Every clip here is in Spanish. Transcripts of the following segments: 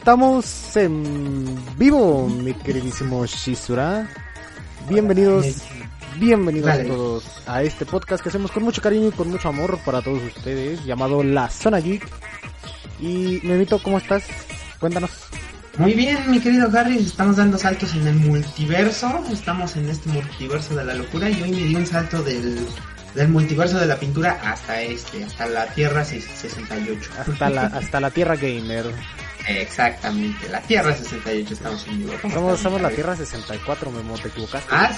Estamos en vivo, mi queridísimo Shizura. Bienvenidos, bienvenidos a todos a este podcast que hacemos con mucho cariño y con mucho amor para todos ustedes, llamado La Zona Geek. Y Memito, ¿cómo estás? Cuéntanos. Muy bien, mi querido Harry, estamos dando saltos en el multiverso, estamos en este multiverso de la locura y hoy me di un salto del, del multiverso de la pintura hasta este, hasta la Tierra 68. Hasta la, hasta la Tierra Gamer. Exactamente, la Tierra 68 estamos en vivo. Somos, somos la Tierra 64, Memo, te equivocaste. ¿Ah?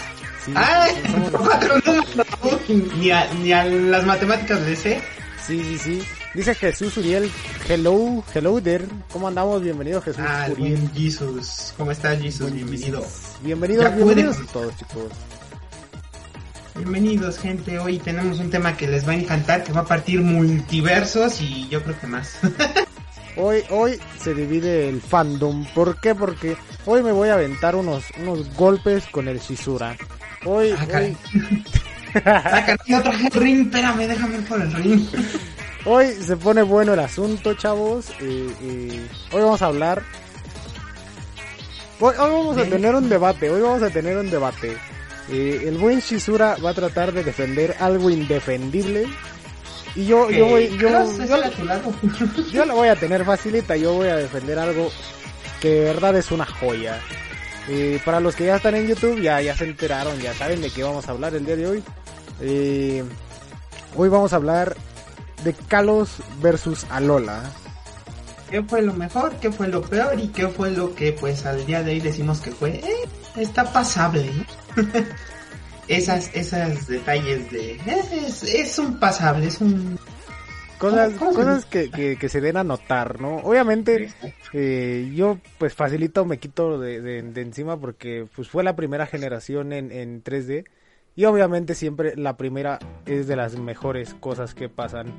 Sí, ¡Ah! somos la- Cuatro números. Ni a, ni a las matemáticas le sé. Sí, sí, sí. Dice Jesús Uriel, hello, hello there. ¿Cómo andamos? Bienvenido Jesús Ah, el Uriel. buen Jesus. ¿Cómo estás, Jesus? Buen Bienvenido. Jesus. Bienvenidos, Ya bienvenidos a todos, chicos. Bienvenidos, gente. Hoy tenemos un tema que les va a encantar, que va a partir multiversos y yo creo que más. Hoy, hoy se divide el fandom. ¿Por qué? Porque hoy me voy a aventar unos, unos golpes con el Shizura. Hoy, Ah, hoy, ring, espérame, déjame ir por el ring. hoy se pone bueno el asunto, chavos. Eh, eh, hoy vamos a hablar. Hoy, hoy vamos a tener un debate. Hoy vamos a tener un debate. Eh, el buen Shizura va a tratar de defender algo indefendible. Y yo, yo voy, yo, yo. Yo la voy a tener facilita, yo voy a defender algo que de verdad es una joya. Eh, para los que ya están en YouTube, ya, ya se enteraron, ya saben de qué vamos a hablar el día de hoy. Eh, hoy vamos a hablar de Kalos versus Alola. ¿Qué fue lo mejor? ¿Qué fue lo peor? ¿Y qué fue lo que pues al día de hoy decimos que fue? Eh, está pasable, ¿no? Esas, esas detalles de... eh, Es, es un pasable, es un... Cosas, ¿Cómo- cómo se cosas que, que, que se den a notar, ¿no? Obviamente, eh, yo pues facilito me quito de, de, de encima porque pues fue la primera generación en, en 3D y obviamente siempre la primera es de las mejores cosas que pasan.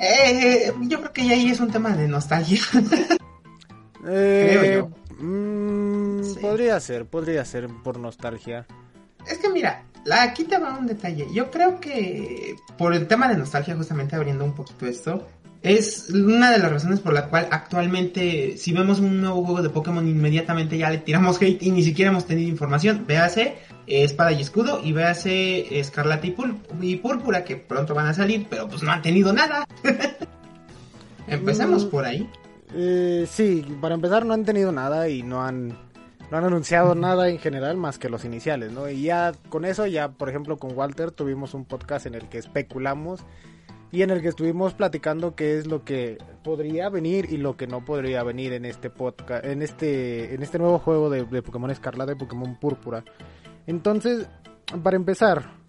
Eh, yo creo que ya ahí es un tema de nostalgia. Eh, Creo mm, Sí. Podría ser, podría ser por nostalgia. Es que mira, aquí te va un detalle. Yo creo que por el tema de nostalgia, justamente abriendo un poquito esto, es una de las razones por la cual actualmente, si vemos un nuevo juego de Pokémon, inmediatamente ya le tiramos hate y ni siquiera hemos tenido información. Véase eh, Espada y Escudo y véase Escarlata y, Púr- y Púrpura, que pronto van a salir, pero pues no han tenido nada. Empecemos Mm. por ahí. Eh, sí, para empezar no han tenido nada y no han, no han anunciado nada en general más que los iniciales, ¿no? Y ya con eso, ya por ejemplo con Walter tuvimos un podcast en el que especulamos y en el que estuvimos platicando qué es lo que podría venir y lo que no podría venir en este podcast, en este, en este nuevo juego de, de Pokémon Escarlata y Pokémon Púrpura. Entonces, para empezar,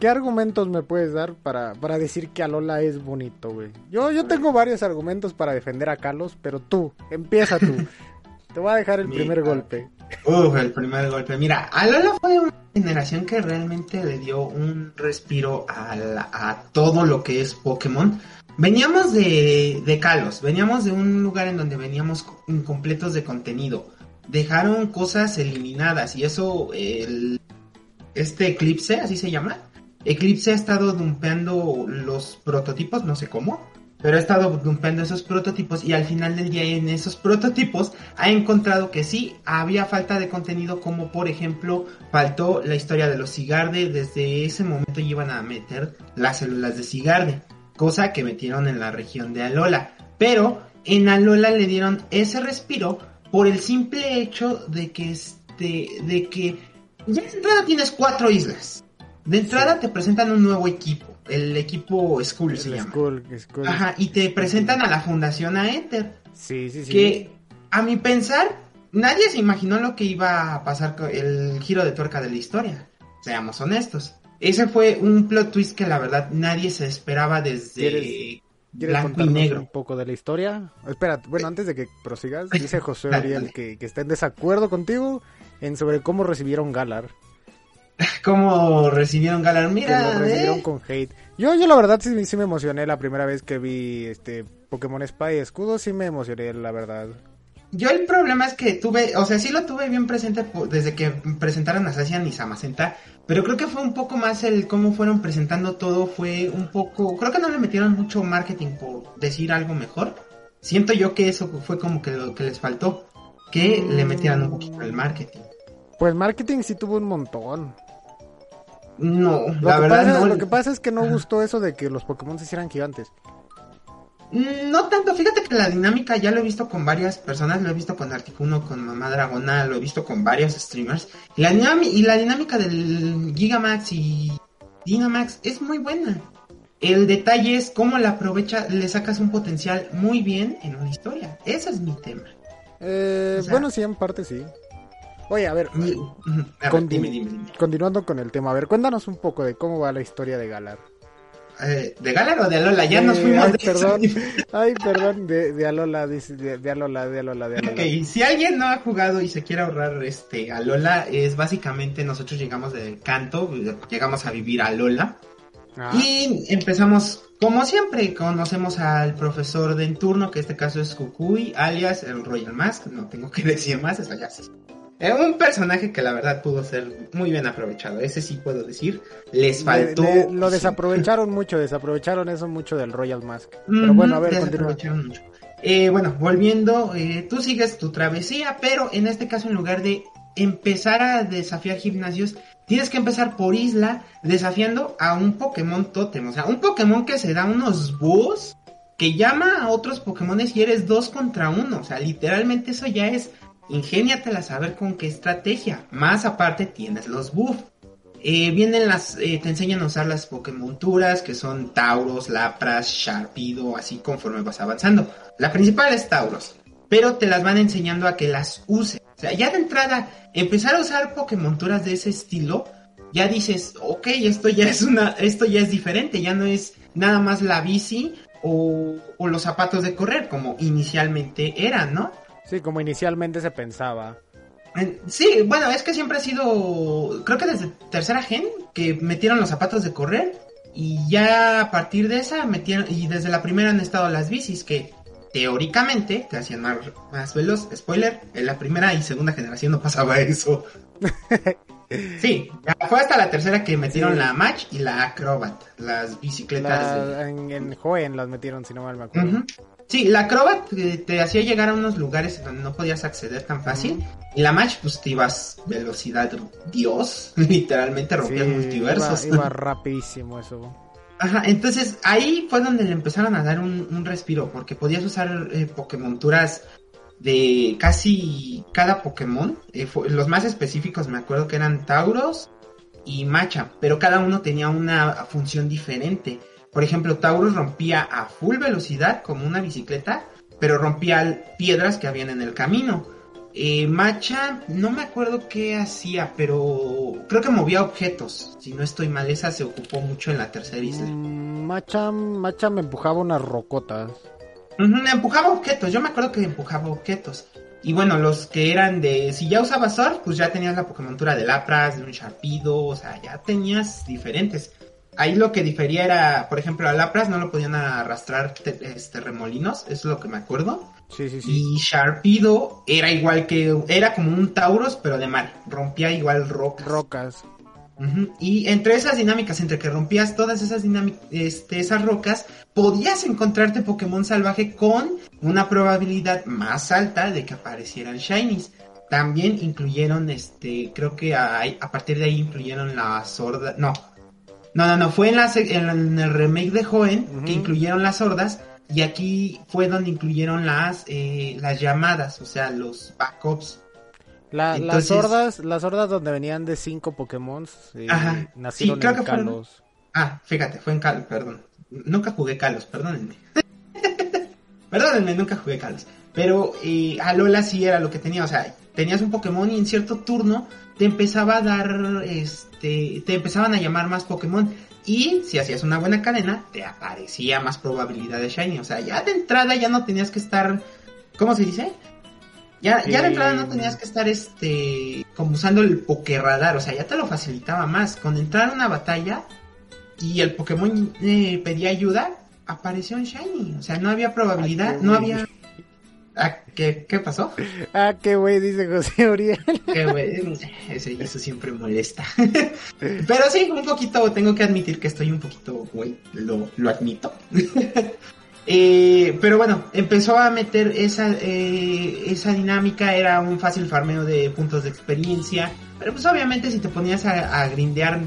¿qué argumentos me puedes dar para, para decir que Alola es bonito, güey? Yo, yo tengo varios argumentos para defender a Carlos, pero tú, empieza tú. Te voy a dejar el Mira. primer golpe. Uf, el primer golpe. Mira, Alola fue una generación que realmente le dio un respiro a, la- a todo lo que es Pokémon. Veníamos de, de Kalos, veníamos de un lugar en donde veníamos incompletos de contenido. Dejaron cosas eliminadas y eso, el, este Eclipse, así se llama. Eclipse ha estado dumpeando los prototipos, no sé cómo, pero ha estado dumpeando esos prototipos y al final del día en esos prototipos ha encontrado que sí había falta de contenido como por ejemplo faltó la historia de los Cigarde desde ese momento iban a meter las células de Cigarde cosa que metieron en la región de Alola pero en Alola le dieron ese respiro por el simple hecho de que este de que ya de entrada tienes cuatro islas de entrada te presentan un nuevo equipo el equipo Skull se llama Skull, Skull. Ajá, y te presentan a la Fundación Aether Sí, sí, sí. que a mi pensar nadie se imaginó lo que iba a pasar con el giro de tuerca de la historia. Seamos honestos. Ese fue un plot twist que la verdad nadie se esperaba desde ¿Quieres- ¿Quieres blanco y negro. un poco de la historia? Espera, bueno, antes de que prosigas, dice José dale. que, que está en desacuerdo contigo en sobre cómo recibieron Galar. ¿Cómo recibieron Galar? Que Mira, lo recibieron eh, con hate. Yo, yo la verdad sí, sí me emocioné la primera vez que vi este Pokémon Espada y Escudo, sí me emocioné, la verdad. yo el problema es que tuve, o sea, sí lo tuve bien presente desde que presentaron a Sacian y Samacenta, pero creo que fue un poco más el cómo fueron presentando todo, fue un poco, creo que no le metieron mucho marketing por decir algo mejor. Siento yo que eso fue como que lo que les faltó, que le metieran un poquito el marketing. Pues marketing sí tuvo un montón. No, Lo, la que, verdad pasa, no. lo que pasa es que no gustó eso de que los Pokémon se hicieran gigantes. Mm, No tanto, fíjate que la dinámica ya lo he visto con varias personas, lo he visto con Articuno, con Mamá Dragona, lo he visto con varios streamers. Y la, dinami- y la dinámica del Gigamax y Dynamax es muy buena. El detalle es cómo la aprovecha, le sacas un potencial muy bien en una historia. Ese es mi tema. Eh, O sea- bueno, sí, en parte sí. Oye, a ver. A dime, dime, dime. continuando con el tema, a ver, cuéntanos un poco de cómo va la historia de Galar. Eh, ¿De Galar o de Alola? Ya nos Eh, fuimos ay, de eso. perdón, ay, perdón, de, de Alola, de, de Alola, de Alola, de Alola. Ok, si alguien no ha jugado y se quiere ahorrar este a Lola, es básicamente nosotros llegamos del canto, llegamos a vivir a Lola Ah, y empezamos como siempre, conocemos al profesor de turno, que en este caso es Kukui, alias el Royal Mask, no tengo que decir más, eso ya se es un personaje que la verdad pudo ser muy bien aprovechado, ese sí puedo decir, les le- faltó... le- lo desaprovecharon mucho, desaprovecharon eso mucho del Royal Mask. Pero Ujú, bueno, a ver, desaprovecharon mucho. Eh, bueno, volviendo, eh, tú sigues tu travesía, pero en este caso en lugar de empezar a desafiar gimnasios, tienes que empezar por isla desafiando a un Pokémon Totem, o sea, un Pokémon que se da unos buffs que llama a otros Pokémones y eres dos contra uno, o sea, literalmente eso ya es ingéniatela a saber con qué estrategia, más aparte tienes los buffs. Eh, vienen las, eh, te enseñan a usar las Pokémonturas que son Tauros, Lapras, Sharpido, así conforme vas avanzando. La principal es Tauros, pero te las van enseñando a que las uses. O sea, ya de entrada, empezar a usar Pokémonturas de ese estilo, ya dices, ok, esto ya es una, esto ya es diferente, ya no es nada más la bici o, o los zapatos de correr como inicialmente eran, ¿no? Sí, como inicialmente se pensaba. En- Sí, bueno, es que siempre ha sido, creo que desde tercera gen, que metieron los zapatos de correr y ya a partir de esa metieron, y desde la primera han estado las bicis que teóricamente te hacían más, más veloz. Spoiler, en la primera y segunda generación no pasaba eso. Sí, fue hasta la tercera que metieron Sí. la Match y la Acrobat, las bicicletas de... En, en Hoenn las metieron, si no mal me acuerdo. Ujú. Sí, la Acrobat eh, te hacía llegar a unos lugares donde no podías acceder tan fácil. Y la Match, pues te ibas velocidad Dios, literalmente rompías Sí, multiversos. Iba, iba rapidísimo eso. Ajá, entonces ahí fue donde le empezaron a dar un, un respiro, porque podías usar eh, Pokémonturas de casi cada Pokémon. Eh, los más específicos me acuerdo que eran Tauros y Macha, pero cada uno tenía una función diferente. Por ejemplo, Tauros rompía a full velocidad como una bicicleta, pero rompía piedras que habían en el camino. Eh, Macha, no me acuerdo qué hacía, pero creo que movía objetos. Si no estoy mal, esa se ocupó mucho en la tercera isla. Mm, Macha, Macha me empujaba unas rocotas. Ujú, empujaba objetos, yo me acuerdo que empujaba objetos. Y bueno, los que eran de. Si ya usabas Surf, pues ya tenías la Pokémontura de Lapras, de un Sharpido, o sea, ya tenías diferentes. Ahí lo que difería era, por ejemplo, a Lapras no lo podían arrastrar te- este, remolinos, eso es lo que me acuerdo. Sí, sí, sí. Y Sharpido era igual que. Era como un Tauros, pero de mar. Rompía igual rocas. Rocas. Y entre esas dinámicas, entre que rompías todas esas dinámicas, este, esas rocas, podías encontrarte Pokémon salvaje con una probabilidad más alta de que aparecieran Shinies. También incluyeron, este, creo que a, a partir de ahí incluyeron la sorda, no, no, no, no, fue en, la, en, el remake de Joen Ujú. que incluyeron las sordas y aquí fue donde incluyeron las, eh, las llamadas, o sea, los backups. La- Entonces- Las sordas, las sordas donde venían de cinco Pokémon eh, Ajá. nacieron Sí, creo en fueron- Kalos. Ah, fíjate, fue en Kalos, perdón. Nunca jugué Kalos, perdónenme. perdónenme, nunca jugué Kalos. Pero eh, Alola sí era lo que tenía, o sea, tenías un Pokémon y en cierto turno te empezaba a dar, este, te empezaban a llamar más Pokémon. Y si hacías una buena cadena, te aparecía más probabilidad de Shiny. O sea, ya de entrada ya no tenías que estar, ¿cómo se dice? Ya, ya de entrada no tenías que estar este como usando el Pokéradar, o sea, ya te lo facilitaba más. Con entrar a una batalla y el Pokémon eh, pedía ayuda, apareció un Shiny. O sea, no había probabilidad, Ay, no había. Ah, ¿qué, ¿Qué pasó? Ah, qué güey, dice José Uriel. Qué güey, eso, eso siempre molesta. Pero sí, un poquito, tengo que admitir que estoy un poquito, güey, lo, lo admito. Eh, pero bueno, empezó a meter esa, eh, esa dinámica, era un fácil farmeo de puntos de experiencia, pero pues obviamente si te ponías a, a grindear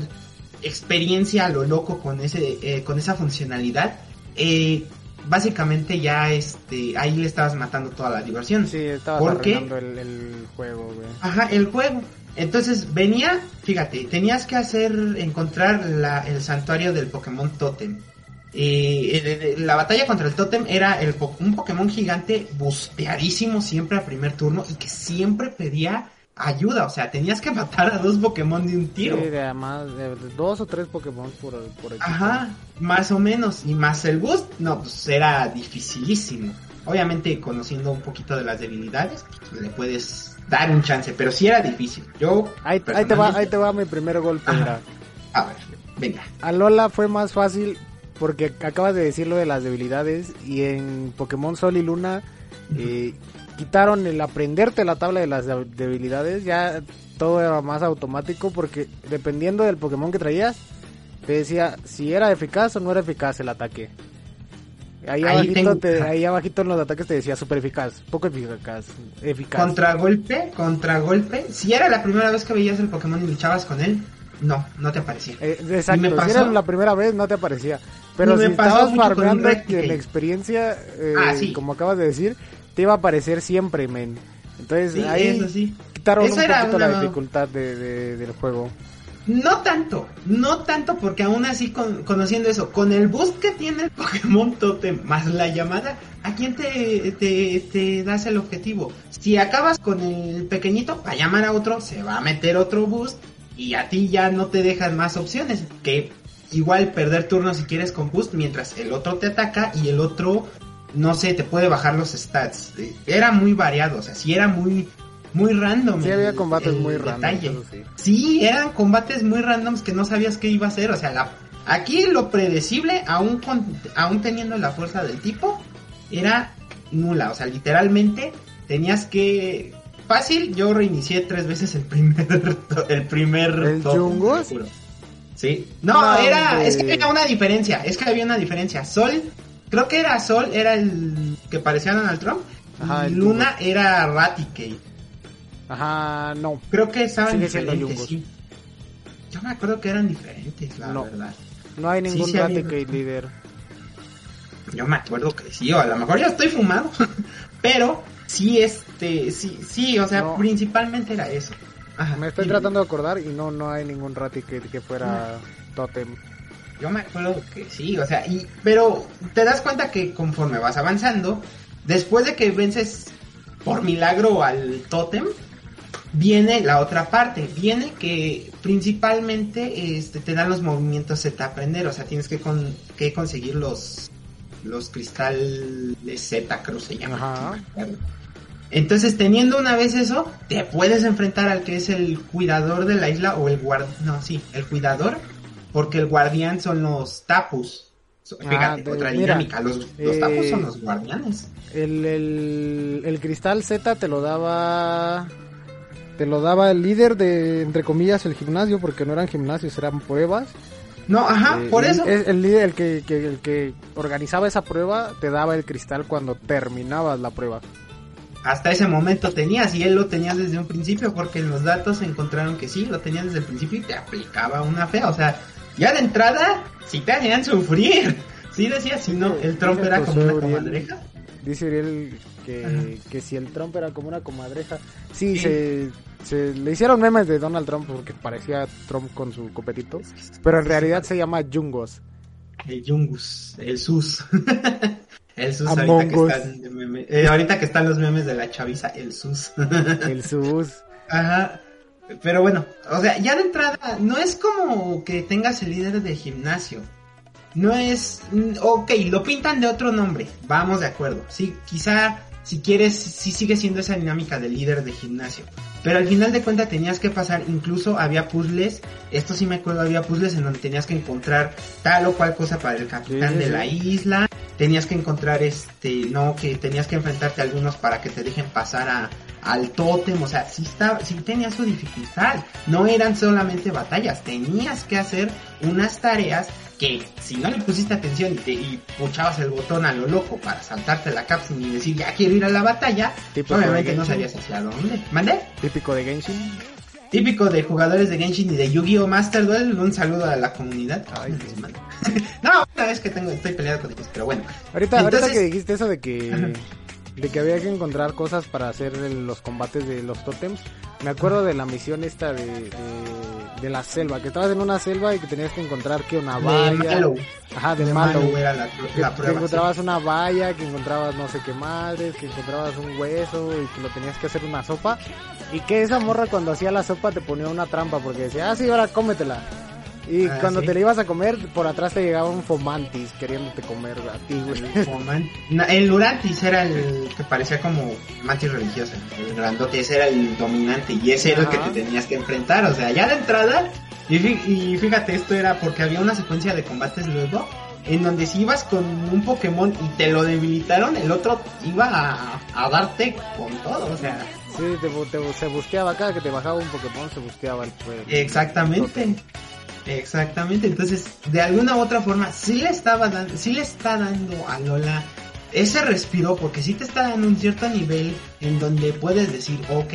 experiencia a lo loco con ese eh, con esa funcionalidad, eh, básicamente ya este ahí le estabas matando toda la diversión. Sí, estabas Porque- el, el juego, güey. Ajá, el juego. Entonces venía, fíjate, tenías que hacer, encontrar la, el santuario del Pokémon Totem. Eh, la batalla contra el Totem era el, un Pokémon gigante busteadísimo siempre a primer turno y que siempre pedía ayuda. O sea, tenías que matar a dos Pokémon de un tiro. Sí, de de dos o tres Pokémon por, por equipo. Ajá, más o menos. Y más el boost, no, pues era dificilísimo. Obviamente, conociendo un poquito de las debilidades, le puedes dar un chance, pero sí era difícil. Yo. Ahí, ahí te va, ahí te va mi primer golpe. Mira. A ver, venga. A Lola fue más fácil porque acabas de decir lo de las debilidades y en Pokémon Sol y Luna eh, quitaron el aprenderte la tabla de las de- debilidades, ya todo era más automático porque dependiendo del Pokémon que traías, te decía si era eficaz o no era eficaz el ataque. Ahí, Ahí abajito, tengo- te- ahí abajito en los ataques te decía super eficaz, poco eficaz, eficaz. Contragolpe, contragolpe. Si era la primera vez que veías el Pokémon y luchabas con él, no, no te aparecía. Eh, exacto, me si era la primera vez no te aparecía. Pero me si estabas farmeando en experiencia, eh, Ah, sí. como acabas de decir, te iba a aparecer siempre, men. Entonces Sí, ahí eso sí. quitaron Esa un poquito una- la dificultad de, de- del juego. No tanto, no tanto porque aún así con- conociendo eso, con el boost que tiene el Pokémon Totem más la llamada, ¿a quién te, te, te das el objetivo? Si acabas con el pequeñito, para llamar a otro, se va a meter otro boost y a ti ya no te dejan más opciones que igual perder turnos si quieres con boost mientras el otro te ataca y el otro, no sé, te puede bajar los stats. Eh, Era muy variado, o sea, sí era muy, muy random. Sí había combates el muy random. sí. Sí, eran combates muy randoms que no sabías qué iba a hacer. O sea, la, aquí lo predecible, aún, con, aún teniendo la fuerza del tipo, era nula. O sea, literalmente tenías que... Fácil, yo reinicié tres veces el primer... El primer... ¿El top. Sí. No, No, era... hombre. Es que había una diferencia. Es que había una diferencia. Sol... Creo que era Sol, era el que parecía Donald Trump. Ajá, y Luna era Raticate. Ajá, no. Creo que estaban Sigue diferentes, sí. Yo me acuerdo que eran diferentes, la No. verdad. No hay ningún sí Raticate líder. Yo me acuerdo que sí, o a lo mejor ya estoy fumado, pero sí, este, sí, sí, o sea, No. principalmente era eso. Ajá, Me estoy tratando de acordar y no, no hay ningún Raticate que fuera Totem. Yo me acuerdo que sí, o sea, y, pero te das cuenta que conforme vas avanzando, después de que vences por milagro al tótem, viene la otra parte, viene que principalmente este, te dan los movimientos Z aprender, o sea, tienes que, con- que conseguir los, los cristales Z, creo se llama. Ajá. Entonces, teniendo una vez eso, te puedes enfrentar al que es el cuidador de la isla o el guard... No, sí, el cuidador, porque el guardián son los tapus. Ah, Fíjate, de- otra mira, dinámica. Los, los eh, tapus son los guardianes. El, el, el cristal Z te lo daba. Te lo daba el líder de, entre comillas, el gimnasio, porque no eran gimnasios, eran pruebas. No, ajá, Eh, por el- eso. es el líder, el que, que- el que organizaba esa prueba, te daba el cristal cuando terminabas la prueba. Hasta ese momento tenías, y él lo tenía desde un principio, porque en los datos encontraron que sí, lo tenías desde el principio y te aplicaba una fea. O sea, ya de entrada, sí te hacían sufrir. Sí decía, si no, el Dice era como una comadreja. Dice Uriel que, que si el Trump era como una comadreja. Sí, Sí. Se, se le hicieron memes de Donald Trump porque parecía Trump con su copetito. Pero en realidad se llama Jungos. El Jungus, el Sus. el Sus ahorita que, están de meme- eh, ahorita que están los memes de la chaviza, el Sus. El sus. Ajá. Pero bueno, o sea, ya de entrada, no es como que tengas el líder de gimnasio. No es... mm, Ok, lo pintan de otro nombre, vamos de acuerdo. Sí, quizá si quieres, sí sigue siendo esa dinámica del líder de gimnasio. Pero al final de cuentas tenías que pasar, incluso había puzzles, esto sí me acuerdo, había puzzles en donde tenías que encontrar tal o cual cosa para el capitán sí, de sí. la isla, tenías que encontrar este, no, que tenías que enfrentarte a algunos para que te dejen pasar a, al tótem, o sea, sí, está, sí tenía su dificultad, no eran solamente batallas, tenías que hacer unas tareas que si no le pusiste atención y, te, y puchabas el botón a lo loco para saltarte la cápsula y decir ya quiero ir a la batalla, Típico obviamente no sabías hacia dónde. ¿Mande? Típico de Genshin. Típico de jugadores de Genshin y de Yu-Gi-Oh! Master Duel, un saludo a la comunidad. Ay, no, una vez que tengo, estoy peleado con ellos, pero bueno. Ahorita, Entonces- ahorita que dijiste eso de que de que había que encontrar cosas para hacer el- los combates de los tótems, me acuerdo de la misión esta de, de, de la selva, que estabas en una selva y que tenías que encontrar que una De valla, Mallow. ajá, de, De Mallow era la, que, la que prueba. sí. encontrabas una valla, que encontrabas no sé qué madres, que encontrabas un hueso y que lo tenías que hacer una sopa y que esa morra cuando hacía la sopa te ponía una trampa porque decía, ah sí, ahora cómetela. Y Ah, cuando sí. te la ibas a comer, por atrás te llegaba un fomantis queriéndote comer a ti, güey. Como man- No, el Lurantis era el que parecía como mantis religiosa. El grandote, ese era el dominante y ese era el que te tenías que enfrentar. O sea, ya de entrada. Y, fí- y fíjate, esto era porque había una secuencia de combates luego. En donde si ibas con un Pokémon y te lo debilitaron, el otro iba a, a darte con todo. O sea, Sí, te, te- se busqueaba cada que te bajaba un Pokémon, se busqueaba el el- Exactamente. Exactamente. Entonces, de alguna u otra forma, sí le estaba dando, sí le está dando a Lola ese respiro, porque sí te está dando un cierto nivel en donde puedes decir, ok,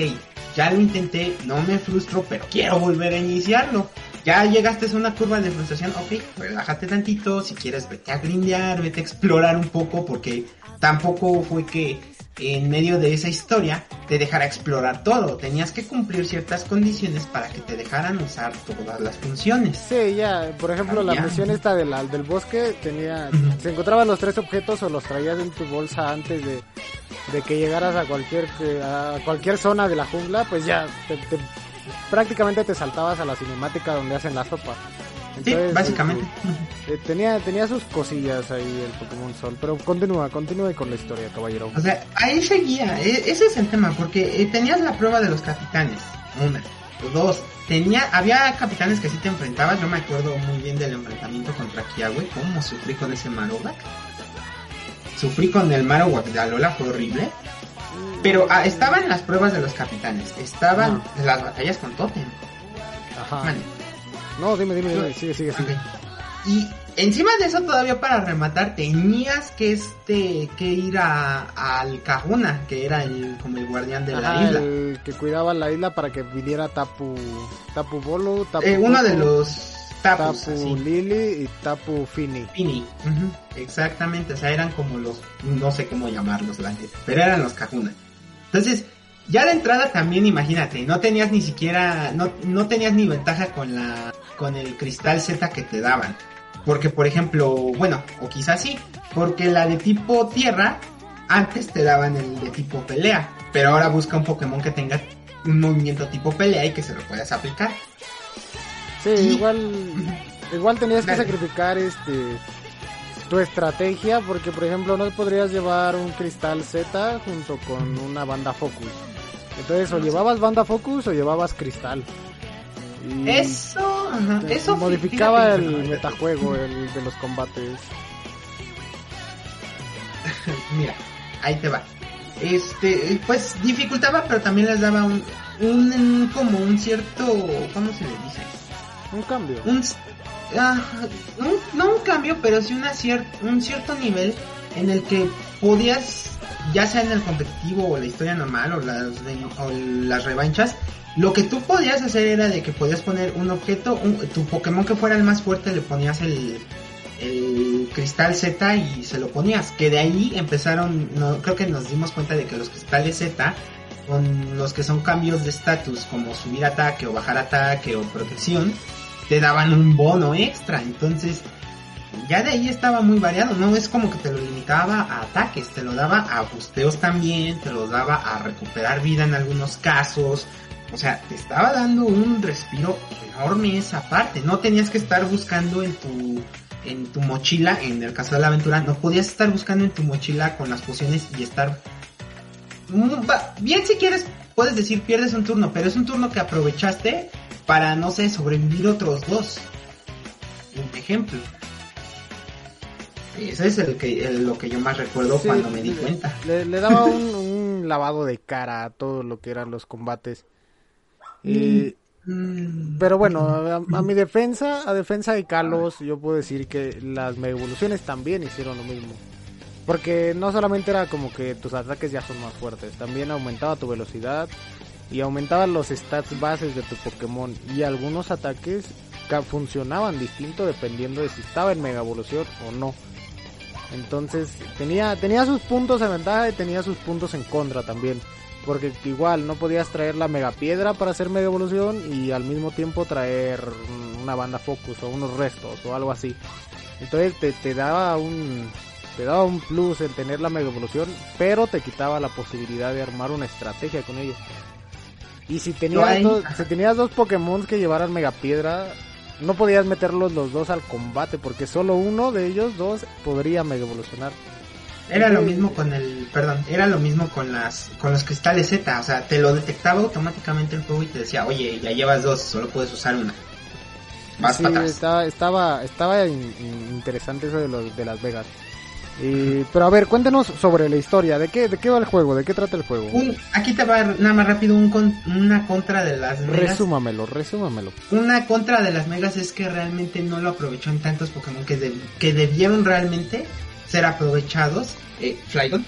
ya lo intenté, no me frustro, pero quiero volver a iniciarlo. Ya llegaste a una curva de frustración, ok, relájate tantito, si quieres vete a grindear, vete a explorar un poco, porque tampoco fue que en medio de esa historia te dejara explorar todo. Tenías que cumplir ciertas condiciones para que te dejaran usar todas las funciones. Sí, ya, por ejemplo, la misión esta del, al- del bosque tenía, se encontraban los tres objetos o los traías en tu bolsa antes de, de que llegaras a cualquier que- a cualquier zona de la jungla, pues ya te- te- prácticamente te saltabas a la cinemática donde hacen la sopa. Sí, básicamente. eh, tenía tenía sus cosillas ahí el Pokémon Sol, pero continúa, continúa con la historia, caballero. O sea, ahí seguía. e- Ese es el tema, porque eh, tenías la prueba de los capitanes. Una. Dos. Tenía, había capitanes que sí te enfrentabas. Yo me acuerdo muy bien del enfrentamiento contra Kiawe. ¿Cómo sufrí con ese Marowak? Sufrí con el Marowak de Alola, fue horrible. Pero ah, estaban las pruebas de los capitanes. Estaban las batallas con Totem. Ajá. Man, No, dime, dime, dime, sigue, sigue, sigue. Y encima de eso todavía para rematar tenías que este que ir a al Cajuna, que era el como el guardián de la isla. el que cuidaba la isla para que viniera Tapu, Tapu Bolo, Tapu Eh, uno de los tapus Tapu. Lily y Tapu Fini. Ujú, Exactamente, o sea, eran como los, no sé cómo llamarlos la pero eran los Cajuna. Entonces, ya de entrada también imagínate, no tenías ni siquiera, no, no tenías ni ventaja con la, con el cristal Z que te daban. Porque, por ejemplo, bueno, o quizás sí, porque la de tipo tierra, antes te daban el de tipo pelea, pero ahora busca un Pokémon que tenga un movimiento tipo pelea y que se lo puedas aplicar. Sí, Y- igual, igual tenías que sacrificar este tu estrategia porque por ejemplo no podrías llevar un cristal Z junto con una banda Focus. Entonces o llevabas banda Focus o llevabas cristal. Y Eso, ajá, te- eso modificaba fíjate, el fíjate. metajuego el de los combates. Mira, ahí te va. Este, pues dificultaba, pero también les daba un, un como un cierto, ¿cómo se le dice? Un cambio. Un, ah, un- no un cambio, pero sí una cier- un cierto nivel en el que podías, ya sea en el competitivo o la historia normal o las, o las revanchas, lo que tú podías hacer era de que podías poner un objeto, un- tu Pokémon que fuera el más fuerte le ponías el, el cristal Z y se lo ponías. Que de ahí empezaron, no, creo que nos dimos cuenta de que los cristales Z, con los que son cambios de estatus, como subir ataque o bajar ataque o protección, te daban un bono extra. Entonces, ya de ahí estaba muy variado. No es como que te lo limitaba a ataques, te lo daba a busteos también, te lo daba a recuperar vida en algunos casos. O sea, te estaba dando un respiro enorme esa parte. No tenías que estar buscando en tu en tu mochila, en el caso de la aventura, no podías estar buscando en tu mochila con las pociones y estar Mm, bien si quieres puedes decir pierdes un turno, pero es un turno que aprovechaste para no sé sobrevivir otros dos. Un ejemplo. Ese es el que el- lo que yo más recuerdo Sí, cuando me di le- cuenta. Le, le daba un, un lavado de cara a todo lo que eran los combates. Y Mm. Pero bueno, a, mi defensa, a defensa de Kalos, yo puedo decir que las mega evoluciones también hicieron lo mismo. Porque no solamente era como que tus ataques ya son más fuertes, también aumentaba tu velocidad y aumentaban los stats bases de tu Pokémon y algunos ataques funcionaban distinto dependiendo de si estaba en Mega Evolución o no. Entonces tenía, tenía sus puntos de ventaja y tenía sus puntos en contra también. Porque igual no podías traer la Mega Piedra para hacer Mega Evolución y al mismo tiempo traer una banda Focus o unos restos o algo así. Entonces te, te daba un, te daba un plus el tener la mega evolución, pero te quitaba la posibilidad de armar una estrategia con ellos. Y si tenías, dos, si tenías dos Pokémon que llevaran mega piedra, no podías meterlos los dos al combate, porque solo uno de ellos dos podría mega evolucionar. Era lo mismo con el, perdón, era lo mismo con las, con los cristales Z, o sea, te lo detectaba automáticamente el juego y te decía, oye, ya llevas dos, solo puedes usar una. Vas para atrás. Estaba, estaba, estaba interesante eso de los, de las Vegas pero a ver, cuéntenos sobre la historia. ¿De qué, ¿De qué va el juego? ¿De qué trata el juego? aquí te va nada más rápido un una contra de las megas. Resúmamelo, resúmamelo. Una contra de las megas es que realmente no lo aprovechó en tantos Pokémon que, que debieron realmente ser aprovechados. Eh, Flygon.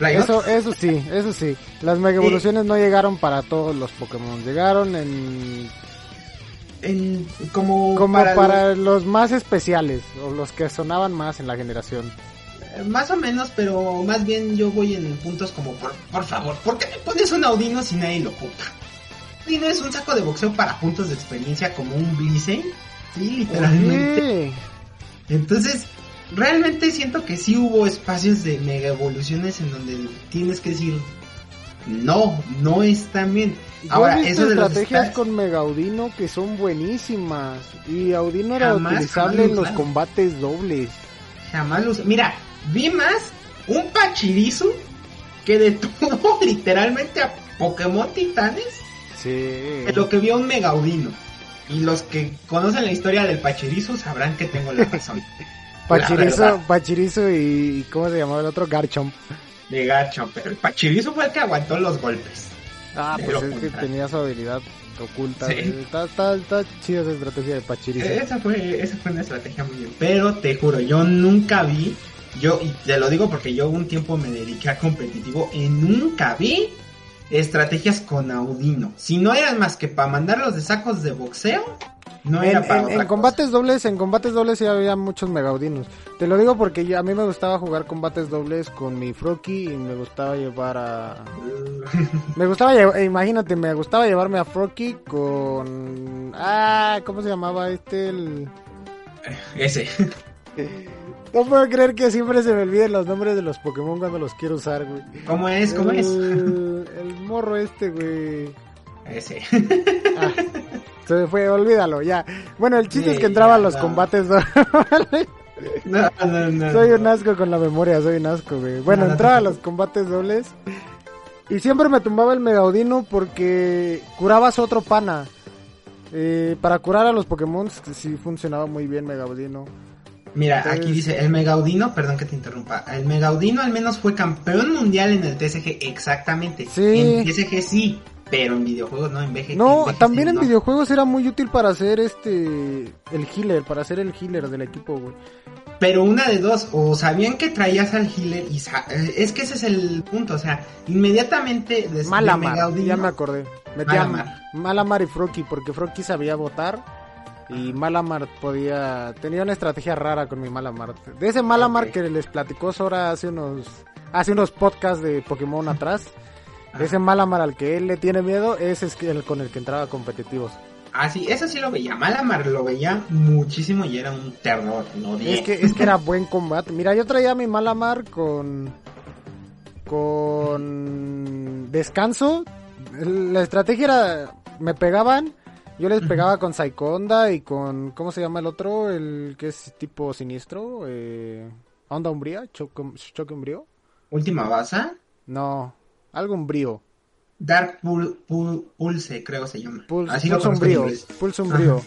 Eso, eso sí, eso sí. Las mega evoluciones no llegaron para todos los Pokémon. Llegaron en como, como para, los... más especiales o los que sonaban más en la generación. Eh, más o menos, pero más bien yo voy en puntos como por, por favor, ¿por qué me pones un Audino si nadie lo ocupa? Audino es un saco de boxeo para puntos de experiencia como un Blizzard, sí, literalmente. Entonces, realmente siento que sí hubo espacios de mega evoluciones en donde tienes que decir, no, no tan bien. Ahora, eso de estrategias con Mega Audino que son buenísimas. Y Audino era utilizable en los combates dobles. Jamás los... Mira, vi más un Pachirisu que detuvo literalmente a Pokémon Titanes. Sí. lo que vio un Mega Audino. Y los que conocen la historia del Pachirisu sabrán que tengo la razón. Pachirisu, Pachirisu y... ¿Cómo se llamaba el otro? Garchomp. De Garchomp, pero el Pachirisu fue el que aguantó los golpes. Ah, pues es que tenía su habilidad oculta. Está, está, está chida esa estrategia de Pachirisu. Esa fue, esa fue una estrategia muy bien. Pero te juro, yo nunca vi, yo, y te lo digo porque yo un tiempo me dediqué a competitivo y nunca vi estrategias con Audino. Si no eran más que para mandarlos de sacos de boxeo, no en, era para en, combates dobles, en combates dobles sí había muchos megaudinos. Te lo digo porque a mí me gustaba jugar combates dobles con mi Froki y me gustaba llevar a me gustaba llevar, imagínate, me gustaba llevarme a Froki con ah, ¿cómo se llamaba este el ese? No puedo creer que siempre se me olviden los nombres de los Pokémon cuando los quiero usar, güey. ¿Cómo es? ¿Cómo es? El morro este, güey. Ese. Ah, se fue, olvídalo, ya. Bueno, el chiste es que entraba a los combates. No, no, no, soy un asco con la memoria, soy un asco, güey. Bueno, entraba a los combates dobles. Y siempre me tumbaba el Megaudino porque curabas otro pana. Eh, para curar a los Pokémon sí funcionaba muy bien Megaudino. Mira, aquí dice el Megaudino, perdón que te interrumpa. El Megaudino al menos fue campeón mundial en el TSG, exactamente. Sí. En TSG sí, pero en videojuegos no, en VG. No, también en videojuegos era muy útil para hacer este el healer, para hacer el healer del equipo, güey. Pero una de dos, o sabían que traías al healer y eh, es que ese es el punto, o sea, inmediatamente después Malamar, ya me acordé. Metía Malamar. Malamar y Froki, porque Froki sabía votar y Malamar podía tenía una estrategia rara con mi Malamar. De ese Malamar que les platicó Sora hace unos hace unos podcasts de Pokémon atrás. Ese Malamar al que él le tiene miedo, es el con el que entraba competitivos. Ah, sí, eso sí lo veía. Malamar lo veía muchísimo y era un terror, no Es que, es que era buen combate. Mira, yo traía mi Malamar con. con. descanso. La estrategia era. me pegaban. Yo les pegaba con Onda y con. ¿Cómo se llama el otro? El que es tipo siniestro. Eh, Onda Umbría. Choque Umbrío. ¿Última base? No. Algo umbrío. Dark Pulse, creo se llama. Así Pulse umbrío. Pulse umbrío.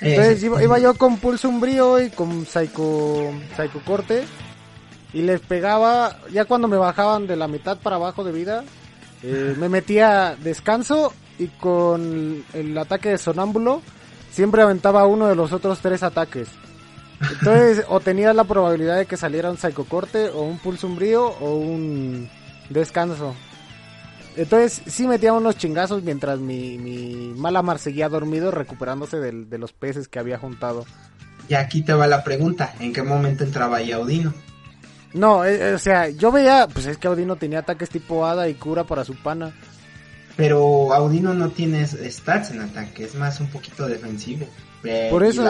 Entonces iba, yo con Pulse umbrío y con Psycho, Psycho Corte. Y les pegaba, ya cuando me bajaban de la mitad para abajo de vida, eh, me metía descanso y con el ataque de sonámbulo siempre aventaba uno de los otros tres ataques. Entonces, o tenías la probabilidad de que saliera un corte o un pulso umbrío o un descanso. Entonces, sí metía unos chingazos mientras mi, mi Malamar seguía dormido recuperándose de los peces que había juntado. Y aquí te va la pregunta, ¿en qué momento entraba ahí Audino? No, eh, o sea, yo veía, pues es que Audino tenía ataques tipo hada y cura para su pana. Pero Audino no tiene stats en ataque, es más un poquito defensivo. Por eso,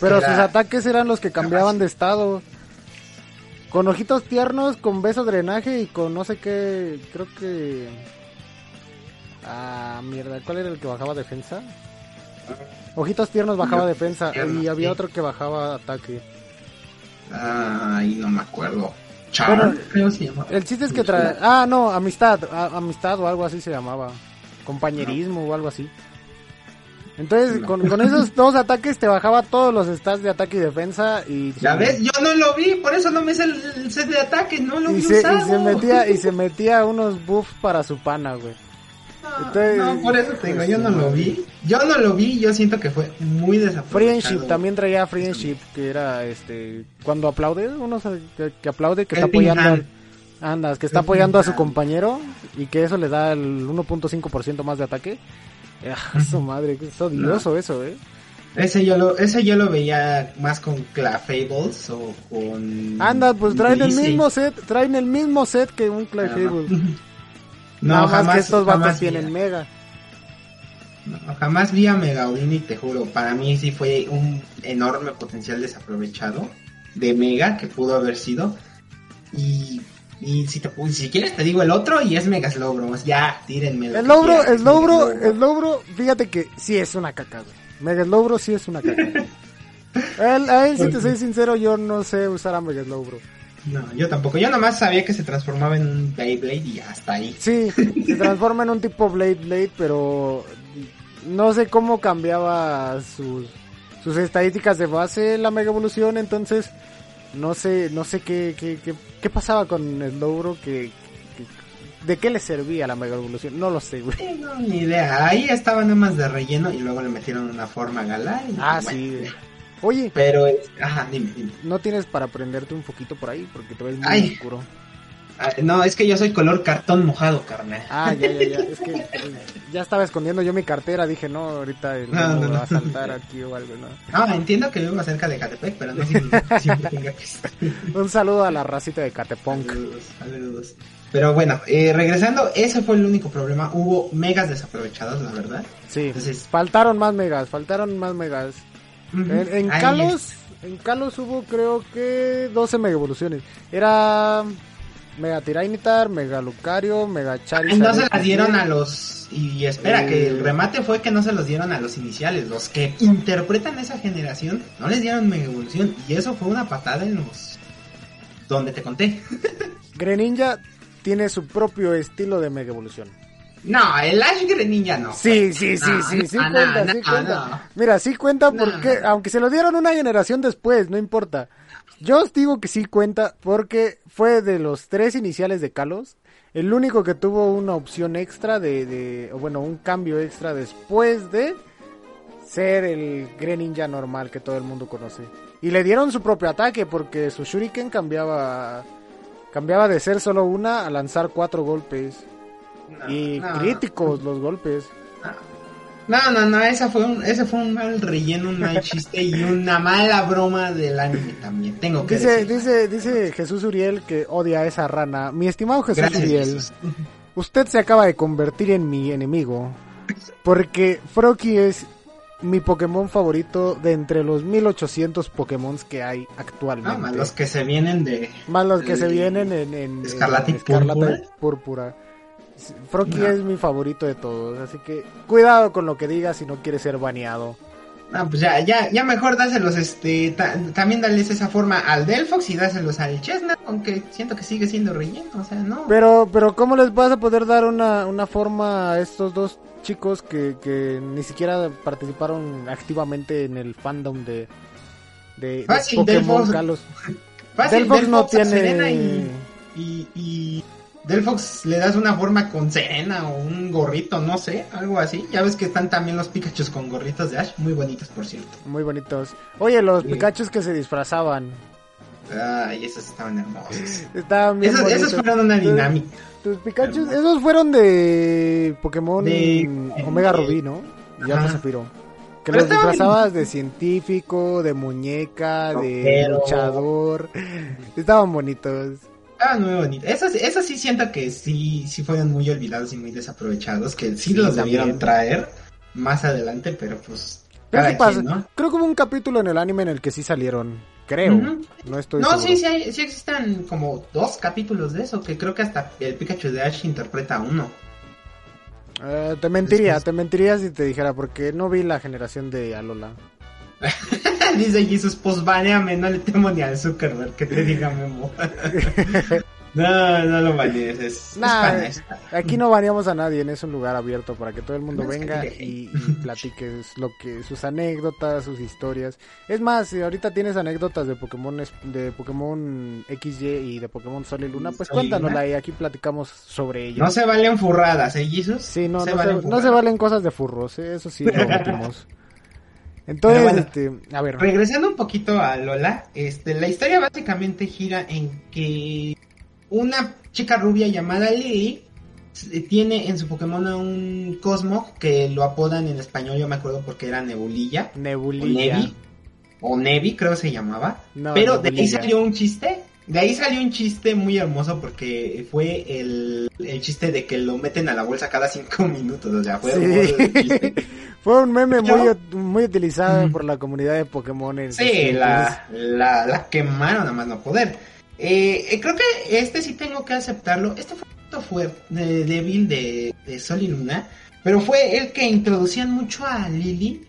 pero sus ataques eran los que cambiaban de estado. Con ojitos tiernos, con beso drenaje y con no sé qué, creo que... Ah, mierda, ¿cuál era el que bajaba defensa? Ojitos tiernos bajaba defensa y había otro que bajaba ataque. Ay, no me acuerdo. Char, creo se llamaba. El chiste es que trae... Ah, no, amistad, amistad o algo así se llamaba. Compañerismo o algo así. Entonces, con, esos dos ataques te bajaba todos los stats de ataque y defensa y... ¿Ya ves? Yo no lo vi, por eso no me hice el, set de ataque, no lo y vi se, Y se metía, y se metía unos buffs para su pana, güey. No, por eso te digo, yo no lo vi. Yo no lo vi, yo siento que fue muy desaprovechado. Friendship, también traía Friendship, que era este... Cuando aplaude, uno que, aplaude, que está apoyando... Andas, que está apoyando a su compañero y que eso le da el 1.5% más de ataque. Ah, su madre, es odioso eso, ¿eh? Ese yo lo, ese yo lo veía más con Clayfables o con... Anda, pues traen el mismo set, traen el mismo set que un Clayfables. No, jamás, que estos vatos tienen Mega. No, jamás vi a Megaudini, te juro, para mí sí fue un enorme potencial desaprovechado de Mega que pudo haber sido. Y y si, te, si quieres te digo el otro y es Mega Slowbro. Ya, tírenme. El logro, el logro, el logro, fíjate que sí es una caca, güey. Mega Slowbro sí es una caca. él, a él, si te soy sincero, yo no sé usar a Mega Slowbro. No, yo tampoco. Yo nomás sabía que se transformaba en un Beyblade y hasta ahí. Sí, se transforma en un tipo Blade Blade, pero no sé cómo cambiaba sus, sus estadísticas de base la Mega Evolución, entonces no sé, no sé qué, qué, qué, pasaba con el logro que, ¿De qué le servía la Mega Evolución? No lo sé, güey. no, ni idea. Ahí estaba nada más de relleno y luego le metieron una forma galá. ah, sí. Oye. Pero, ajá, dime, dime. ¿No tienes para prenderte un poquito por ahí? Porque te ves muy oscuro. Ah, no, es que yo soy color cartón mojado, carnal. Ah, ya, ya, ya. Es que ya estaba escondiendo yo mi cartera. Dije, no, ahorita el no, va a saltar aquí o algo, ¿no? No, entiendo que vivo cerca de Catepec, pero no siempre tenga que. Un saludo a la racita de Catepunk. Saludos, saludos. Pero bueno, eh, regresando, ese fue el único problema. Hubo megas desaprovechados, la verdad. Sí, Entonces, faltaron más megas, faltaron más megas. En, en Kalos, en Kalos hubo creo que 12 mega evoluciones. Era Mega Tiranitar, Mega Lucario, Mega Charizard. no se las dieron a los. Y espera, que el remate fue que no se los dieron a los iniciales. Los que interpretan esa generación no les dieron Mega Evolución. Y eso fue una patada en los. Donde te conté. Greninja tiene su propio estilo de Mega Evolución. No, el Ash Greninja no. Sí, sí, sí, sí, sí, cuenta, sí cuenta. Mira, sí cuenta porque, aunque se lo dieron una generación después, no importa. Yo os digo que sí cuenta porque fue de los tres iniciales de Kalos, el único que tuvo una opción extra de, de bueno, un cambio extra después de ser el Greninja normal que todo el mundo conoce. Y le dieron su propio ataque porque su Shuriken cambiaba cambiaba de ser solo una a lanzar cuatro golpes. Y críticos los golpes. No, no, no, esa fue un, ese fue un mal relleno, un mal chiste y una mala broma del anime también. Tengo que dice, Dice, dice Jesús Uriel que odia a esa rana. Mi estimado Jesús Uriel, usted se acaba de convertir en mi enemigo. Porque Froki es mi Pokémon favorito de entre los 1800 Pokémon que hay actualmente. Ah, más los que se vienen de... Más los que se vienen en, en, Escarlata, y Púrpura. Froki es mi favorito de todos, así que cuidado con lo que digas si no quieres ser baneado. No, pues ya, ya, ya mejor dáselos, este, también dales esa forma al Delphox y dáselos al Chestnut, aunque siento que sigue siendo relleno, o sea, no. Pero, pero ¿cómo les vas a poder dar una, una forma a estos dos chicos que, que ni siquiera participaron activamente en el fandom de, de, Fácil, Pokémon Delphox. Delphox, no tiene... y, y Delphox le das una forma con Serena o un gorrito, no sé, algo así. Ya ves que están también los Pikachu con gorritos de Ash, muy bonitos por cierto. Muy bonitos. Oye, los Sí. Pikachu que se disfrazaban. Ay, esos estaban hermosos. Estaban bien Esos, esos fueron una dinámica. Tus Pikachu, Hermoso. esos fueron de Pokémon De- Omega de- Rubí, ¿no? Y Ajá. Alfa Zafiro. Que Pero los disfrazabas de científico, de muñeca, de luchador. Estaban bonitos. Estaban muy bonitos. Esos, esos sí siento que sí, sí fueron muy olvidados y muy desaprovechados. Que sí, Sí, los también. debieron traer más adelante, pero pues. Pero cada sí pasa. quien, ¿no? Creo que hubo un capítulo en el anime en el que sí salieron. Creo. No estoy No, seguro. sí, sí, hay- sí existen como dos capítulos de eso, que creo que hasta el Pikachu de Ash interpreta uno. Eh, te mentiría, Después- te mentiría si te dijera, porque no vi la generación de Alola. Dice Jesus, pues baneame, no le temo ni al Zuckerberg que te diga Memo. no, no lo banees, es, Nah, es. Aquí no baneamos a nadie, es un lugar abierto para que todo el mundo No, es que venga y, y platique lo que, sus anécdotas, sus historias. Es más, si ahorita tienes anécdotas de Pokémon de Pokémon XY y de Pokémon Sol y Luna, pues cuéntanosla y aquí platicamos sobre ello. No se valen furradas, ¿eh, Jesus? Sí, no, no, se, valen no se valen cosas de furros, ¿eh? eso sí lo omitimos. Entonces, bueno. este, a ver, Regresando un poquito a Lola, este, la historia básicamente gira en que una chica rubia llamada Lily s- tiene en su Pokémon a un Cosmo que lo apodan en español, yo me acuerdo porque era Nebulilla, o Nebulilla. Nevi, o Nevi creo se llamaba, No, pero de ahí salió un chiste, de ahí salió un chiste muy hermoso porque fue el, el chiste de que lo meten a la bolsa cada cinco minutos, o sea, fue Sí. chiste. Fue un meme muy, muy utilizado por la comunidad de Pokémon. En Sí, la, la, la quemaron a más no poder. Eh, eh, creo que este sí tengo que aceptarlo. Este fue un fuerte, de, débil de, de Sol y Luna. Pero fue el que introducían mucho a Lily.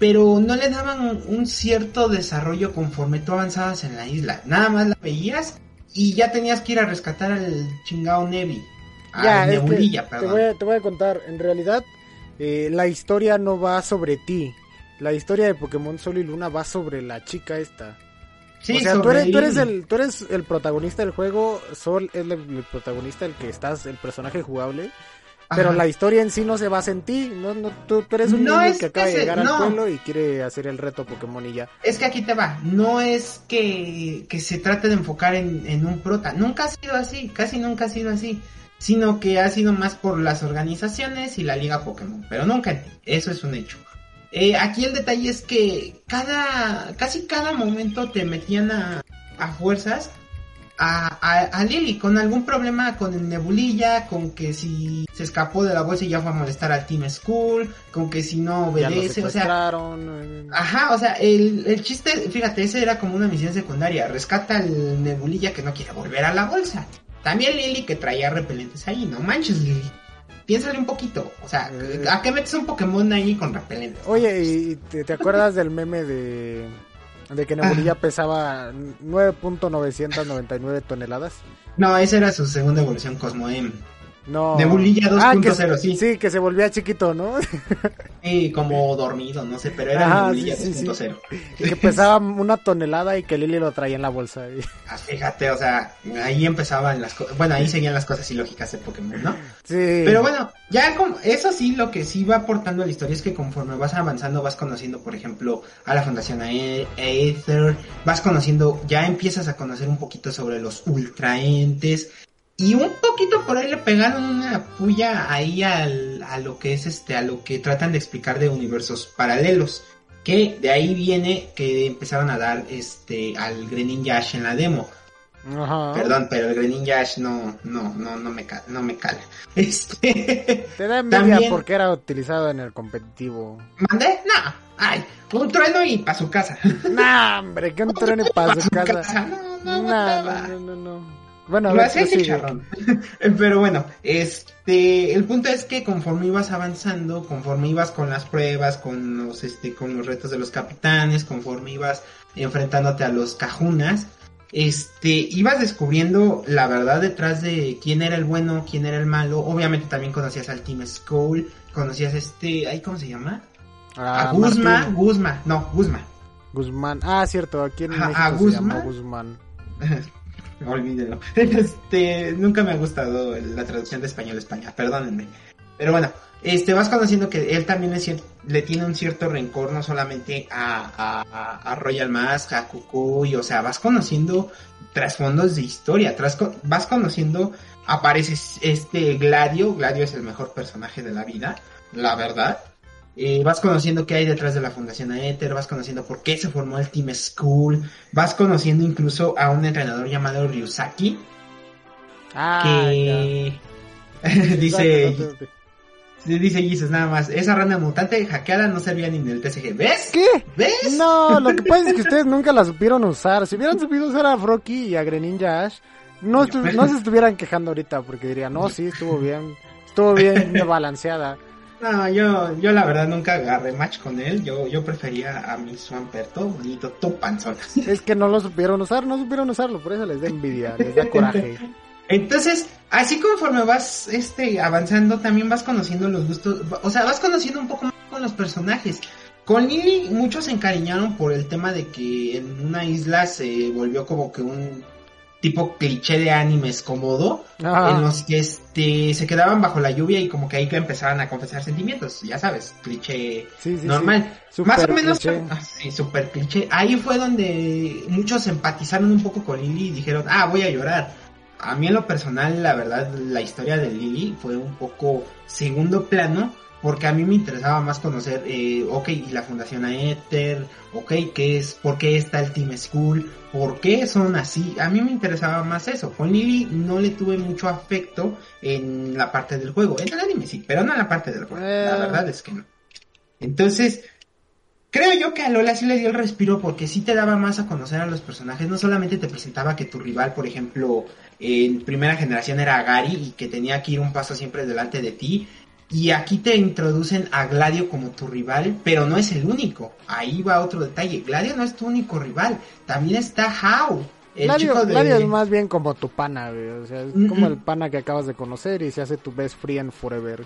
Pero no le daban un, cierto desarrollo conforme tú avanzabas en la isla. Nada más la veías y ya tenías que ir a rescatar al chingao Nevi. Ya, a Nebulilla, te, perdón. voy a, te voy a contar, en realidad eh, la historia no va sobre ti. La historia de Pokémon Sol y Luna va sobre la chica esta. Sí, o sea, tú eres, tú, eres Lily. el, tú eres el protagonista del juego, Sol es el, el protagonista, el que estás, el personaje jugable. Pero Ajá. la historia en sí no se basa en ti. No, no, tú, tú eres un No niño es que acaba que de llegar no. al pueblo y quiere hacer el reto Pokémon y ya. Es que aquí te va, no es que, que se trate de enfocar en, en un prota, nunca ha sido así, casi nunca ha sido así, sino que ha sido más por las organizaciones y la liga Pokémon, pero nunca en ti, eso es un hecho. Eh, aquí el detalle es que cada, casi cada momento te metían a, a fuerzas a, a, a Lily con algún problema con el Nebulilla, con que si se escapó de la bolsa y ya fue a molestar al Team School, con que si no obedece, o sea, Ajá, o sea, el, el chiste, fíjate, ese era como una misión secundaria. Rescata al Nebulilla que no quiere volver a la bolsa. También Lily que traía repelentes ahí. No manches, Lily. Piénsale un poquito. O sea, Eh. ¿a qué metes un Pokémon ahí con repelentes? Oye, ¿y te, te acuerdas del meme de, de que Nebulilla pesaba 9.999 toneladas? No, esa era su segunda evolución Cosmo M. No. Nebulilla Ah, que 2.0, se- sí. Sí, que se volvía chiquito, ¿no? Sí, como dormido, no sé, pero era sí, sí, sí. 2.0. Y que pesaba una tonelada y que Lily lo traía en la bolsa. y- Ah, Fíjate, o sea, ahí empezaban las cosas. Bueno, ahí seguían las cosas ilógicas de Pokémon, ¿no? Sí. Pero bueno, ya como, eso sí, lo que sí va aportando a la historia es que conforme vas avanzando, vas conociendo, por ejemplo, a la Fundación Ae- Aether, vas conociendo, ya empiezas a conocer un poquito sobre los ultraentes, y un poquito por ahí le pegaron una puya ahí al, a lo que es este, a lo que tratan de explicar de universos paralelos. Que de ahí viene que empezaron a dar este al Greninja Ash en la demo. Ajá. Perdón, pero el Greninja Ash no, no, no, no me, ca- no me cala. Este. Te da envidia También- porque era utilizado en el competitivo. ¿Mandé? No. Ay, un trueno y pa' su casa. Nah, hombre, que un tren para Pa' su casa. No, no, No, no, no, no, no. Bueno, Lo hacía ese prosigue. charrón. Pero bueno, este, el punto es que conforme ibas avanzando, conforme ibas con las pruebas, con los, este, con los retos de los capitanes, conforme ibas enfrentándote a los cajunas, este, ibas descubriendo la verdad detrás de quién era el bueno, quién era el malo. Obviamente también conocías al Team Skull, conocías este, ay, ¿cómo se llama? Ah, a Guzma, Guzma, no, Guzma. Guzmán. Ah, cierto, aquí en Ajá, México a se Guzmán. llama Guzmán. Olvídenlo. Este, nunca me ha gustado la traducción de español a España, perdónenme. Pero bueno, este, vas conociendo que él también le tiene un cierto rencor, no solamente a, a, a Royal Mask, a Cucuy, o sea, vas conociendo trasfondos de historia, tras, vas conociendo, aparece este Gladio, Gladio es el mejor personaje de la vida, la verdad. Eh, vas conociendo qué hay detrás de la Fundación Aether, vas conociendo por qué se formó el Team School, vas conociendo incluso a un entrenador llamado Ryusaki, ah, que dice... Dice Jesus nada más, esa rana mutante hackeada no servía ni en el TCG. ¿Ves? ¿Qué? ¿Ves? No, lo que pasa es que ustedes nunca la supieron usar. Si hubieran sabido usar a Frocky y a Greninja Ash, no, no se estuvieran quejando ahorita porque dirían, no, sí, estuvo bien, estuvo bien balanceada. No, yo, yo la verdad nunca agarré match con él. Yo, yo prefería a mi Swamperto, bonito, todo panzón. Es que no lo supieron usar, no supieron usarlo, por eso les da envidia, les da coraje. Entonces, así conforme vas este, avanzando, también vas conociendo los gustos, o sea, vas conociendo un poco más con los personajes. Con Lily muchos se encariñaron por el tema de que en una isla se volvió como que un tipo cliché de animes cómodo, en los que este se quedaban bajo la lluvia y como que ahí que empezaban a confesar sentimientos, ya sabes, cliché normal. Más o menos, ah, sí, super cliché. Ahí fue donde muchos empatizaron un poco con Lily y dijeron, ah, voy a llorar a mí en lo personal, la verdad, la historia de Lily fue un poco segundo plano, porque a mí me interesaba más conocer, eh, ok, la Fundación Aether, ok, ¿qué es? ¿Por qué está el Team School? ¿Por qué son así? A mí me interesaba más eso. Con Lily no le tuve mucho afecto en la parte del juego. En el anime sí, pero no en la parte del juego. La eh. verdad es que no. Entonces, Creo yo que a Lola sí le dio el respiro porque sí te daba más a conocer a los personajes. No solamente te presentaba que tu rival, por ejemplo, en primera generación era Gary y que tenía que ir un paso siempre delante de ti. Y aquí te introducen a Gladio como tu rival, pero no es el único. Ahí va otro detalle. Gladio no es tu único rival. También está How. El Gladio, Gladio es más bien como tu pana, O sea, es como el pana que acabas de conocer y se hace tu best friend forever.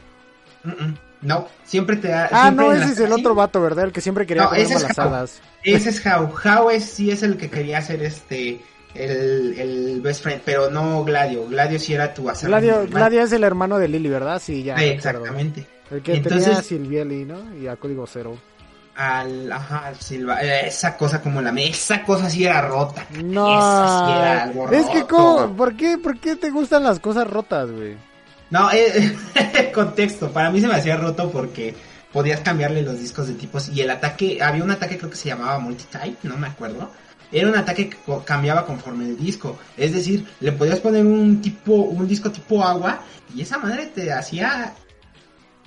No, siempre te da. Ah, no, ese es el otro vato, ¿verdad? El que siempre quería no, ese es hadas. Ese es How. How es, sí es el que quería hacer este. El, el best friend, pero no Gladio. Gladio sí era tu hacer. Gladio, Gladio es el hermano de Lily, ¿verdad? Sí, ya. exactamente. El que Entonces, tenía a Silvieli, ¿no? Y a Código Cero. Al, ajá, al Silva, esa cosa como la esa cosa sí era rota. No. Esa sí era algo Es que, ¿cómo? ¿por qué, ¿por qué te gustan las cosas rotas, güey? No, eh, contexto. Para mí se me hacía roto porque podías cambiarle los discos de tipos y el ataque, había un ataque creo que se llamaba multitype, no me acuerdo. Era un ataque que cambiaba conforme el disco. Es decir, le podías poner un tipo, un disco tipo agua y esa madre te hacía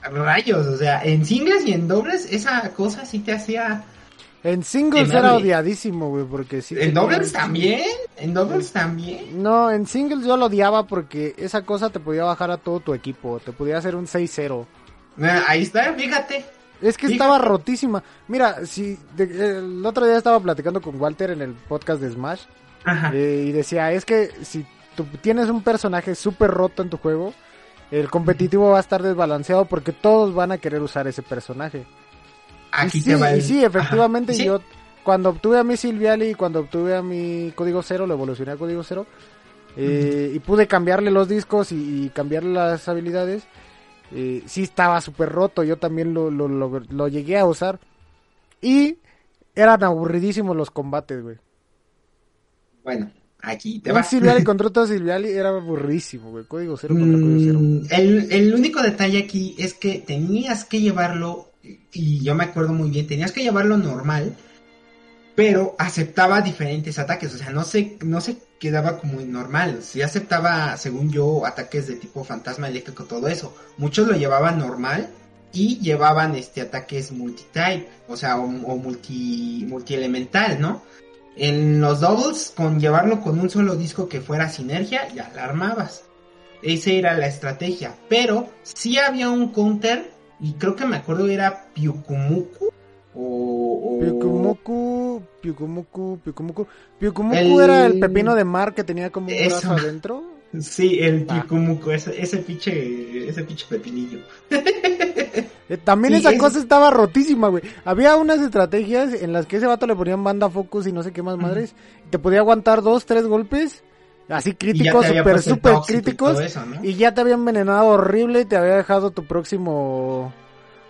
rayos. O sea, en singles y en dobles esa cosa sí te hacía en singles era odiadísimo, güey, porque sí. ¿En dobles también? ¿En dobles también? No, en singles yo lo odiaba porque esa cosa te podía bajar a todo tu equipo, te podía hacer un 6-0. Ah, ahí está, fíjate. Es que estaba rotísima. Mira, si el otro día estaba platicando con Walter en el podcast de Smash. Eh, y decía, es que si tú tienes un personaje súper roto en tu juego, el competitivo va a estar desbalanceado porque todos van a querer usar ese personaje y sí, Y sí, efectivamente, yo cuando obtuve a mi Silviali y cuando obtuve a mi código cero, lo evolucioné a código cero, eh, y pude cambiarle los discos y, cambiarle las habilidades, eh, sí estaba súper roto, yo también lo, lo, lo, llegué a usar. Y eran aburridísimos los combates, güey. Bueno, aquí te va. Silviali contra otro Silviali era aburridísimo, güey. Código cero contra código cero. Mm, el, el único detalle aquí es que tenías que llevarlo y yo me acuerdo muy bien, tenías que llevarlo normal, pero aceptaba diferentes ataques, o sea, no se, no se quedaba como normal, sí aceptaba, según yo, ataques de tipo fantasma eléctrico, todo eso. Muchos lo llevaban normal y llevaban este ataques multitype, o sea, o, multi, multielemental, ¿no? En los doubles, con llevarlo con un solo disco que fuera sinergia, ya la armabas. Esa era la estrategia. Pero sí había un counter y creo que me acuerdo era Piukumuku. O, Piukumuku, Piukumuku, Piukumuku. Piukumuku era el pepino de mar que tenía como un brazo adentro. Sí, el ah. Piukumuku, ese, ese pinche, ese pinche pepinillo. Eh, también esa cosa estaba rotísima, güey. Había unas estrategias en las que ese vato le ponían banda focus y no sé qué más madres. Te podía aguantar dos, tres golpes Así Y críticos, súper, súper y críticos. eso, ¿no? Y ya te había envenenado horrible y te había dejado tu próximo.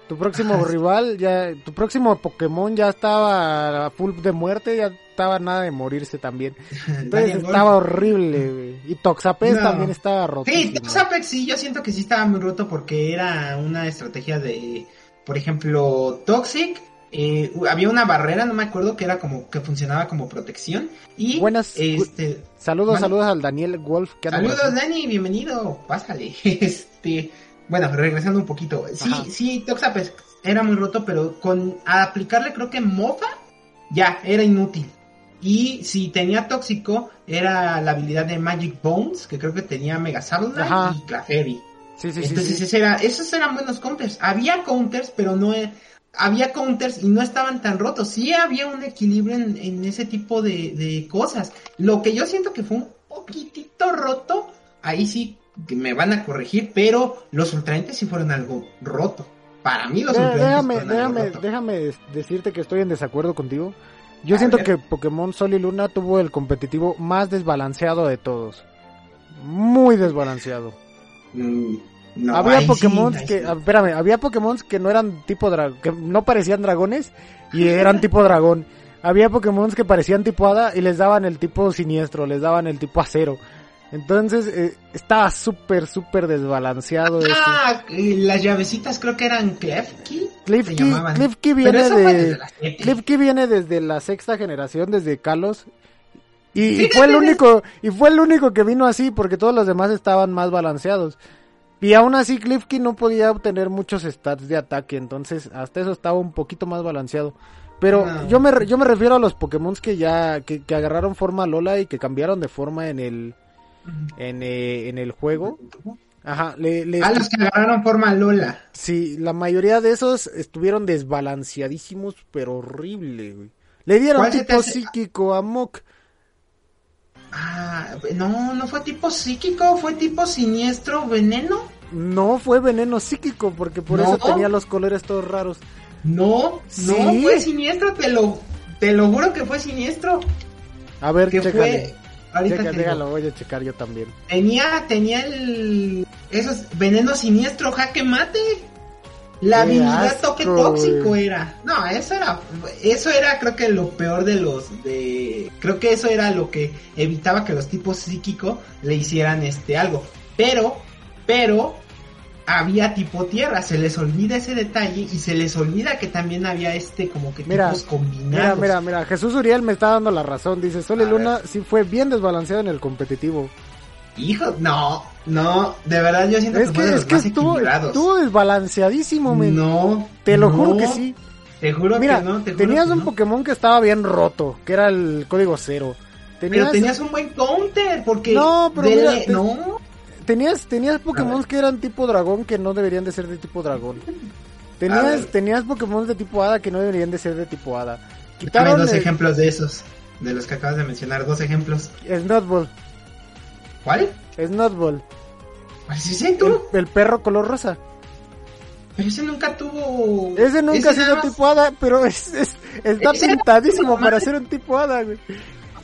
Tu próximo rival, ya. Tu próximo Pokémon ya estaba a full de muerte, ya estaba nada de morirse también. Entonces estaba horrible, güey. Y Toxapex No. también estaba Sí, rotísimo. Toxapex sí, yo siento que sí estaba muy roto porque era una estrategia de, por ejemplo, Toxic. eh, había una barrera, no me acuerdo, que era como que funcionaba como protección. Y Buenas- este, Saludos, saludos al Daniel Wolf. Que Saludos. Dani, bienvenido, pásale. Este, bueno, regresando un poquito. Sí, Ajá. sí, Toxapex era muy roto, pero con a aplicarle creo que Mofa ya era inútil. Y si tenía tóxico era la habilidad de Magic Bones, que creo que tenía Mega Sableye y Clefairy. Sí, sí, sí. Entonces sí. ese era, esos eran buenos counters. Había counters, pero no había counters y no estaban tan rotos. Sí había un equilibrio en, en ese tipo de, de cosas. Lo que yo siento que fue un poquitito roto, ahí sí que me van a corregir, pero los ultraentes sí fueron algo roto. Para mí los ultraentes déjame, déjame, roto. déjame des- decirte que estoy en desacuerdo contigo. Yo A siento ver. que Pokémon Sol y Luna tuvo el competitivo más desbalanceado de todos. Muy desbalanceado. Mm, no, había sí, Pokémon que, sí. espérame, había Pokémon que no eran tipo dragón, que no parecían dragones y eran tipo dragón. Había Pokémon que parecían tipo hada y les daban el tipo siniestro, les daban el tipo acero. Entonces eh, estaba súper, súper desbalanceado. Ah, y las llavecitas creo que eran Klefki. viene de... desde viene desde la sexta generación, desde Kalos. Y, fue el único, y fue el único que vino así, porque todos los demás estaban más balanceados. Y aún así Klefki no podía obtener muchos stats de ataque, entonces hasta eso estaba un poquito más balanceado. Pero No. yo me yo me refiero a los Pokémon que ya que, que agarraron forma Lola y que cambiaron de forma en el en, eh, en el juego. Ajá, le, le- A los que agarraron forma Lola. Sí, la mayoría de esos estuvieron desbalanceadísimos, pero horrible, güey. Le dieron ¿Cuál se te tipo hace- psíquico a Mok. Ah, no, no fue tipo psíquico, fue tipo siniestro, veneno. No fue veneno psíquico, porque por ¿No? eso tenía los colores todos raros. No, Sí. no fue siniestro, te lo, te lo juro que fue siniestro. A ver, Que chécale. fue, ahorita digo. voy a checar yo también. tenía, tenía el, esos veneno siniestro, jaque mate. La Qué habilidad asco, toque tóxico güey. era. No, eso era, eso era creo que lo peor de los, de, creo que eso era lo que evitaba que los tipos psíquico le hicieran este algo. Pero, pero, había tipo tierra, se les olvida ese detalle y se les olvida que también había este como que Mira, tipos Mira, combinados. mira, mira, Jesús Uriel me está dando la razón. Dice, Sol y Luna sí fue bien desbalanceado en el competitivo. Hijo, no, no, de verdad yo siento Es que fue que, de es los que más estuvo, desbalanceadísimo, men. No, Te lo no, juro que sí. Te juro Mira, que no, te juro tenías que un no. Pokémon que estaba bien roto, que era el código cero. Pero tenías un buen counter, porque... No, pero mira, te- No, Tenías, tenías Pokémon que eran tipo dragón que no deberían de ser de tipo dragón. Tenías, tenías Pokémon de tipo hada que no deberían de ser de tipo hada. dame Quitaron dos el- ejemplos de esos, de los que acabas de mencionar, dos ejemplos. Snotball, ¿Cuál? Snotball, ¿Cuál es ese el, tú? el perro color rosa. Pero ese nunca tuvo... Ese nunca ha sido tipo hada, pero es, es- está Ese- pintadísimo para ser un tipo hada, güey.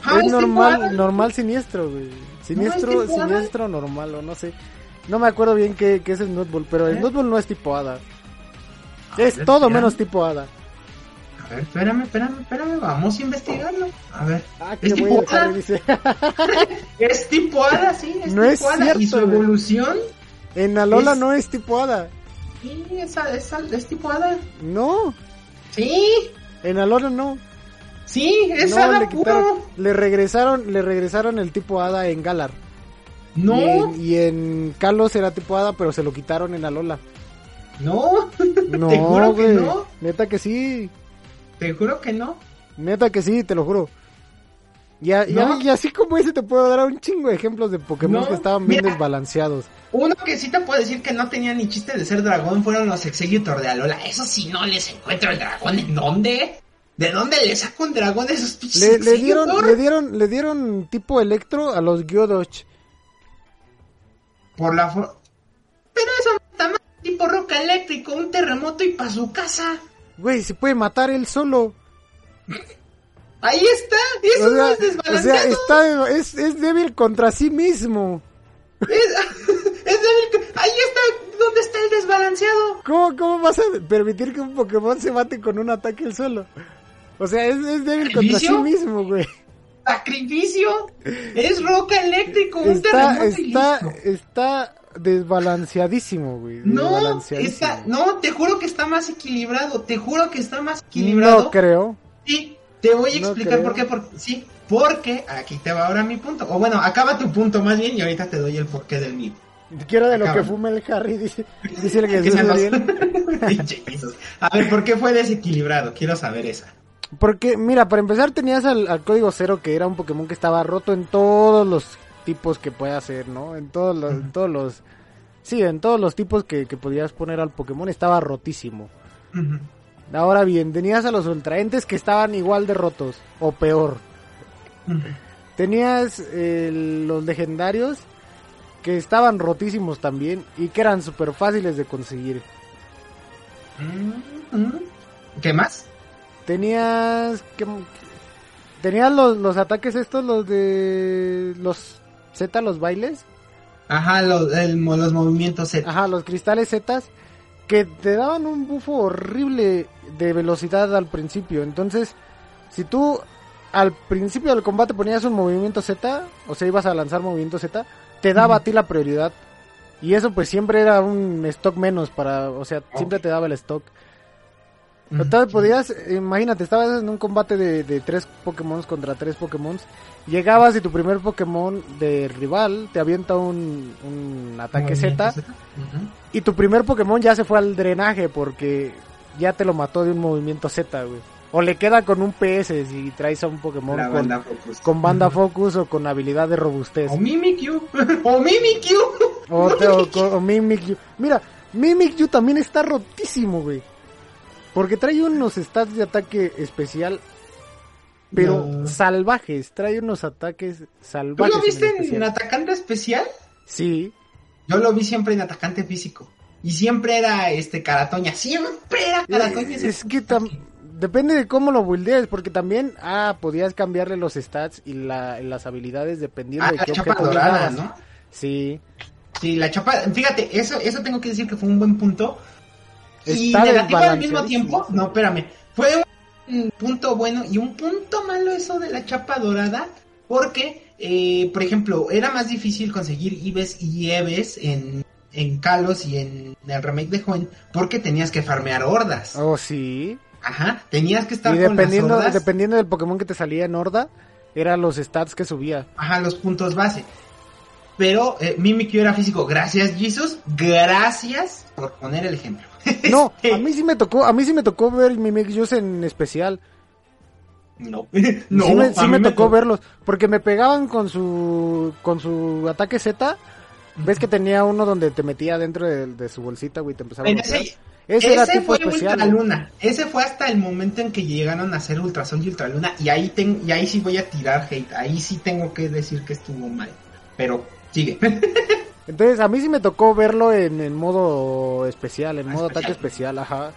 Es normal, normal siniestro, güey. Siniestro, No, siniestro normal, o no sé. No me acuerdo bien qué, qué es el Snotball, pero el ¿Eh? Snotball no es tipo hada. A Es ver, todo espérame. menos tipo hada. A ver, espérame, espérame, espérame, vamos a investigarlo. A ver. Ah, ¿Es tipo? Harry dice. Es tipo hada, sí, es No tipo es hada. Y su evolución, En Alola Es- no es tipo hada. sí, es, es, es tipo hada. No, Sí, en Alola no. Sí, es no, hada le quitaron, puro. le regresaron, le regresaron el tipo hada en Galar. No, Y en, Kalos era tipo hada, pero se lo quitaron en Alola. no, No, Te juro que no. Neta que sí. te juro que no. Neta que sí, te lo juro. Y, a- y a- ¿No? y así como ese te puedo dar un chingo de ejemplos de Pokémon No, que estaban bien mira. desbalanceados. Uno que sí te puedo decir que no tenía ni chiste de ser dragón fueron los Executor de Alola. Eso sí, no les encuentro el dragón. ¿En dónde? ¿De dónde le saco un dragón de esos pinches Le, le dieron, le dieron, le dieron tipo electro a los Gyudoch. Por la for- Pero eso está mal. Tipo roca eléctrico, un terremoto y pa' su casa. Güey, se puede matar él solo. Ahí está, eso O sea, no es o sea, desbalanceado. está, es, es débil contra sí mismo. Es, es débil. Ahí está, ¿dónde está el desbalanceado? ¿Cómo, ¿Cómo vas a permitir que un Pokémon se mate con un ataque él solo? O sea, es, es débil contra sí ¿Sacrificio? mismo, güey. Sacrificio. Es roca eléctrico, un Está, está, está desbalanceadísimo, güey. No, desbalanceadísimo. está, no, te juro que está más equilibrado. Te juro que está más equilibrado. No creo. Sí, te voy a explicar por qué. Porque, sí, porque aquí te va ahora mi punto. O bueno, acaba tu punto más bien y ahorita te doy el porqué del mío. Quiero de lo que fume el Harry, dice, dice el Que Jesús Jesús. A ver, ¿por qué fue desequilibrado? Quiero saber esa. Porque, mira, para empezar tenías al, al Código Cero, que era un Pokémon que estaba roto en todos los tipos que puede hacer, ¿no? En todos los, en todos los... Sí, en todos los tipos que, que podías poner al Pokémon estaba rotísimo. Ahora bien, tenías a los Ultraentes que estaban igual de rotos, o peor. Tenías eh, los legendarios que estaban rotísimos también y que eran súper fáciles de conseguir. Ujú. ¿Qué más? Tenías que tenías los, los ataques estos los de los Z los bailes, Ajá, lo- el mo- los movimientos Z. ajá, los cristales Z que te daban un bufo horrible de velocidad al principio. Entonces, si tú al principio del combate ponías un movimiento Z, o sea, ibas a lanzar movimiento Z, te daba a ti la prioridad. Y eso pues siempre era un stock menos para, o sea, siempre te daba el stock. Podías, imagínate, estabas en un combate de, de tres Pokémon contra tres Pokémon. Llegabas y tu primer Pokémon de rival te avienta un, un ataque Z. Y tu primer Pokémon ya se fue al drenaje porque ya te lo mató de un movimiento Z, güey. O le queda con un PS si traes a un Pokémon La con, banda Focus. con banda Ujú. Focus o con habilidad de robustez. O Mimikyu. o Mimikyu. O, te- o o Mimikyu. Mira, Mimikyu también está rotísimo, güey. Porque trae unos stats de ataque especial, pero No. salvajes. Trae unos ataques ¿Tú salvajes. lo viste en, especial. atacante especial? Sí. Yo lo vi siempre en atacante físico. Y siempre era este Caratoña. Siempre era Caratoña. Es que tam- depende de cómo lo buildees, porque también, ah, podías cambiarle los stats y, la, las habilidades dependiendo Ah, de la qué chapa dorada. ¿no? Sí. Sí, la chapa. Fíjate, eso, eso tengo que decir que fue un buen punto. Y negativo al mismo tiempo. No, espérame. Fue un punto bueno y un punto malo eso de la chapa dorada. Porque, eh, por ejemplo, era más difícil conseguir Ibes y Eves en, en Kalos y en el remake de Joven. Porque tenías que farmear hordas. Oh, sí. Ajá, tenías que estar Y con las dependiendo, hordas. dependiendo del Pokémon que te salía en Horda, eran los stats que subía. Ajá, los puntos base. Pero eh, Mimikyu era físico. Gracias, Jesus. Gracias por poner el ejemplo. No, a mí sí me tocó, a mí sí me tocó ver Mimikyu en especial. No, No, sí me, sí me tocó to- verlos, porque me pegaban con su con su ataque Z. ¿Ves que tenía uno donde te metía dentro de, de su bolsita, güey, te empezaba a ese, Ese, era ese tipo fue especial. Ultra güey. Luna. Ese fue hasta el momento en que llegaron a hacer Ultrasol y Ultraluna. Y ahí, ten- y ahí sí voy a tirar hate. Ahí sí tengo que decir que estuvo mal. Pero sigue. Entonces, a mí sí me tocó verlo en, en modo especial, en Ah, modo especial. ataque especial, ajá.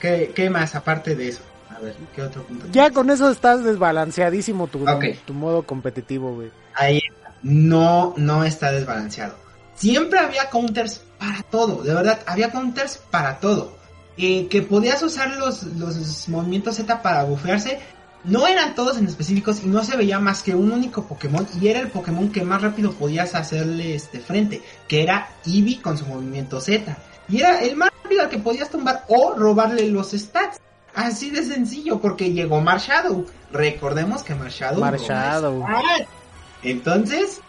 ¿Qué, qué más aparte de eso? A ver, ¿qué otro punto? Ya con eso estás desbalanceadísimo tu, tu modo competitivo, güey. Ahí está. no, no está desbalanceado. Siempre había counters para todo, de verdad, había counters para todo. Eh, que podías usar los, los movimientos Z para bufearse. No eran todos en específicos y no se veía más que un único Pokémon y era el Pokémon que más rápido podías hacerle este frente, que era Eevee con su movimiento Z. Y era el más rápido al que podías tumbar o robarle los stats. Así de sencillo, porque llegó Marshadow. Recordemos que Marshadow... Marshadow. Entonces,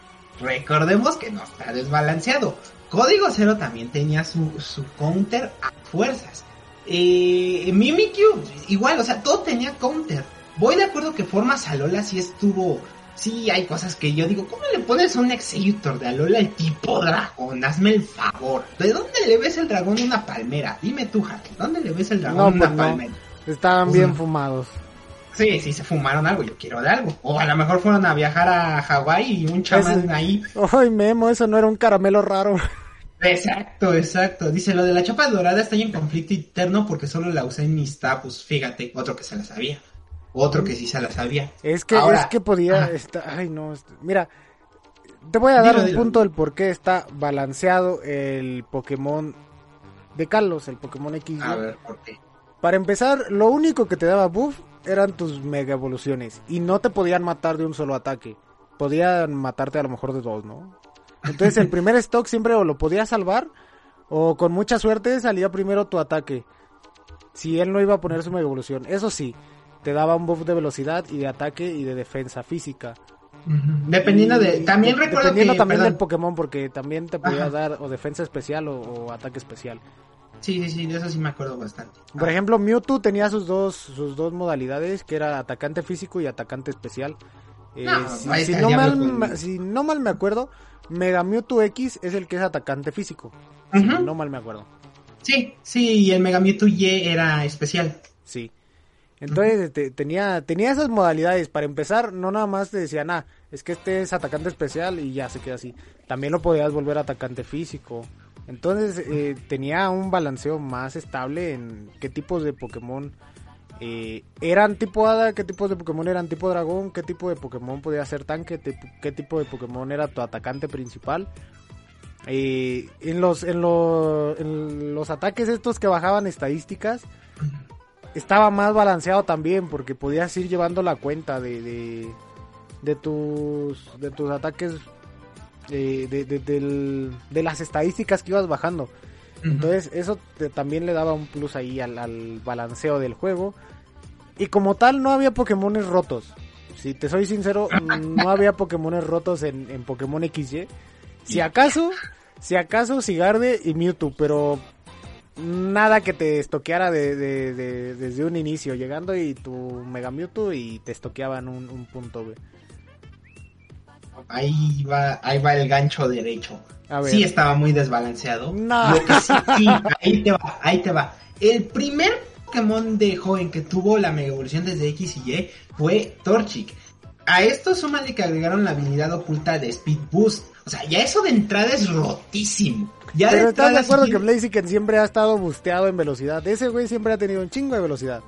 recordemos que no está desbalanceado. Código Cero también tenía su, su counter a fuerzas. Eh, Mimikyu, igual, o sea, todo tenía counter. Voy de acuerdo que formas a Lola sí estuvo... Sí, hay cosas que yo digo, ¿cómo le pones un Executor de Alola el tipo dragón? Hazme el favor. ¿De dónde le ves el dragón una palmera? Dime tú, Harry, ¿dónde le ves el dragón No, una pues no. palmera? Estaban bien fumados. Sí, sí, se fumaron algo, yo quiero de algo. O a lo mejor fueron a viajar a Hawái y un chamán Ese- ahí. Ay, Memo, eso no era un caramelo raro. Exacto, exacto. Dice, lo de la chapa dorada está en conflicto interno porque solo la usé en mis tapus. Fíjate, otro que se la sabía. Otro que sí se la sabía. Es que, Ahora- es que podía estar, ay no, est- mira, te voy a dar Dilo, un dilo. punto del por qué está balanceado el Pokémon de Carlos, el Pokémon X. A ver, ¿por qué? Para empezar, lo único que te daba buff eran tus mega evoluciones y no te podían matar de un solo ataque. Podían matarte a lo mejor de dos, ¿no? Entonces el primer stock siempre o lo podías salvar o con mucha suerte salía primero tu ataque. Si él no iba a poner su mega evolución. Eso sí, te daba un buff de velocidad y de ataque y de defensa física. Dependiendo de... También recuerdo Dependiendo que... también perdón. del Pokémon porque también te podía Ajá. dar o defensa especial o, o ataque especial. Sí, sí, sí, de eso sí me acuerdo bastante. Por ejemplo, Mewtwo tenía sus dos, sus dos modalidades, que era atacante físico y atacante especial. Eh, No, si, si no mal, si no mal me acuerdo, Mega Mewtwo X es el que es atacante físico. Si Ujú. no mal me acuerdo. Sí, sí, y el Mega Mewtwo Y era especial. Sí. Entonces este, tenía, tenía esas modalidades. Para empezar, no nada más te decían, ah, es que este es atacante especial y ya se queda así. También lo podías volver atacante físico. Entonces eh, tenía un balanceo más estable en qué tipos de Pokémon eh, eran tipo hada, qué tipos de Pokémon eran tipo dragón, qué tipo de Pokémon podía ser tanque, te- qué tipo de Pokémon era tu atacante principal. Eh, en los en, en los ataques estos que bajaban estadísticas estaba más balanceado también porque podías ir llevando la cuenta de de, de tus de tus ataques eh, de, de, del- de las estadísticas que ibas bajando. Entonces eso te- también le daba un plus ahí al, al balanceo del juego. Y como tal no había Pokémones rotos. Si te soy sincero no había Pokémones rotos en, en Pokémon XY si acaso si acaso Sigarde y Mewtwo pero nada que te estoqueara de, de- de- desde un inicio, llegando y tu Mega Mewtwo y te estoqueaban un, un punto, güey. Ahí va, ahí va el gancho derecho. A ver. Sí estaba muy desbalanceado. No. Lo que sí, sí, ahí te va, ahí te va. El primer Pokémon de joven que tuvo la mega evolución desde X y Y fue Torchic. A esto súmale que agregaron la habilidad oculta de Speed Boost. O sea, ya eso de entrada es rotísimo. Ya Pero estás de acuerdo que Blaziken siempre ha estado busteado en velocidad. Ese güey siempre ha tenido un chingo de velocidad.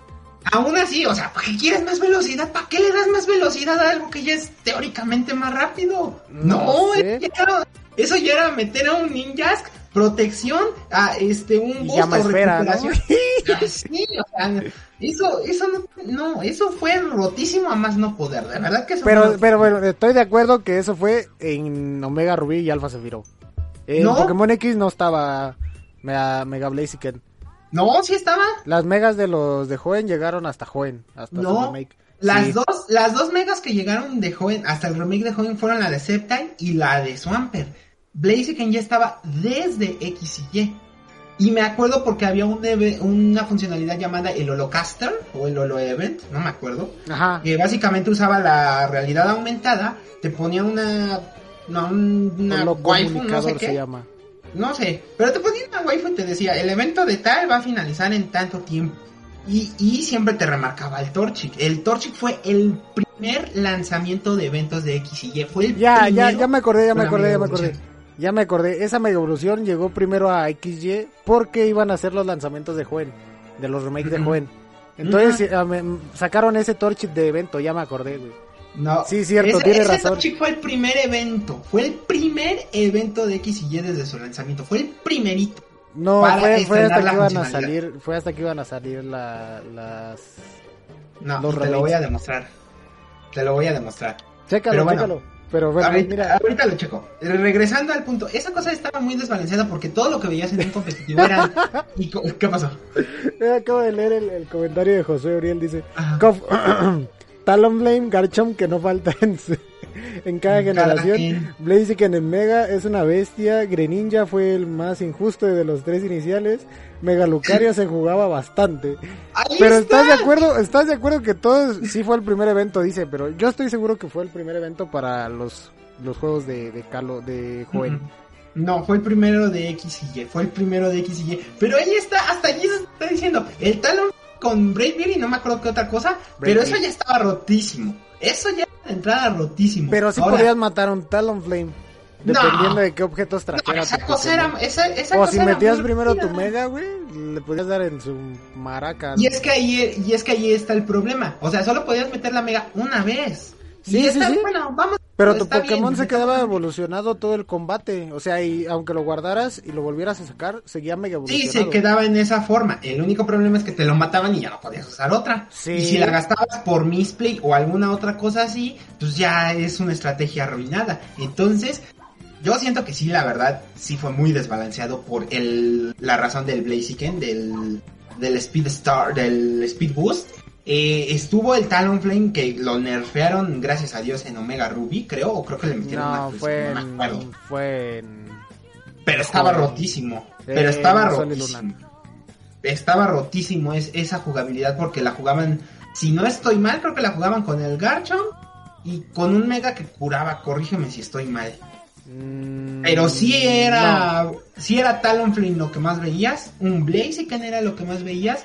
Aún así, o sea, ¿para qué quieres más velocidad? ¿Para qué le das más velocidad a algo que ya es teóricamente más rápido? No No, sé. eso, ya era, eso ya era meter a un Ninjask, protección, a este, un Y boost llama o esfera, ¿no? recuperación. Ah, sí, o sea, eso, eso no, no, eso fue rotísimo a más no poder, de verdad que eso Pero, fue- pero bueno, estoy de acuerdo que eso fue en Omega Rubí y Alpha Zafiro. En No. Pokémon X no estaba Mega, Mega Blaziken. No, sí estaba. Las megas de los de Joven llegaron hasta Joven, hasta su No, remake. las Sí. dos, las dos megas que llegaron de joven, hasta el remake de joven fueron la de Sceptile y la de Swampert. Blaziken ya estaba desde X y Y. Y me acuerdo porque había un una funcionalidad llamada el Holocaster o el Holo Event, no me acuerdo, Ajá. que básicamente usaba la realidad aumentada, te ponía una, no, una waifu, no sé se qué, llama. no sé, pero te ponía una waifu y te decía, el evento de tal va a finalizar en tanto tiempo. Y, y siempre te remarcaba el Torchic. El Torchic fue el primer lanzamiento de eventos de X y Y. Fue el Ya, ya, primero ya me acordé, ya me acordé, ya me acordé. Ya me acordé. Esa mega evolución llegó primero a XY porque iban a hacer los lanzamientos de Joven, de los remakes de. Joven. Entonces eh, me- sacaron ese Torchic de evento, ya me acordé, güey. No, Sí, cierto, ese, tiene ese razón. Torchic fue el primer evento. Fue el primer evento de X y Y desde su lanzamiento. Fue el primerito. No, fue, hasta que iban a salir, fue hasta que iban a salir la, las... No, Los te lo voy a demostrar. Te lo voy a demostrar. Chécalo, Pero bueno, chécalo. Pero bueno, ahorita, mira, ahorita lo checo. Regresando al punto, esa cosa estaba muy desbalanceada porque todo lo que veías en un competitivo era... ¿Y co- qué pasó? acabo de leer el, el comentario de José Uriel, dice... Talonflame, Garchomp que no falta en, en cada En cada generación. gen. Blaziken en Mega es una bestia. Greninja fue el más injusto de los tres iniciales. Mega Lucario se jugaba bastante. Pero está. estás de acuerdo, estás de acuerdo que todo sí fue el primer evento, dice, pero yo estoy seguro que fue el primer evento para los los juegos de de Calo de joven. No, fue el primero de X y Y, fue el primero de X y Y. Pero ahí está, hasta allí se está diciendo, el talón con Braveberry, no me acuerdo qué otra cosa, pero eso ya estaba rotísimo. Eso ya entrada rotísimo. Pero sí Ahora, podías matar un Talonflame. Dependiendo No. de qué objetos No, trajera esa tu cosa Pokémon. era, esa, esa O cosa si metías primero tu mega, güey, le podías dar en su maraca. Y es que ahí, y es que ahí está el problema. O sea, solo podías meter la mega una vez. Sí, sí, está- sí. bueno, vamos. Pero tu Pokémon bien. se quedaba evolucionado todo el combate. O sea, y aunque lo guardaras y lo volvieras a sacar, seguía mega Sí, evolucionado. se quedaba en esa forma. El único problema es que te lo mataban y ya no podías usar otra. Sí. Y si la gastabas por misplay o alguna otra cosa así, pues ya es una estrategia arruinada. Entonces, yo siento que sí, la verdad, sí fue muy desbalanceado por el, la razón del Blaziken, del, del Speed Star, del Speed Boost. Eh, estuvo el Talonflame que lo nerfearon, gracias a Dios, en Omega Ruby, creo, o creo que le metieron una No, actualización, fue no me acuerdo. en, fue en... Pero estaba rotísimo. Pero Eh, estaba rotísimo. Estaba rotísimo es, esa jugabilidad porque la jugaban, si no estoy mal, creo que la jugaban con el Garchomp y con un Mega que curaba, corrígeme si estoy mal. Mm, Pero sí no. era, sí era Talonflame lo que más veías, un Blaziken era lo que más veías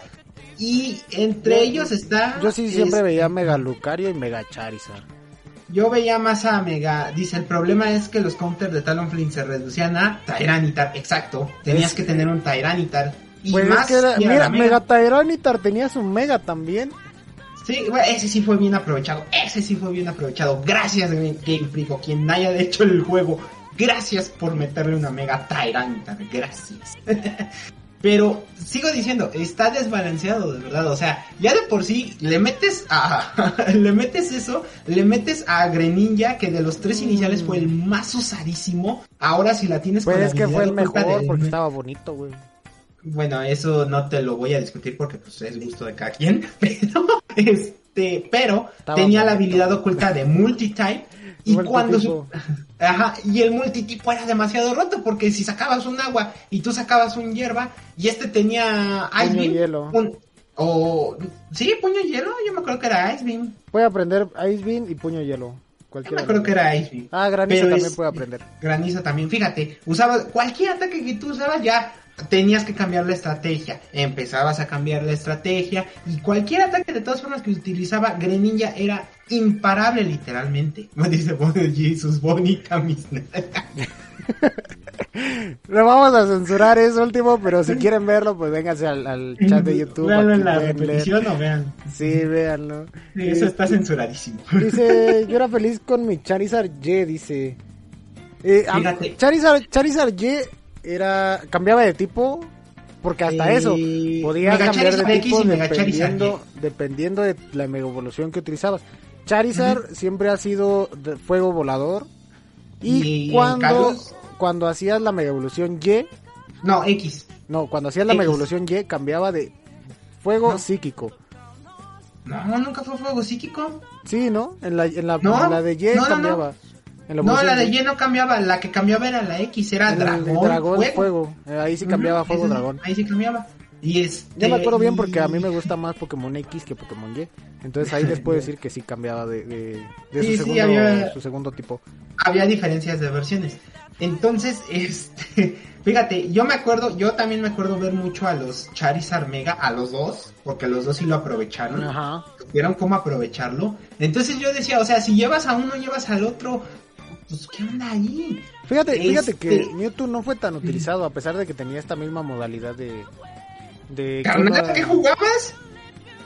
y entre Yo- ellos está... Yo sí siempre este, veía Mega Lucario y Mega Charizard. Yo veía más a Mega. Dice, el problema es que los counters de Talonflame se reducían a Tyranitar. Exacto. Tenías Es- que tener un Tyranitar. Y Pues más es que era, si era mira, Mega. Mega Tyranitar tenía su Mega también. Sí, bueno, ese sí fue bien aprovechado. Ese sí fue bien aprovechado. Gracias, Game Game Freak, o quien haya hecho el juego. Gracias por meterle una Mega Tyranitar. Gracias. Pero sigo diciendo, está desbalanceado de verdad. O sea, ya de por sí le metes a. le metes eso, le metes a Greninja, que de los tres iniciales fue el más usadísimo. Ahora si la tienes Pues con la es que fue el mejor del- porque estaba bonito, güey. Bueno, eso no te lo voy a discutir porque pues es gusto de cada quien. Pero, este, pero Estaba tenía la habilidad oculta de multitype. Y Multitipo. cuando su- Ajá, y el multitipo era demasiado roto porque si sacabas un agua y tú sacabas un hierba y este tenía Ice Puño Beam, hielo. un- o sí, puño hielo, yo me acuerdo que era Ice Beam. Puede aprender Ice Beam y Puño Hielo. Yo Cualquiera. me acuerdo que era Ice Beam. Ah, Granizo Pero también es- puede aprender. Granizo también, fíjate, usabas cualquier ataque que tú usabas ya tenías que cambiar la estrategia, empezabas a cambiar la estrategia y cualquier ataque de todas formas que utilizaba Greninja era imparable literalmente. Me dice Jesus, bonita mis Lo vamos a censurar eso último, pero si quieren verlo, pues vénganse al, al chat de YouTube. Veanlo en la repetición o vean. Sí, véanlo. Sí, eso Eh, está censuradísimo. Dice, yo era feliz con mi Charizard Y, dice. Eh, Fíjate. Charizard, Charizard Y era cambiaba de tipo porque hasta Eh, eso podía cambiar de tipo dependiendo dependiendo de la mega evolución que utilizabas. Charizard siempre ha sido de fuego volador y, Y cuando cuando hacías la mega evolución Y, No, X. no, cuando hacías la X. mega evolución Y cambiaba de fuego No. psíquico. No, nunca fue fuego psíquico. Sí, ¿no? En la en la, No, en la de Y no. cambiaba. No, la de Y. Y no cambiaba, la que cambiaba era la X, era El dragón, dragón fuego. fuego. Ahí sí cambiaba fuego dragón. Ahí sí cambiaba. Y este, Yo me acuerdo bien porque a mí me gusta más Pokémon X que Pokémon Y. Entonces ahí les puedo decir que sí cambiaba de, de, de Sí, sí, su, segundo, había- su segundo tipo. había diferencias de versiones. Entonces, este, fíjate, yo me acuerdo, yo también me acuerdo ver mucho a los Charizard Mega, a los dos, porque los dos sí lo aprovecharon. Ajá. Vieron cómo aprovecharlo. Entonces yo decía, o sea, si llevas a uno, llevas al otro, pues ¿qué onda ahí? Fíjate, fíjate que Este- Mewtwo no fue tan utilizado a pesar de que tenía esta misma modalidad de... de ¿Carnal, iba- qué jugabas?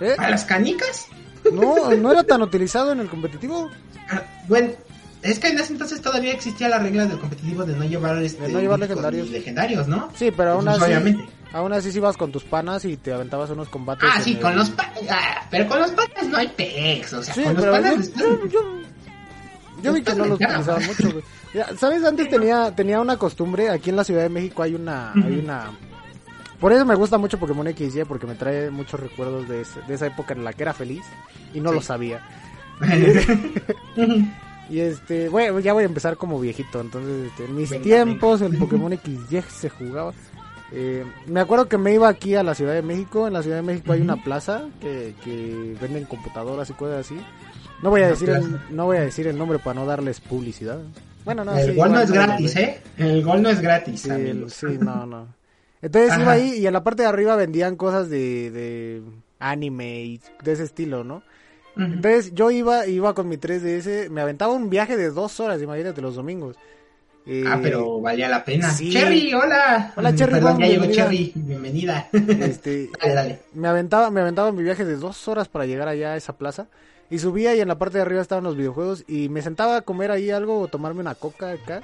¿Eh? ¿A las canicas? No, no era tan utilizado en el competitivo. Ah, Bueno, es que en ese entonces todavía existía la regla del competitivo de no llevar este De no llevar legendarios. legendarios, ¿no? Sí, pero aún Pues, así... obviamente. Aún así si ibas con tus panas y te aventabas unos combates. Ah, sí, el- con los panas. pero con los panas no hay pex. O sea, Sí, con los panas yo, yo, yo, yo vi que no los utilizaban mucho, güey. ¿Sabes? Antes tenía, tenía una costumbre, aquí en la Ciudad de México hay una, hay una... Por eso me gusta mucho Pokémon XY, porque me trae muchos recuerdos de, ese- de esa época en la que era feliz y no Sí. lo sabía. Y este, bueno, ya voy a empezar como viejito, entonces este, en mis Venga, tiempos el Pokémon XY se jugaba. Eh, me acuerdo que me iba aquí a la Ciudad de México, en la Ciudad de México hay una plaza que, que venden computadoras y cosas así. No voy a decir el, no voy a decir el nombre para no darles publicidad. Bueno, no, el sí, gol no es gratis. ¿eh? El gol no es gratis, Sí, el- sí, no, no. Entonces iba ahí y en la parte de arriba vendían cosas de, de anime y de ese estilo, ¿no? Entonces yo iba, iba con mi 3DS, me aventaba un viaje de dos horas, imagínate, los domingos. Eh, ah, pero valía la pena. sí. Cherry, hola. Hola, Cherry, Perdón, Bomb, ya llegó bienvenida. Cherry. Bienvenida. este, dale, dale. me aventaba, me aventaba mi viaje de dos horas para llegar allá a esa plaza. Y subía y en la parte de arriba estaban los videojuegos. Y me sentaba a comer ahí algo o tomarme una coca acá.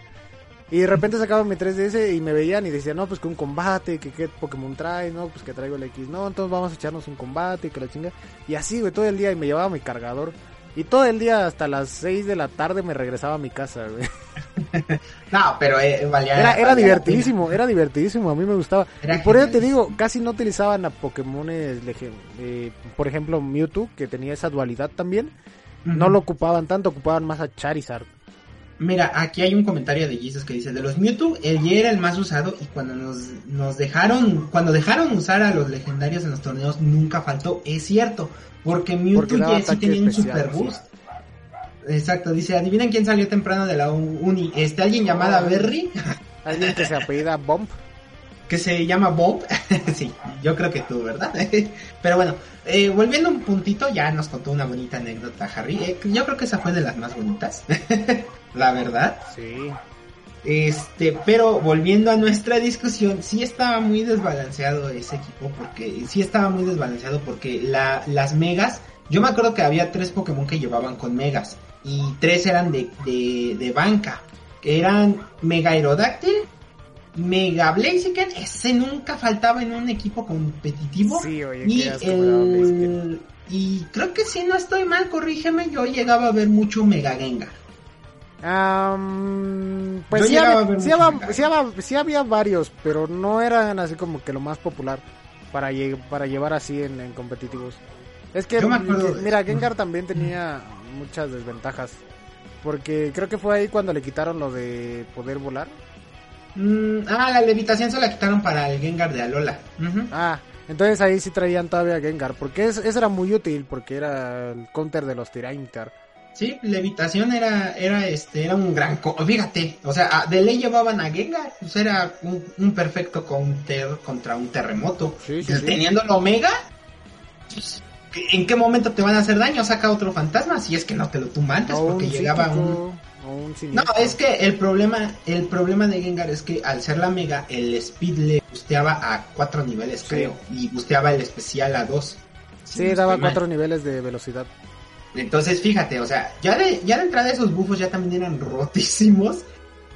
Y de repente sacaba mi 3DS y me veían y decían, no, pues que un combate, que qué Pokémon trae, no, pues que traigo el X, no, entonces vamos a echarnos un combate, que la chinga. Y así, güey, todo el día y me llevaba mi cargador. Y todo el día hasta las 6 de la tarde me regresaba a mi casa, güey. No, pero eh, valía Era, era divertidísimo, era divertidísimo, a mí me gustaba. Era y por eso te digo, casi no utilizaban a Pokémon, por ejemplo Mewtwo, que tenía esa dualidad también. No lo ocupaban tanto, ocupaban más a Charizard. Mira, aquí hay un comentario de Jesus que dice, de los Mewtwo, el Y era el más usado y cuando nos, nos dejaron, cuando dejaron usar a los legendarios en los torneos nunca faltó, es cierto, porque Mewtwo Porque sí tenía un super boost. Exacto, dice, adivinen quién salió temprano de la uni, este alguien llamada. Berry, Alguien que se apellida Bomb. Que se llama Bob, sí, yo creo que tú, ¿verdad? Pero bueno, eh, volviendo un puntito, ya nos contó una bonita anécdota Harry, Eh, yo creo que esa fue de las más bonitas, la verdad. Sí. Este, pero volviendo a nuestra discusión, sí estaba muy desbalanceado ese equipo, porque sí estaba muy desbalanceado porque la, las megas, yo me acuerdo que había tres Pokémon que llevaban con megas, y tres eran de, de, de banca, que eran Mega Aerodáctil, Mega Blaziken, ese nunca faltaba en un equipo competitivo, Sí, oye, y el... Y creo que si no estoy mal, corrígeme, yo llegaba a ver mucho Mega Gengar. Am, pues sí había, ver sí, mucho había, Gengar. sí había- sí había varios, pero no eran así como que lo más popular para, lle- para llevar así en, en competitivos. Es que, mira. Gengar también tenía muchas desventajas. Porque creo que fue ahí cuando le quitaron lo de poder volar. Mm, ah, la levitación se la quitaron para el Gengar de Alola. Ah, entonces ahí sí traían todavía Gengar. Porque es- ese era muy útil, porque era el counter de los Tyranitar. Sí, levitación era, era este, era un gran, co- fíjate, o sea, a- de ley llevaban a Gengar, pues era un, un perfecto counter contra un terremoto. Sí, sí. Teniendo la Omega, pues, ¿en qué momento te van a hacer daño? Saca otro fantasma, si es que no te lo tumba antes, porque llegaba un, o un No, es que el problema, el problema de Gengar es que al ser la mega, el speed le busteaba a cuatro niveles, Sí. creo, y busteaba el especial a dos. Sí, daba mal. cuatro niveles de velocidad. Entonces, fíjate, o sea, ya de, ya de entrada esos bufos ya también eran rotísimos.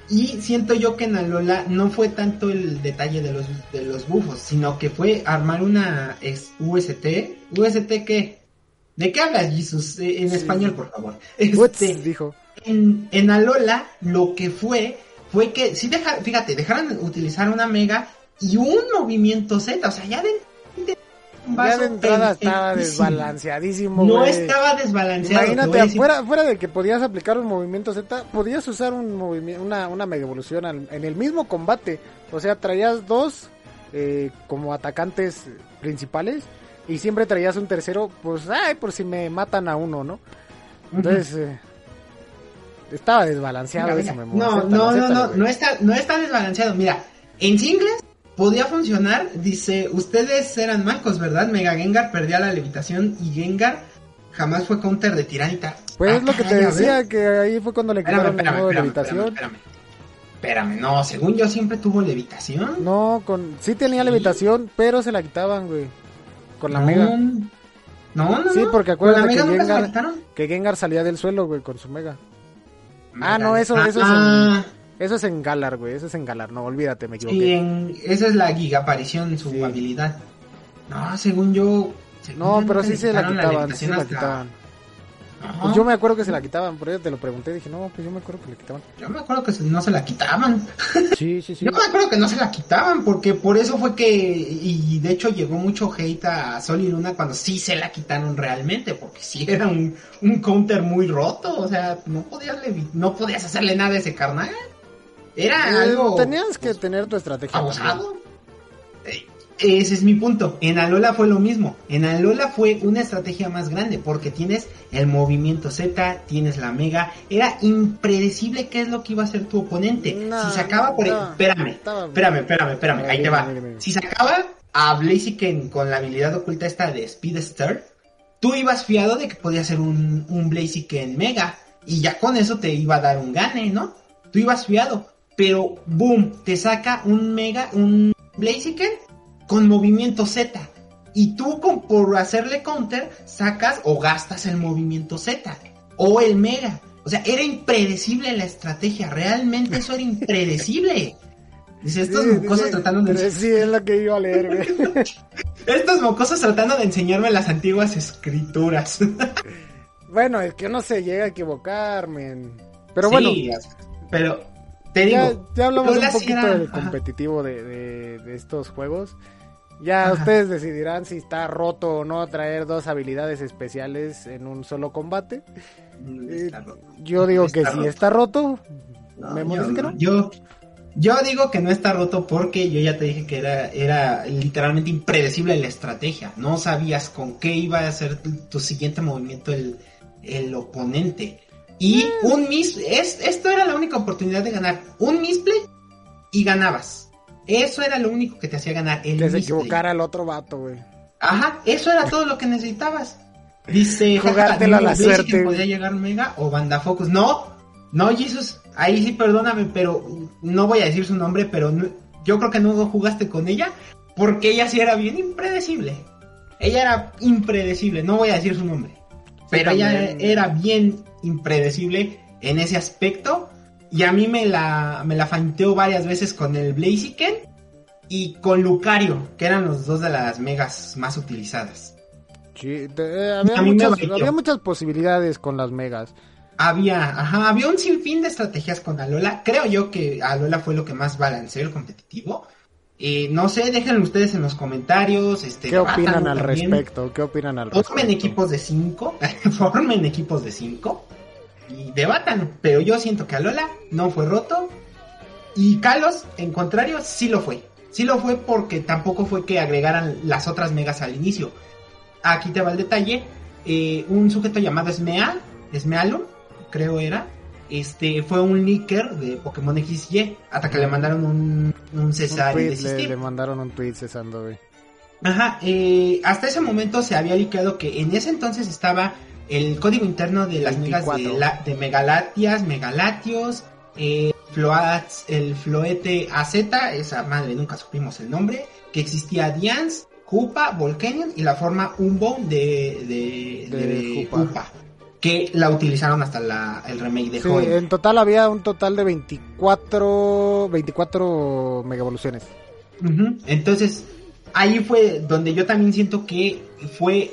Y siento yo que en Alola no fue tanto el detalle de los, de los bufos, sino que fue armar una es- UST. ¿UST qué? ¿De qué hablas, Jesus? Eh, en Sí. español, por favor. Uts, Este, dijo. En, en Alola lo que fue fue que sí deja, fíjate, dejaron de utilizar una mega y un movimiento Z, o sea, ya de, de- Ya de entrada estaba desbalanceadísimo, No estaba desbalanceado. Imagínate, fuera, fuera de que podías aplicar un movimiento Z, podías usar un movimiento, una, una mega evolución al- en el mismo combate. O sea, traías dos eh, como atacantes principales y siempre traías un tercero, pues, ay, por si me matan a uno, ¿no? Entonces, eh, estaba desbalanceado Mira, eso, mira. Memo, No, no, no, no, no está, no está desbalanceado. Mira, en singles podía funcionar. Dice, ustedes eran mancos, ¿verdad? Mega Gengar perdía la levitación y Gengar jamás fue counter de Tiranita. Pues Ah, es lo que te caray, a ver. decía, que ahí fue cuando le quitaron el espérame, modo de espérame, levitación. espérame, espérame. Espérame, no, según yo siempre tuvo levitación. No, con sí tenía Sí. levitación, pero se la quitaban, güey. Con la no, mega. No, no, Sí, porque ¿Con la acuérdate que Gengar-? Que Gengar salía del suelo, güey, con su mega. Ah, no, eso- eso es ah, Eso es en Galar, güey, eso es en Galar. No, olvídate, me Sí, equivoqué. en, esa es la gigaparición, su Sí. habilidad. No, según yo. según No, pero sí se la quitaban, sí se la hasta- quitaban. Pues yo me acuerdo que se la quitaban, por eso te lo pregunté, dije, no, pues yo me acuerdo que le quitaban. Yo me acuerdo que no se la quitaban. Sí, sí, sí. Yo me acuerdo que no se la quitaban, porque por eso fue que, y de hecho llegó mucho hate a Sol y Luna cuando sí se la quitaron realmente, porque sí era un, un counter muy roto, o sea, no podías, no podías hacerle nada a ese carnal. Era Eh, algo Tenías que tener tu estrategia. abusado. Ese es mi punto. En Alola fue lo mismo. En Alola fue una estrategia más grande porque tienes el movimiento Z, tienes la Mega. Era impredecible qué es lo que iba a hacer tu oponente. No, si sacaba por... no, espérame, estaba- espérame, espérame, espérame. Ahí te va. Si sacaba a Blaziken con la habilidad oculta esta de Speed Stir, tú ibas fiado de que podía ser un, un Blaziken Mega. Y ya con eso te iba a dar un gane, ¿no? Tú ibas fiado. pero boom, te saca un Mega, un Blaziken con movimiento Z. Y tú con, por hacerle counter sacas o gastas el movimiento Z o el Mega. O sea, era impredecible la estrategia, realmente eso era impredecible. Dice, estos Sí, mocosos tratando de... Sí, es lo que iba a leer. Estos mocosos tratando de enseñarme las antiguas escrituras. bueno, es que uno se llega a equivocar, men. Pero bueno, Sí, pero te ya, digo, ya hablamos un poquito era- del competitivo de, de- de estos juegos. Ya Ajá. ustedes decidirán si está roto o no traer dos habilidades especiales en un solo combate. Mm, Eh, está roto. Yo digo que Está si roto. está roto, No, Memo yo, dice que no. yo, yo digo que no está roto porque yo ya te dije que era, era literalmente impredecible la estrategia. No sabías con qué iba a hacer tu, tu siguiente movimiento el, el oponente. Y Mm. un mis, es, esto era la única oportunidad de ganar. Un misplay y ganabas. Eso era lo único que te hacía ganar. El que se equivocara el otro vato, güey. Ajá, eso era todo lo que necesitabas. Dice, Jugártela a la suerte. podía llegar Mega o Banda Focus. No, no, Jesus, ahí sí perdóname, pero no voy a decir su nombre, pero no- yo creo que no jugaste con ella porque ella sí era bien impredecible. Ella era impredecible, no voy a decir su nombre, pero ella era bien impredecible en ese aspecto y a mí me la, me la fanteó varias veces con el Blaziken y con Lucario, que eran los dos de las megas más utilizadas. Sí, te- eh, había, A mí me muchas, había muchas posibilidades con las megas. Había, ajá, había un sinfín de estrategias con Alola. Creo yo que Alola fue lo que más balanceó el competitivo. Eh, no sé, déjenlo ustedes en los comentarios. Este, ¿Qué opinan al también. respecto? ¿Qué opinan al respecto? Formen equipos de 5, formen equipos de 5 y debatan. Pero yo siento que Alola no fue roto y Kalos, en contrario, sí lo fue. Sí lo fue porque tampoco fue que agregaran las otras megas al inicio. Aquí te va el detalle. eh, un sujeto llamado Smea, Smealum, creo era, este fue un leaker de Pokémon XY hasta que le mandaron un, un Un César y tweet, le, le mandaron un tweet cesando, güey. Ajá, eh, hasta ese momento se había liqueado que en ese entonces estaba el código interno de las megas de, 24. la- de Megalatias, Megalatios, eh, Floats, el Floete AZ, esa madre nunca supimos el nombre, que existía Dians, Koopa, Volcanion y la forma Umbo de, de, De que la utilizaron hasta la, el remake de Sí, en total había un total de 24, 24 mega evoluciones. Ujú, Entonces, ahí fue donde yo también siento que fue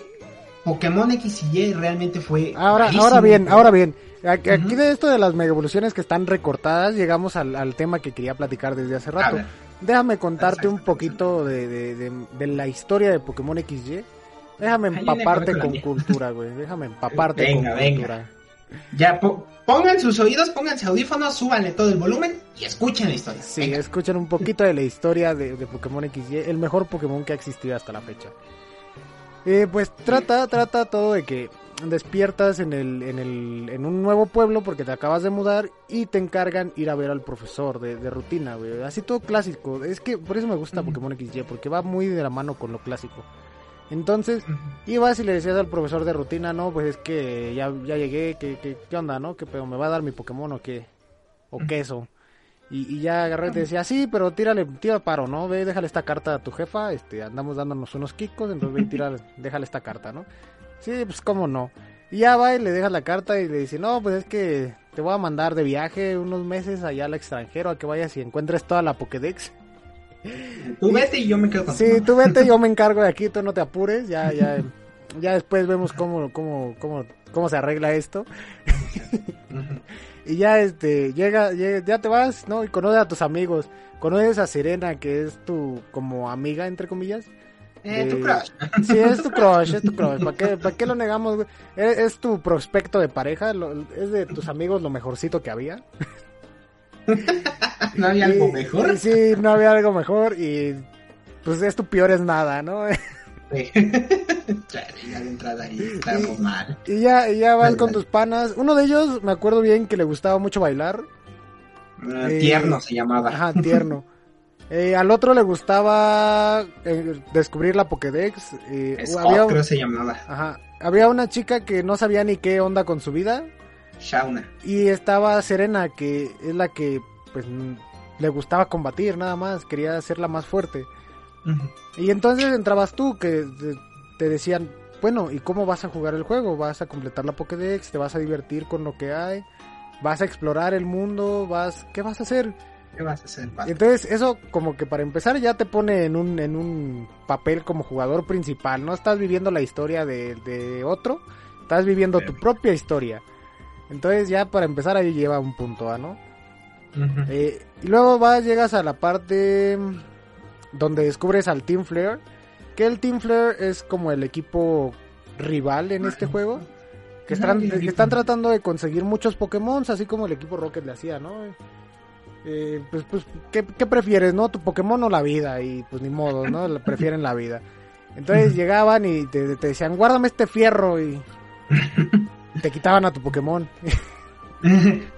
Pokémon X y Y realmente fue. Ahora, malísimo. ahora bien, ahora bien. Aquí, de esto de las mega evoluciones que están recortadas, llegamos al, al tema que quería platicar desde hace rato. Déjame contarte un poquito de, de, de- de la historia de Pokémon XY. Déjame empaparte con cultura, güey. Déjame empaparte Venga, con venga. cultura. ya po- pongan sus oídos, pónganse audífonos, súbanle todo el volumen y escuchen la historia. Sí, Venga. escuchen un poquito de la historia de, de Pokémon XY, el mejor Pokémon que ha existido hasta la fecha. Eh, pues trata, trata todo de que despiertas en el, en el, en un nuevo pueblo porque te acabas de mudar y te encargan ir a ver al profesor de, de rutina, güey. Así todo clásico. Es que por eso me gusta. Pokémon XY, porque va muy de la mano con lo clásico. Entonces, ibas y le decías al profesor de rutina, no, pues es que ya, ya llegué, ¿qué, qué, qué onda, no? ¿Qué pedo? ¿Me va a dar mi Pokémon o qué? ¿O queso? Y, y ya agarré y te decía, sí, pero tírale, tira paro, ¿no? Ve, déjale esta carta a tu jefa, este, andamos dándonos unos kikos, entonces ve y tira, déjale esta carta, ¿no? Sí, pues cómo no. Y ya va y le dejas la carta y le dice, no, pues es que te voy a mandar de viaje unos meses allá al extranjero a que vayas y encuentres toda la Pokédex. Tú vete y yo me con Sí, tú vete, yo me encargo de aquí, tú no te apures, ya, ya, ya después vemos cómo, cómo, cómo, cómo se arregla esto. Y ya este, llega, llega- ya te vas, ¿no? Y conoces a tus amigos. Conoces a Serena, que es tu como amiga, entre comillas. Eh, tu Eh, crush. Sí, es tu crush, es tu crush. ¿Para qué, para qué lo negamos, güey? Es, es tu prospecto de pareja, lo- es de tus amigos lo mejorcito que había. ¿No había algo mejor? sí, no había algo mejor y pues es tu peor es nada, ¿no? Sí. Chale, ya de entrada ahí estamos mal. Y ya, y ya vas con tus panas. Uno de ellos, me acuerdo bien que le gustaba mucho bailar. Ah, Eh, tierno se llamaba. Ajá, tierno. Eh, al otro le gustaba eh, descubrir la Pokédex. Scott, había, creo se llamaba. ajá, había una chica que no sabía ni qué onda con su vida. Shauna. Y estaba Serena, que es la que pues le gustaba combatir nada más, quería hacerla más fuerte. Y entonces entrabas tú que te- te decían, bueno, ¿y cómo vas a jugar el juego? ¿Vas a completar la Pokédex? ¿Te vas a divertir con lo que hay? ¿Vas a explorar el mundo? ¿Vas qué vas a hacer? ¿Qué vas a hacer? Entonces eso como que para empezar ya te pone en un, en un papel como jugador principal, no estás viviendo la historia de, de otro, estás viviendo tu propia historia. Entonces ya para empezar ahí lleva un punto A, ¿no? Eh, y luego vas, llegas a la parte donde descubres al Team Flare, que el Team Flare es como el equipo rival en este juego, que están, que están tratando de conseguir muchos Pokémon, así como el equipo Rocket le hacía, ¿no? Eh, pues, pues, ¿qué, qué prefieres, no? ¿Tu Pokémon o la vida? Y pues ni modo, ¿no? Prefieren la vida. Entonces llegaban y te, te decían, guárdame este fierro y te quitaban a tu Pokémon.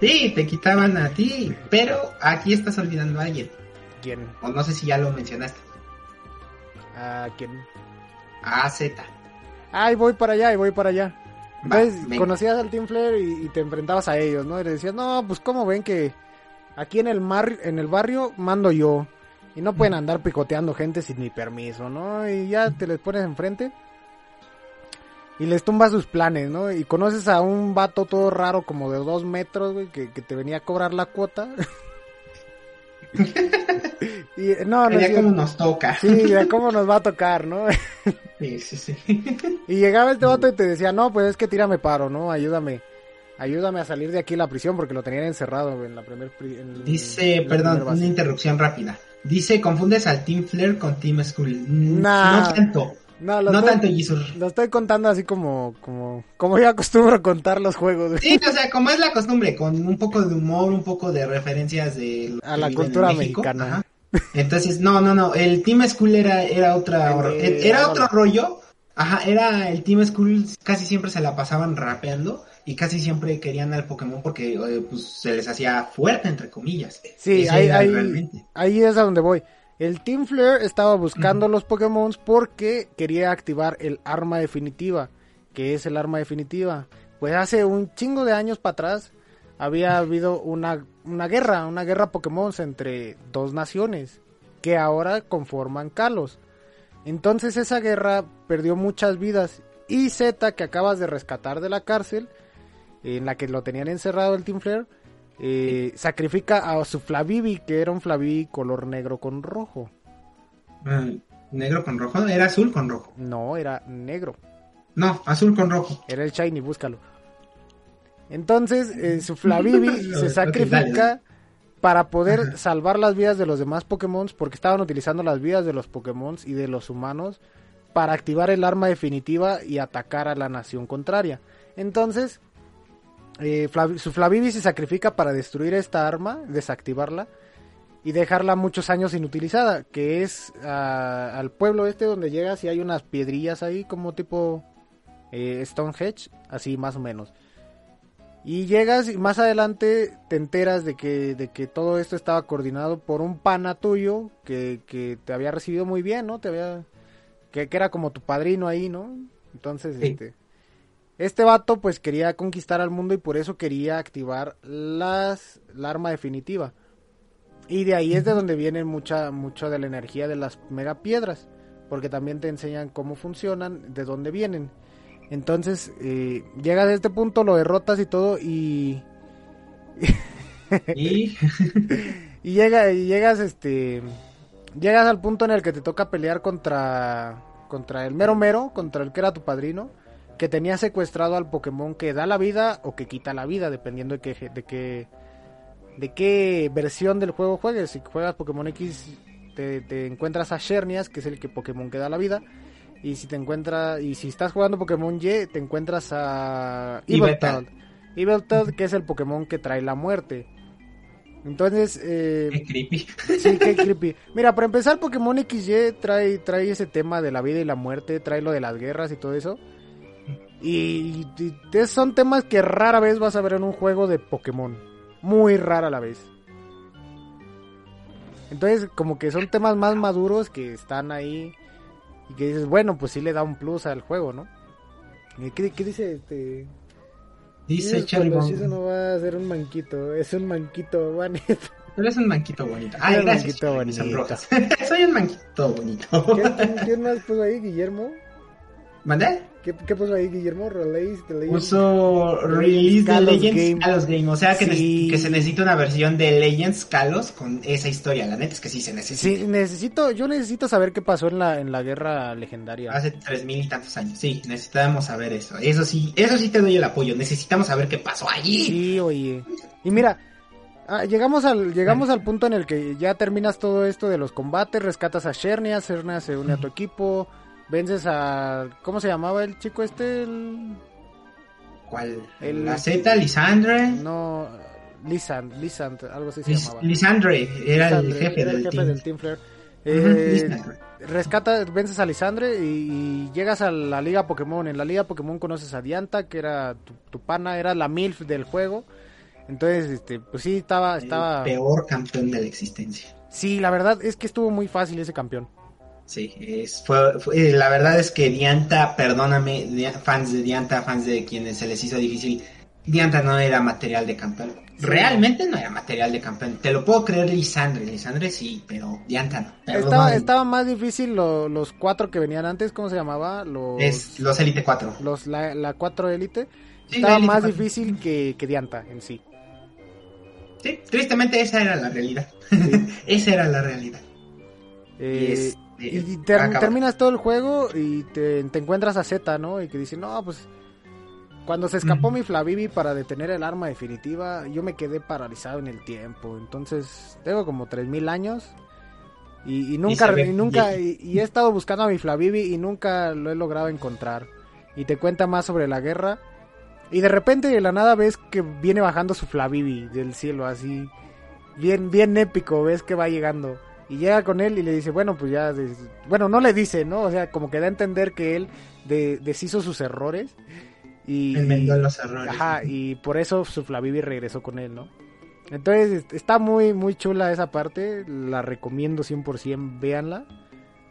Sí, te quitaban a ti, pero aquí estás olvidando a alguien. ¿Quién? O no sé si ya lo mencionaste. ¿A quién? A Z. Ay, voy para allá y voy para allá. Va, Entonces venga. conocías al Team Flare y, y te enfrentabas a ellos, ¿no? Y le decías, no, pues como ven que aquí en el mar, en el barrio mando yo. Y no pueden andar picoteando gente sin mi permiso, ¿no? Y ya te les pones enfrente. Y les tumbas sus planes, ¿no? Y conoces a un vato todo raro como de dos metros, güey, que, que te venía a cobrar la cuota. y no, no Ya como nos toca. Sí, ya cómo nos va a tocar, ¿no? Sí, sí, sí. Y llegaba este vato y te decía, no, pues es que tírame paro, ¿no? Ayúdame. Ayúdame a salir de aquí la prisión porque lo tenían encerrado en la primer pri- en- Dice, en la perdón, primera una interrupción rápida. Dice, confundes al Team Flare con Team Skull. Mm, Nah. No tanto. No, lo, No estoy, tanto, lo estoy contando así como, como, como yo acostumbro contar los juegos, güey. Sí, o sea, como es la costumbre, con un poco de humor, un poco de referencias de A la cultura mexicana. Ajá. Entonces, no, no, no, el Team Skull era, era otra, de- era otro rollo. Ajá, era el Team Skull, casi siempre se la pasaban rapeando y casi siempre querían al Pokémon porque eh, pues, se les hacía fuerte, entre comillas. Sí, ahí, ahí, ahí es a donde voy. El Team Flare estaba buscando los Pokémon porque quería activar el arma definitiva. que es el arma definitiva? Pues hace un chingo de años para atrás había habido una, una guerra, una guerra Pokémon entre dos naciones que ahora conforman Kalos. Entonces esa guerra perdió muchas vidas y Z que acabas de rescatar de la cárcel en la que lo tenían encerrado el Team Flare eh, sacrifica a su Flavivi que era un Flavivi color negro con rojo. Ah, negro con rojo, era azul con rojo. No, era negro. No, azul con rojo. Era el Shiny, búscalo. Entonces, eh, su Flavivi se sacrifica dale. para poder Ajá. salvar las vidas de los demás Pokémon porque estaban utilizando las vidas de los Pokémon y de los humanos para activar el arma definitiva y atacar a la nación contraria. Entonces, eh, Flav- su Flavivi se sacrifica para destruir esta arma, desactivarla y dejarla muchos años inutilizada, que es ah, al pueblo este donde llegas y hay unas piedrillas ahí como tipo eh, Stonehenge, así más o menos. Y llegas y más adelante te enteras de que, de que todo esto estaba coordinado por un pana tuyo que, que te había recibido muy bien, ¿no? Te había, que, que era como tu padrino ahí, ¿no? Entonces, Sí. este, este vato pues quería conquistar al mundo y por eso quería activar las, la arma definitiva. Y de ahí es de donde viene mucha, mucha de la energía de las mega piedras, porque también te enseñan cómo funcionan, de dónde vienen. Entonces, eh, llegas a este punto, lo derrotas y todo, y, Y y, llega, y llegas, este, llegas al punto en el que te toca pelear contra, contra el mero mero, contra el que era tu padrino, que tenía secuestrado al Pokémon que da la vida o que quita la vida, dependiendo de qué, de qué, de qué versión del juego juegues. Si juegas Pokémon X, te, te encuentras a Shernias, que es el que Pokémon que da la vida. Y si te encuentras, y si estás jugando Pokémon Y, te encuentras a. Yveltal. Yveltal, que es el Pokémon que trae la muerte. Entonces, eh, qué creepy. Sí, qué creepy. Mira, para empezar, Pokémon XY trae, trae ese tema de la vida y la muerte, trae lo de las guerras y todo eso. Y, son temas que rara vez vas a ver en un juego de Pokémon. Muy rara a la vez. Entonces, como que son temas más maduros que están ahí. Y que dices, bueno, pues sí le da un plus al juego, ¿no? ¿Y ¿Qué, qué dice este? Dice Bomb. Shizu no va a ser un manquito, es un manquito, Vanet. Pero es un manquito bonito. Ay, un gracias. manquito bonito. Soy un manquito bonito. ¿Quién, quién- quién más puso ahí, Guillermo? ¿Mandé? ¿Qué, qué puso ahí, Guillermo? Release, the Legends. Puso release de Kalos Legends Game. Kalos Game. O sea que, Sí. que se necesita una versión de Legends Kalos con esa historia. La neta es que sí se necesita. Sí, necesito, yo necesito saber qué pasó en la, en la guerra legendaria. Hace tres mil y tantos años. Sí, necesitábamos saber eso. Eso sí, eso sí te doy el apoyo. Necesitamos saber qué pasó allí. Sí, oye. Y mira, ah, llegamos al llegamos al punto en el que ya terminas todo esto de los combates, rescatas a Shernia, Shernia se une a tu equipo, vences a ¿cómo se llamaba el chico este? El- ¿Cuál? El- La Z, Lisandre. no, Lisand, Lisand, algo así se Lis- llamaba. Lisandre era el jefe era el del jefe team. del Team Flare. Eh, rescata, vences a Lisandre y, y llegas a la liga Pokémon. En la liga Pokémon conoces a Dianta, que era tu, tu pana, era la MILF del juego. Entonces, este, pues sí, estaba, estaba... El peor campeón de la existencia. Sí, la verdad es que estuvo muy fácil ese campeón. Sí, es, fue, fue- la verdad es que Dianta, perdóname, fans de Dianta, fans de quienes se les hizo difícil, Dianta no era material de campeón. Sí. Realmente no era material de campeón. Te lo puedo creer Lisandre, Lisandre sí, pero Dianta no. Estaba, Perdóname. estaba más difícil lo- los cuatro que venían antes, ¿cómo se llamaba? Los, Es los Elite 4. los la, la cuatro élite. Sí, estaba Elite más difícil que, que Dianta en sí. Sí, tristemente esa era la realidad. Sí. esa era la realidad. Eh, es- y ter- acaba. terminas todo el juego y te, te encuentras a Z, ¿no? Y que dice, no, pues cuando se escapó mi Flavivi para detener el arma definitiva, yo me quedé paralizado en el tiempo. Entonces, tengo como 3000 años y, y nunca, y nunca, y he estado buscando a mi Flavivi y nunca lo he logrado encontrar. Y te cuenta más sobre la guerra. Y de repente de la nada ves que viene bajando su Flavivi del cielo, así bien, bien épico, ves que va llegando. Y llega con él y le dice, bueno, pues ya, bueno, no le dice, ¿no? O sea, como que da a entender que él de- deshizo sus errores. Y, Enmendó los errores. Ajá, y por eso su Flavivi regresó con él, ¿no? Entonces, est- está muy, muy chula esa parte, la recomiendo 100%, véanla.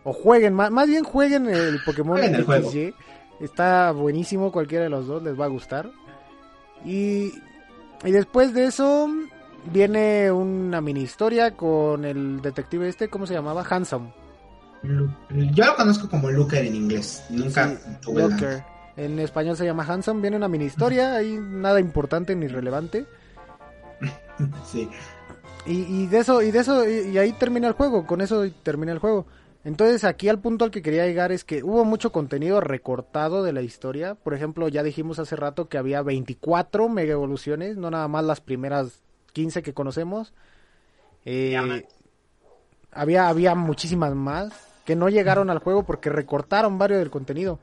O jueguen, más, más bien jueguen el Pokémon Jueguen el juego. Está buenísimo, cualquiera de los dos les va a gustar. Y, y después de eso viene una mini historia con el detective este, ¿cómo se llamaba? Handsome. Yo lo conozco como Looker en inglés. Nunca Sí, tuve la- Locker. En español se llama Handsome, viene una mini historia, ahí nada importante ni relevante. Sí. Y, y de eso, y de eso, y, y ahí termina el juego, con eso termina el juego. Entonces aquí al punto al que quería llegar es que hubo mucho contenido recortado de la historia. Por ejemplo, ya dijimos hace rato que había 24 mega evoluciones, no nada más las primeras 15 que conocemos. Eh, había, había muchísimas más que no llegaron al juego porque recortaron varios del contenido.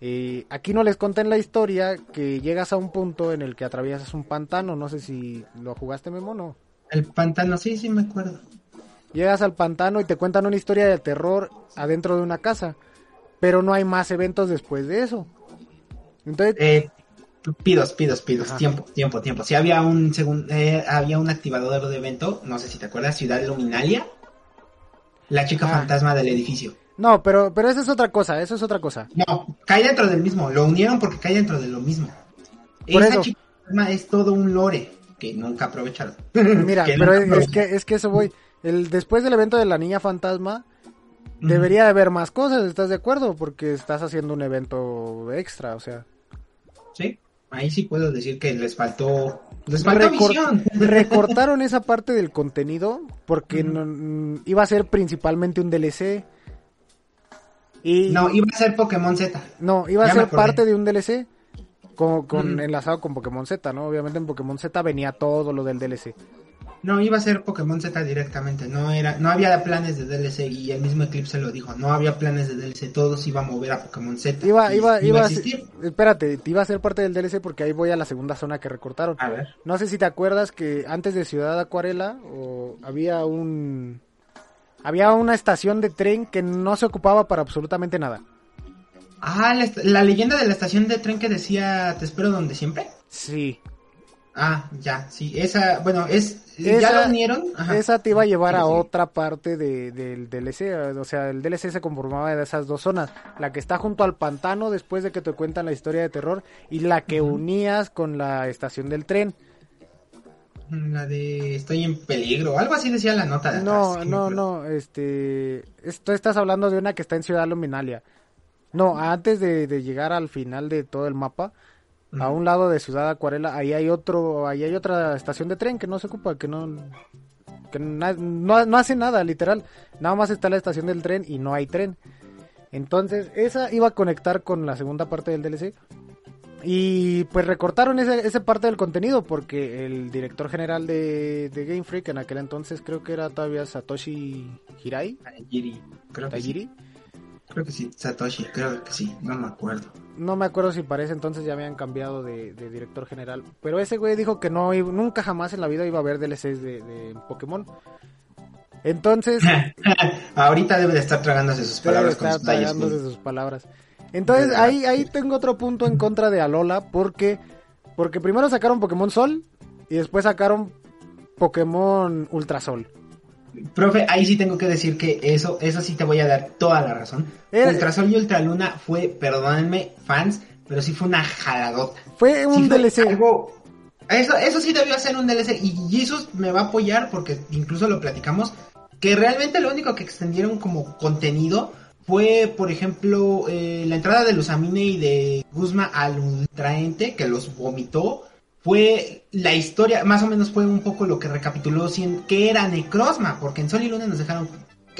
Eh, aquí no les conté en la historia que llegas a un punto en el que atraviesas un pantano. No sé si lo jugaste, Memo, no. El pantano, sí, sí me acuerdo. Llegas al pantano y te cuentan una historia de terror adentro de una casa. Pero no hay más eventos después de eso. Entonces, Eh, pidos, pidos, pidos. Tiempo, tiempo, tiempo. Si había un segun- eh, había un activador de evento, no sé si te acuerdas, Ciudad Luminalia. La chica Ah. fantasma del edificio. no, pero, pero eso es otra cosa, eso es otra cosa. No, cae dentro del mismo. Lo unieron porque cae dentro de lo mismo. Por Esa eso. chica fantasma es todo un lore que nunca aprovecharon. Mira, Que pero nunca es, que, es que eso voy. El, después del evento de la niña fantasma, debería de haber más cosas, ¿estás de acuerdo? Porque estás haciendo un evento extra, o sea. Sí, ahí sí puedo decir que les faltó. Les faltó visión. recortaron esa parte del contenido porque no- iba a ser principalmente un DLC. Y No, iba a ser Pokémon Z. no, iba a ya ser parte de un DLC con, enlazado con Pokémon Z, ¿no? Obviamente en Pokémon Z venía todo lo del DLC. No, iba a ser Pokémon Z directamente. No era, no había planes de DLC y el mismo Eclipse lo dijo. No había planes de DLC. Todos iba a mover a Pokémon Z. Iba, iba, iba, a existir. espérate, iba a ser parte del DLC porque ahí voy a la segunda zona que recortaron. A ver. No sé si te acuerdas que antes de Ciudad Acuarela o había un había una estación de tren que no se ocupaba para absolutamente nada. Ah, la, la leyenda de la estación de tren que decía te espero donde siempre. Sí. Ah, ya, sí. Esa, bueno, es. Esa- ya lo unieron. Ajá. Esa te iba a llevar Sí, a sí. otra parte de- del DLC, o sea, el DLC se conformaba de esas dos zonas, la que está junto al pantano después de que te cuentan la historia de terror y la que unías con la estación del tren. La de estoy en peligro, algo así decía la nota de No, atrás, no, no, este... Esto estás hablando de una que está en Ciudad Luminalia. No, antes de, de llegar al final de todo el mapa, a un lado de Ciudad Acuarela, ahí hay otro, ahí hay otra estación de tren que no se ocupa, que no... Que no, no hace nada, literal. Nada más está la estación del tren y no hay tren. Entonces, esa iba a conectar con la segunda parte del DLC. Y pues recortaron ese, ese parte del contenido porque el director general de, de Game Freak en aquel entonces creo que era todavía Satoshi Hirai, Tajiri, creo que sí. Creo que sí, Satoshi, creo que sí, no me acuerdo. No me acuerdo si para ese entonces ya habían cambiado de, de director general. Pero ese güey dijo que no iba- nunca jamás en la vida iba a haber DLCs de, de Pokémon. Entonces, Ahorita debe de estar tragándose sus Debe palabras con estar tragándose sus palabras. Entonces ahí, ahí tengo otro punto en contra de Alola porque, porque primero sacaron Pokémon Sol y después sacaron Pokémon Ultrasol. Profe, ahí sí tengo que decir que eso, eso sí te voy a dar toda la razón. Era- Ultrasol y Ultraluna fue, perdónenme, fans, pero sí fue una jaladota. Fue un Sí fue DLC. algo- Eso, eso sí debió ser un DLC y Jesus me va a apoyar porque incluso lo platicamos, que realmente lo único que extendieron como contenido fue, por ejemplo, eh, la entrada de Luzamine y de Guzma al Ultraente, que los vomitó. Fue la historia, más o menos fue un poco lo que recapituló cien- que era Necrozma, porque en Sol y Luna nos dejaron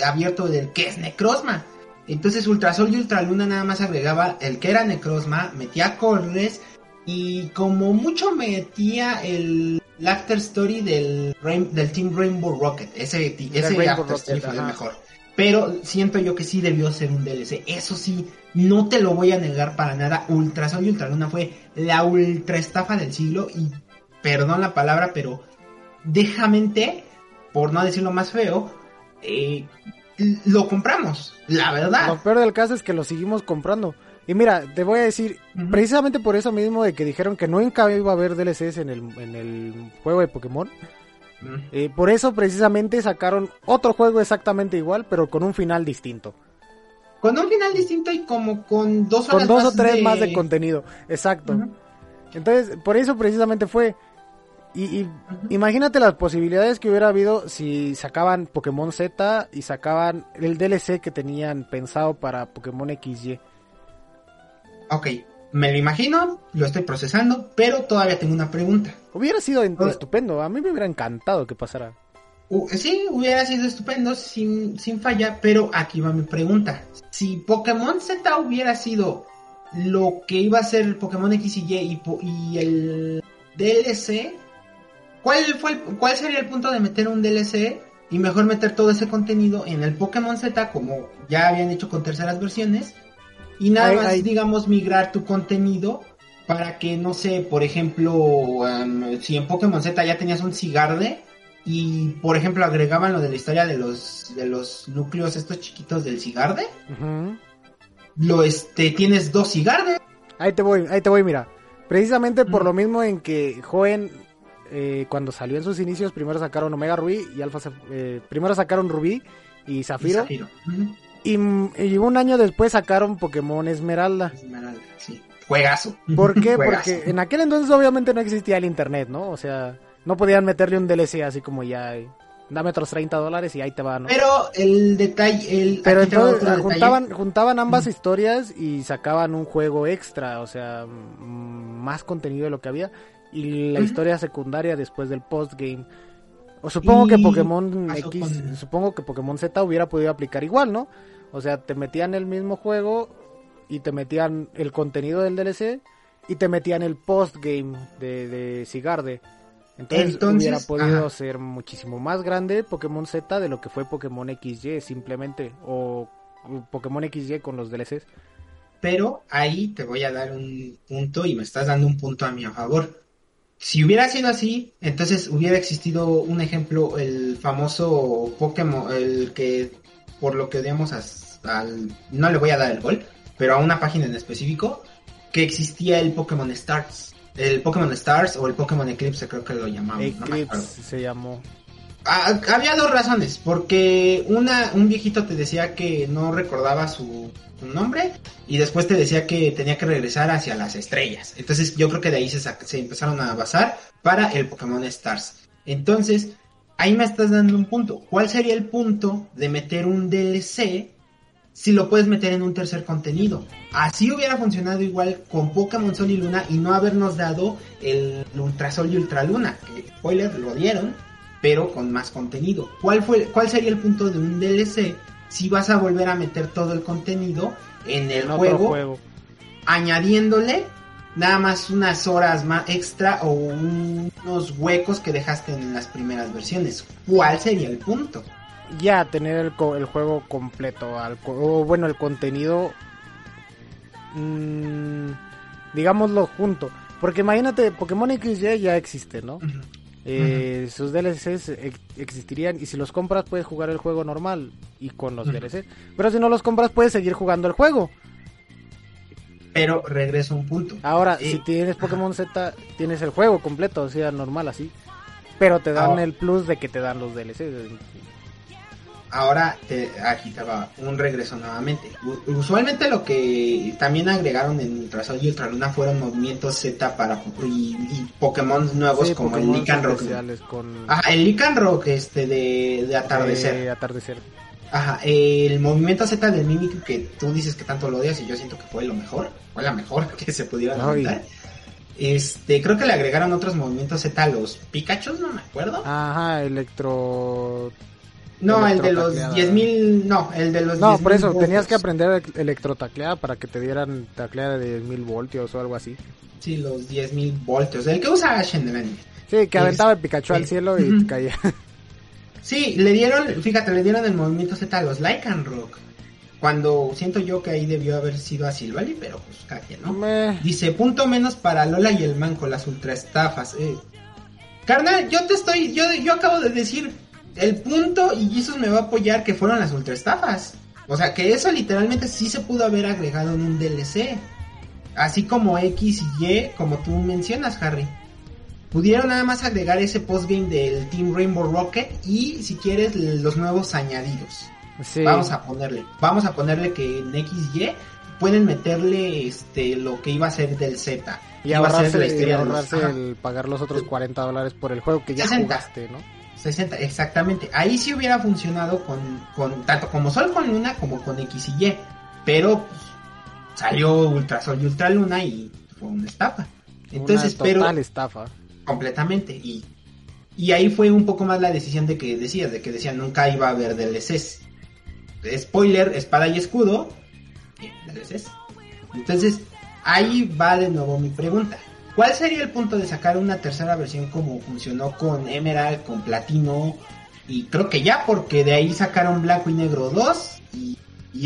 abierto del que es Necrozma. Entonces Ultrasol y Ultraluna nada más agregaba el que era Necrozma, metía Corres y como mucho metía el, el after story del, del Team Rainbow Rocket. Ese, ese after story fue el mejor. Pero siento yo que sí debió ser un DLC. Eso sí, no te lo voy a negar para nada. Ultrasol y Ultraluna fue la ultra estafa del siglo. Y perdón la palabra, pero déjame, por no decirlo más feo, eh, lo compramos. La verdad. Lo peor del caso es que lo seguimos comprando. Y mira, te voy a decir, precisamente por eso mismo de que dijeron que nunca iba a haber DLCs en el, en el juego de Pokémon. Eh, por eso precisamente sacaron otro juego exactamente igual, pero con un final distinto. Con un final distinto y como con dos Con horas dos o tres de... más de contenido. Exacto. Entonces, por eso precisamente fue. Y, y imagínate las posibilidades que hubiera habido si sacaban Pokémon Z y sacaban el DLC que tenían pensado para Pokémon XY. Ok, me lo imagino, lo estoy procesando, pero todavía tengo una pregunta. Hubiera sido estupendo. A mí me hubiera encantado que pasara. Uh, sí, hubiera sido estupendo sin, sin falla, pero aquí va mi pregunta. Si Pokémon Z hubiera sido lo que iba a ser Pokémon X y Y y, y el DLC, ¿cuál, fue el- ¿cuál sería el punto de meter un DLC y mejor meter todo ese contenido en el Pokémon Z como ya habían hecho con terceras versiones? Y nada Hay- más, hay- digamos, migrar tu contenido para que, no sé, por ejemplo, um, si en Pokémon Z ya tenías un Cigarde y, por ejemplo, agregaban lo de la historia de los, de los núcleos estos chiquitos del Cigarde, lo este, tienes dos Cigarde. Ahí te voy, ahí te voy, mira. Precisamente por lo mismo en que Joen, eh, cuando salió en sus inicios, primero sacaron Omega Rubí y Alfa, eh, primero sacaron Rubí y y Zafiro. Zafiro. Y, y un año después sacaron Pokémon Esmeralda. Esmeralda, sí. Juegazo. ¿Por qué? Juegazo. Porque en aquel entonces obviamente no existía el internet, ¿no? O sea, no podían meterle un DLC así como ya, dame otros 30 dólares y ahí te va, ¿no? Pero el detalle, el, Pero entonces detalle. juntaban, juntaban ambas Mm. historias y sacaban un juego extra, o sea, más contenido de lo que había. Y la historia secundaria después del postgame. O supongo que Pokémon X, supongo que Pokémon Z hubiera podido aplicar igual, ¿no? O sea, te metían el mismo juego y te metían el contenido del DLC y te metían el postgame de, de Sigarde. Entonces, Entonces, hubiera podido ajá. ser muchísimo más grande Pokémon Z de lo que fue Pokémon XY simplemente. O Pokémon XY con los DLCs. Pero ahí te voy a dar un punto y me estás dando un punto a mi a favor. Si hubiera sido así, entonces hubiera existido un ejemplo, el famoso Pokémon, el que por lo que odiamos al... No le voy a dar el gol, pero a una página en específico, que existía el Pokémon Stars. El Pokémon Stars o el Pokémon Eclipse creo que lo no acuerdo. Eclipse se llamó. Ah, había dos razones, porque una, un viejito te decía que no recordaba su, nombre y después te decía que tenía que regresar hacia las estrellas. Entonces yo creo que de ahí se, se empezaron a basar para el Pokémon Stars. Entonces, ahí me estás dando un punto. ¿Cuál sería el punto de meter un DLC si lo puedes meter en un tercer contenido? Así hubiera funcionado igual con Pokémon Sol y Luna y no habernos dado el Ultra Sol y Ultra Luna, que spoiler lo dieron, pero con más contenido. ¿Cuál fue cuál sería el punto de un DLC si vas a volver a meter todo el contenido en el juego, añadiéndole nada más unas horas más extra o unos huecos que dejaste en las primeras versiones. ¿Cuál sería el punto? Ya, tener el, el juego completo, al, o bueno, el contenido, mmm, digámoslo junto. Porque imagínate, Pokémon XY ya existe, ¿no? Eh, sus DLCs existirían y si los compras puedes jugar el juego normal y con los DLCs. Pero si no los compras puedes seguir jugando el juego. Pero regreso a un punto. Ahora, si tienes Pokémon Z, tienes el juego completo, o sea, normal así. Pero te dan el plus de que te dan los DLCs ahora te, aquí un regreso nuevamente. Usualmente lo que también agregaron en Ultrasol y Ultraluna fueron movimientos Z para y, Pokémon nuevos como el Lican Rock. Ajá, el Lican Rock este de, de atardecer. atardecer. Ajá, el movimiento Z del Mimic que tú dices que tanto lo odias y yo siento que fue lo mejor, fue la mejor que se pudiera montar. Este, creo que le agregaron otros movimientos Z a los Pikachu, no me acuerdo. Ajá, electro no, el de los 10.000, no, el de los No, por eso, tenías que aprender electrotacleada para que te dieran tacleada de 10.000 voltios o algo así. Sí, los 10.000 voltios, el que usa Shenron. Sí, que aventaba el Pikachu al cielo y caía. Sí, le dieron, fíjate, le dieron el movimiento Z a los Lycan Rock. Cuando siento yo que ahí debió haber sido a Silvally, pero pues cada ¿no? Dice, punto menos para Lola y el man con las ultra estafas. Eh. Carnal, yo te estoy, yo, yo acabo de decir el punto, y Jesus me va a apoyar, que fueron las ultra estafas. O sea, que eso literalmente sí se pudo haber agregado en un DLC. Así como X y Y, como tú mencionas, Harry. Pudieron nada más agregar ese postgame del Team Rainbow Rocket y si quieres los nuevos añadidos. Vamos a ponerle, vamos a ponerle que en X y Y pueden meterle este lo que iba a ser del Z. Y ahorrarse, el pagar los otros 40 dólares por el juego que ya jugaste, ¿no? 60, exactamente. Ahí sí hubiera funcionado con, con tanto como Sol con Luna como con X y Y. Pero pues, salió Ultra Sol y Ultra Luna y fue una estafa. Entonces, una total pero estafa. Completamente. Y, y ahí fue un poco más la decisión de que decías, de que decían nunca iba a haber DLCs. Spoiler, espada y escudo. DLCs. Entonces, ahí va de nuevo mi pregunta. ¿Cuál sería el punto de sacar una tercera versión como funcionó con Emerald, con Platino? Y creo que ya, porque de ahí sacaron Blanco y Negro 2. Y,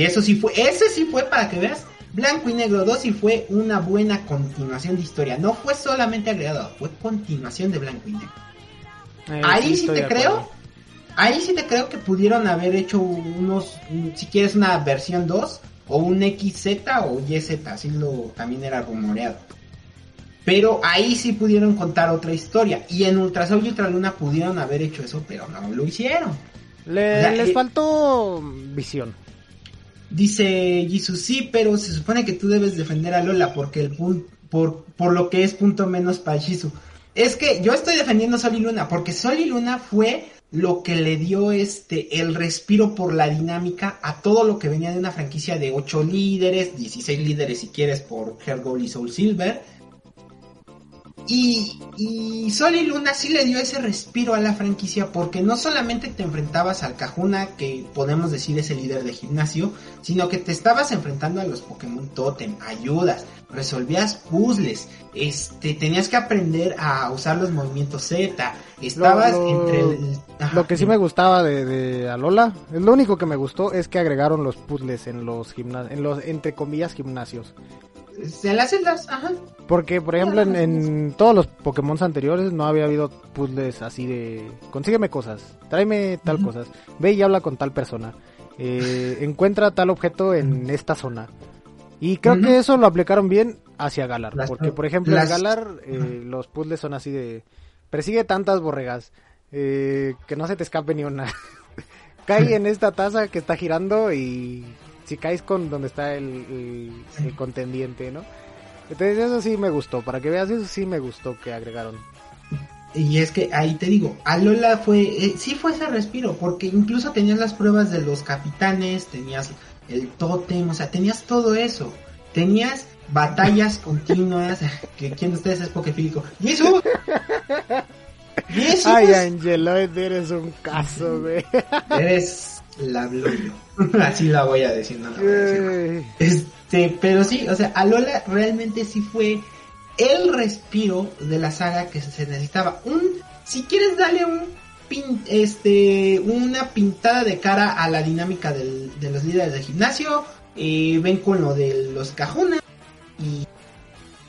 eso sí fue, ese sí fue para que veas. Blanco y Negro 2 y fue una buena continuación de historia. No fue solamente agregado, fue continuación de Blanco y Negro. Eh, ahí sí, te creo. Ahí sí te creo que pudieron haber hecho unos, si quieres una versión 2 o un XZ o YZ, así lo también era rumoreado. Pero ahí sí pudieron contar otra historia. Y en Ultrasol y Ultraluna pudieron haber hecho eso, pero no lo hicieron. les eh, faltó visión. Dice Jesus, sí, pero se supone que tú debes defender a Lola porque el por, por lo que es punto menos para Jisoo. Es que yo estoy defendiendo Sol y Luna, porque Sol y Luna fue lo que le dio este el respiro por la dinámica a todo lo que venía de una franquicia de 8 líderes, 16 líderes si quieres por Heart Gold y Soul Silver, y, y, Sol y Luna sí le dio ese respiro a la franquicia porque no solamente te enfrentabas al Cajuna, que podemos decir es el líder de gimnasio, sino que te estabas enfrentando a los Pokémon Totem, ayudas, resolvías puzzles, este, tenías que aprender a usar los movimientos Z, estabas entre el... lo que sí me gustaba de, de Alola, lo único que me gustó es que agregaron los puzzles en los gimnasios, en los entre comillas gimnasios. En las celdas, ajá. Porque, por ejemplo, en, todos los Pokémon anteriores no había habido puzzles así de... Consígueme cosas, tráeme tal cosas, ve y habla con tal persona, eh, encuentra tal objeto en esta zona. Y creo que eso lo aplicaron bien hacia Galar. porque, por ejemplo, en Galar eh, los puzzles son así de... Persigue tantas borregas, eh, que no se te escape ni una. Cae en esta taza que está girando y si caes con donde está el, contendiente, ¿no? Entonces eso sí me gustó, para que veas eso sí me gustó que agregaron. Y es que ahí te digo, Alola fue, eh, sí fue ese respiro, porque incluso tenías las pruebas de los capitanes, tenías el tótem, o sea, tenías todo eso. Tenías batallas continuas, que quién de ustedes es pokefílico. ¡Jesús! ¡Jesús! Ay, Angeloid, eres un caso, güey. Eres la Blue. Así la voy a decir, no la voy a decir. Este, pero sí, o sea, Alola realmente sí fue el respiro de la saga que se necesitaba. Un, si quieres darle un pin, este, una pintada de cara a la dinámica del, de los líderes de gimnasio, eh, ven con lo de los cajunas y,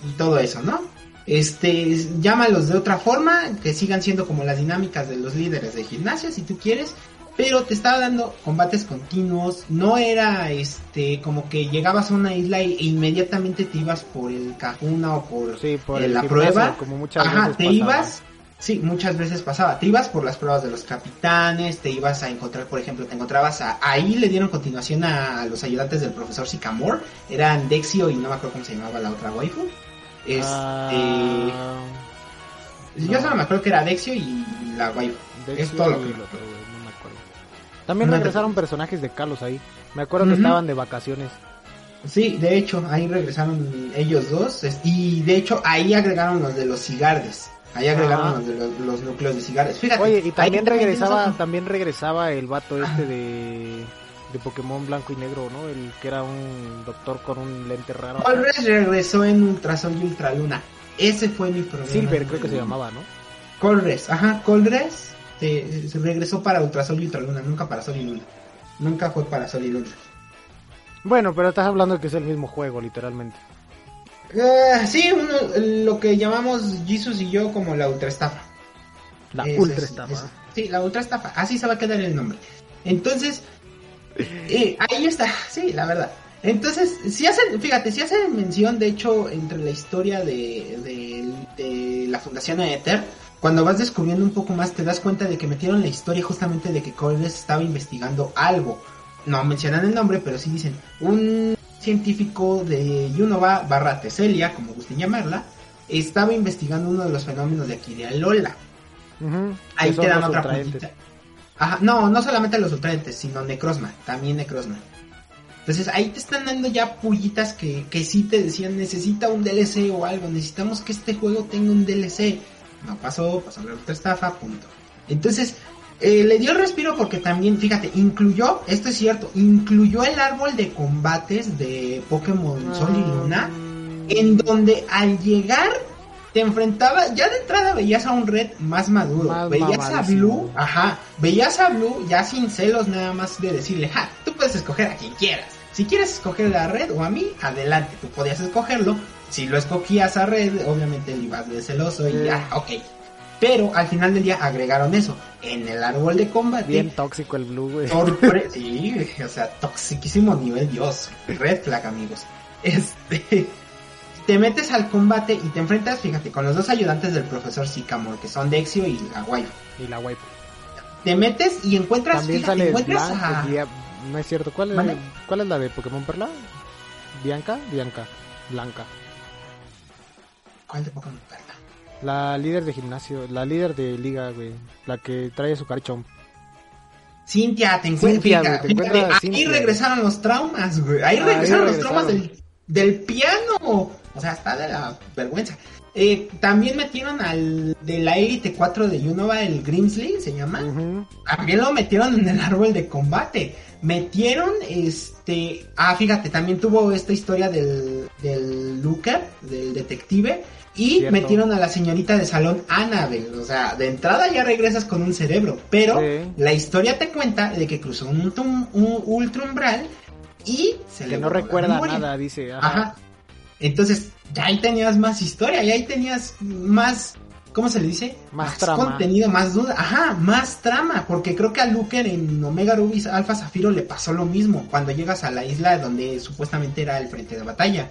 y todo eso, ¿no? Este, llámalos de otra forma, que sigan siendo como las dinámicas de los líderes de gimnasio, si tú quieres, pero te estaba dando combates continuos, no era este como que llegabas a una isla e inmediatamente te ibas por el cajuna o por, por la prueba, como muchas Ajá, te ibas, sí, muchas veces pasaba, te ibas por las pruebas de los capitanes, te ibas a encontrar, por ejemplo, te encontrabas a, ahí le dieron continuación a, los ayudantes del profesor Sycamore, eran Dexio y no me acuerdo cómo se llamaba la otra waifu, este... Ah, yo solo me acuerdo que era Dexio y la waifu. es todo lo que... También regresaron personajes de Carlos ahí. Me acuerdo que estaban de vacaciones. Sí, de hecho, ahí regresaron ellos dos. Y de hecho, ahí agregaron los de los cigardes. Ahí agregaron los de los, núcleos de cigardes. Fíjate. Oye, y también regresaba, también regresaba el vato este de, de Pokémon blanco y negro, ¿no? El que era un doctor con un lente raro. Colres regresó en Ultrasol y Ultraluna. Ese fue mi problema. Silver creo que se llamaba, ¿no? Colres, ajá, Colres se, regresó para Ultrasol y Ultraluna, nunca para Sol y Luna. Nunca fue para Sol y Luna. Bueno, pero estás hablando de que es el mismo juego, literalmente. Uh, sí, lo que llamamos Jesus y yo como la ultra estafa. La ultra estafa. sí, la ultra estafa. Así se va a quedar el nombre. Entonces, eh, ahí está, sí, la verdad. Entonces, si hacen, fíjate, si hacen mención, de hecho, entre la historia de, de, de la Fundación Ether, cuando vas descubriendo un poco más te das cuenta de que metieron la historia justamente de que Colbert estaba investigando algo. No mencionan el nombre, pero sí dicen, un científico de Yunova barra Teselia, como gusten llamarla, estaba investigando uno de los fenómenos de aquí de Alola. Ahí te dan otra puntita. Ajá, no, no solamente los ultraentes, sino Necrozma, también Necrozma. Entonces ahí te están dando ya pullitas que, que sí te decían necesita un DLC o algo, necesitamos que este juego tenga un DLC no pasó, pasó la otra estafa, punto. Entonces, eh, le dio el respiro porque también, fíjate, incluyó, esto es cierto, incluyó el árbol de combates de Pokémon Sol y Luna, ah. en donde al llegar te enfrentaba, ya de entrada veías a un Red más maduro, veías a Blue, ajá, veías a Blue ya sin celos nada más de decirle, ja, tú puedes escoger a quien quieras. Si quieres escoger a Red o a mí, adelante, tú podías escogerlo, si lo escogías a red, obviamente le ibas de celoso y ya, ok. Pero al final del día agregaron eso. En el árbol de combate. Bien tóxico el blue, güey. sí, o sea, toxiquísimo nivel Dios. Red flag, amigos. Este. Te metes al combate y te enfrentas, fíjate, con los dos ayudantes del profesor Sycamore, que son Dexio y la waifu. Y la waifu. Te metes y encuentras, También fíjate, encuentras a... No es cierto, ¿cuál es, ¿cuál es la de Pokémon Perla? Bianca, Bianca, Blanca. ¿Cuál de Pokémon La líder de gimnasio, la líder de liga, güey. La que trae su carichón. Cintia, te encuentras. Ahí regresaron los traumas, güey. Ahí, regresaron los traumas del, piano. O sea, está de la vergüenza. Eh, también metieron al de la Elite 4 de Unova, el Grimsley, se llama. También lo metieron en el árbol de combate. Metieron este. Ah, fíjate, también tuvo esta historia del, del Looker, del detective y metieron a la señorita de salón Annabel. O sea, de entrada ya regresas con un cerebro. Pero la historia te cuenta de que cruzó un, un, ultra umbral y se que no recuerda nada, dice. Ajá. Entonces, ya ahí tenías más historia, ya ahí tenías más. ¿Cómo se le dice? Más, contenido, más duda. Ajá, más trama. Porque creo que a Luker en Omega Rubis Alpha Zafiro le pasó lo mismo. Cuando llegas a la isla donde supuestamente era el frente de batalla.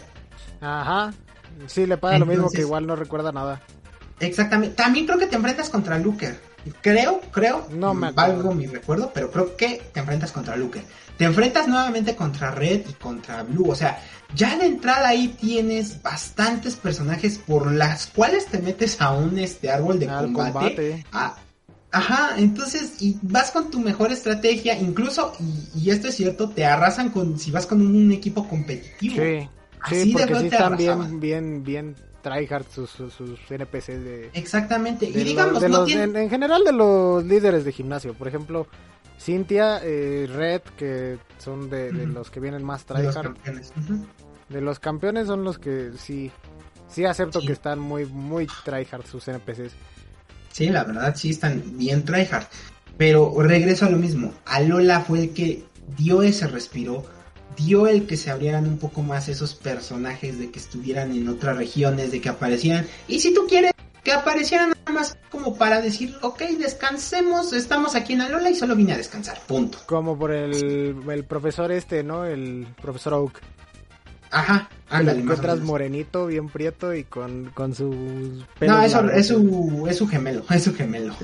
Ajá. Sí, le pasa lo mismo que igual no recuerda nada. Exactamente. También creo que te enfrentas contra Luker. creo, creo, No me valgo mi recuerdo, pero creo que te enfrentas contra Luker. Te enfrentas nuevamente contra Red y contra Blue. O sea, ya de entrada ahí tienes bastantes personajes por las cuales te metes a un este árbol de Al combate. combate. Ah, ajá, entonces, y vas con tu mejor estrategia, incluso, y, y esto es cierto, te arrasan con si vas con un, equipo competitivo. Sí, Así sí, porque sí están bien, bien, bien tryhard sus, sus, sus NPCs de, Exactamente. de y los- digamos, de no los- tiene... en, en general de los líderes de gimnasio. Por ejemplo, Cintia, eh, Red, que son de, los que vienen más de los tryhard. campeones. De los campeones son los que sí, sí acepto Sí. que están muy, muy tryhard sus NPCs. Sí, la verdad sí están bien tryhard. Pero regreso a lo mismo. Alola fue el que dio ese respiro. Dio el que se abrieran un poco más esos personajes de que estuvieran en otras regiones, de que aparecieran. Y si tú quieres que aparecieran nada más como para decir, ok, descansemos, estamos aquí en Alola y solo vine a descansar, punto. Como por el, el profesor este, ¿no? El profesor Oak. Ajá, lo ándale. más o encuentras morenito, bien prieto y con, con sus No, eso es su, es su gemelo, es su gemelo.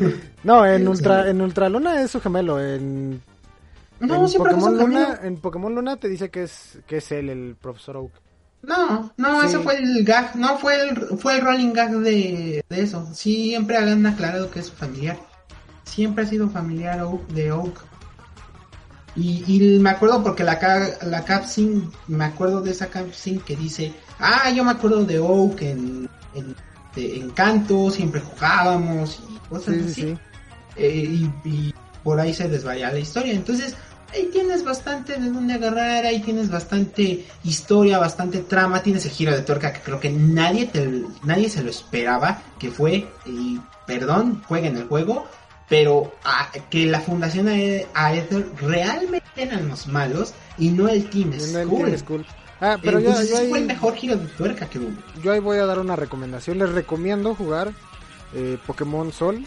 No, en Ultra, en Ultra Luna es su gemelo. En, No, en siempre Pokémon. Luna, en Pokémon Luna te dice que es, que es él, el profesor Oak. No, no, Sí. eso fue el gag, no fue el, fue el rolling gag de, de eso. Siempre han aclarado que es familiar. Siempre ha sido familiar Oak- de Oak. Y, y me acuerdo porque la, la capsin, me acuerdo de esa capsin que dice, ah, yo me acuerdo de Oak en, en, de Encanto, siempre jugábamos y cosas Sí, sí, así. sí. Eh, y, y por ahí se desvaría la historia. Entonces, ahí tienes bastante de dónde agarrar, ahí tienes bastante historia, bastante trama, tienes el giro de tuerca que creo que nadie te, nadie se lo esperaba, que fue, y perdón, jueguen el juego, pero ah, que la fundación Ae- Aether realmente eran los malos y no el Team Viendo el. Team Skull. Ah, pero yo, Entonces, yo, ese fue el ahí, mejor giro de tuerca que hubo. yo ahí voy a dar una recomendación. Les recomiendo jugar eh, Pokémon Sol.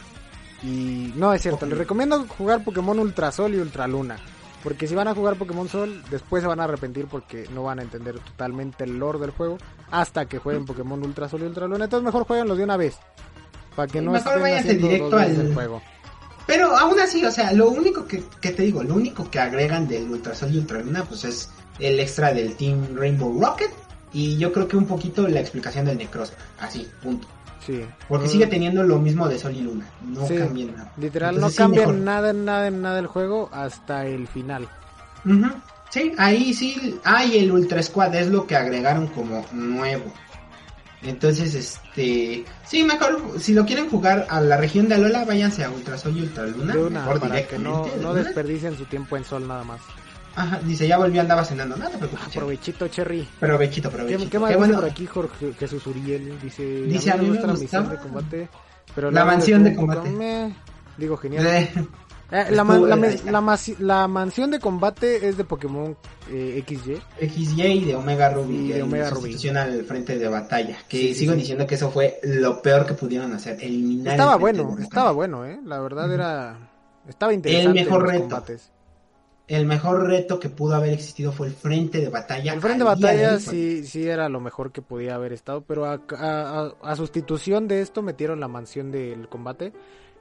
Y no es cierto, les recomiendo jugar Pokémon Ultra Sol y Ultra Luna. Porque si van a jugar Pokémon Sol, después se van a arrepentir porque no van a entender totalmente el lore del juego hasta que jueguen Pokémon Ultra Sol y Ultra Luna. Entonces mejor jueguenlos de una vez. Para que Sí, no mejor estén haciendo directo dos veces al- el juego. Pero aún así, o sea, lo único que, que te digo, lo único que agregan del Ultrasol y Ultraluna, pues es el extra del Team Rainbow Rocket. Y yo creo que un poquito la explicación del Necros. Así, punto. Sí. Porque sigue teniendo lo mismo de Sol y Luna. No Sí, cambia nada. Literal, Entonces, no sí, cambia mejor. nada, nada, en nada el juego hasta el final. Sí, ahí sí. Ah, y el Ultra Squad es lo que agregaron como nuevo. Entonces, este. Sí, mejor, si lo quieren jugar a la región de Alola, váyanse a Ultrasol y Ultraluna. De una, mejor para que no, directamente, no una. desperdicien su tiempo en sol nada más. Ajá, dice, ya volvió, andaba cenando. No te preocupes. Cherry. Provechito, Cherry. Provechito, ¿Qué, qué más Qué bueno. por aquí Jorge Jesús Uriel? Dice, Dice, a mí me gusta me la misión de combate. Pero La luego mansión de combate. meh. Digo, genial. Eh, Eh, la, man- la, me- la la mansión de combate es de Pokémon eh, XY. XY y de Omega Ruby. Y de Omega Ruby. al frente de batalla. Que Sí, sí, sigo sí. diciendo que eso fue lo peor que pudieron hacer. Eliminar Estaba el bueno, estaba bueno, ¿eh? La verdad era... Estaba interesante mejor los reto. combates. El mejor reto que pudo haber existido fue el frente de batalla. El frente de batalla sí, sí era lo mejor que podía haber estado, pero a- a- a sustitución de esto metieron la mansión del combate.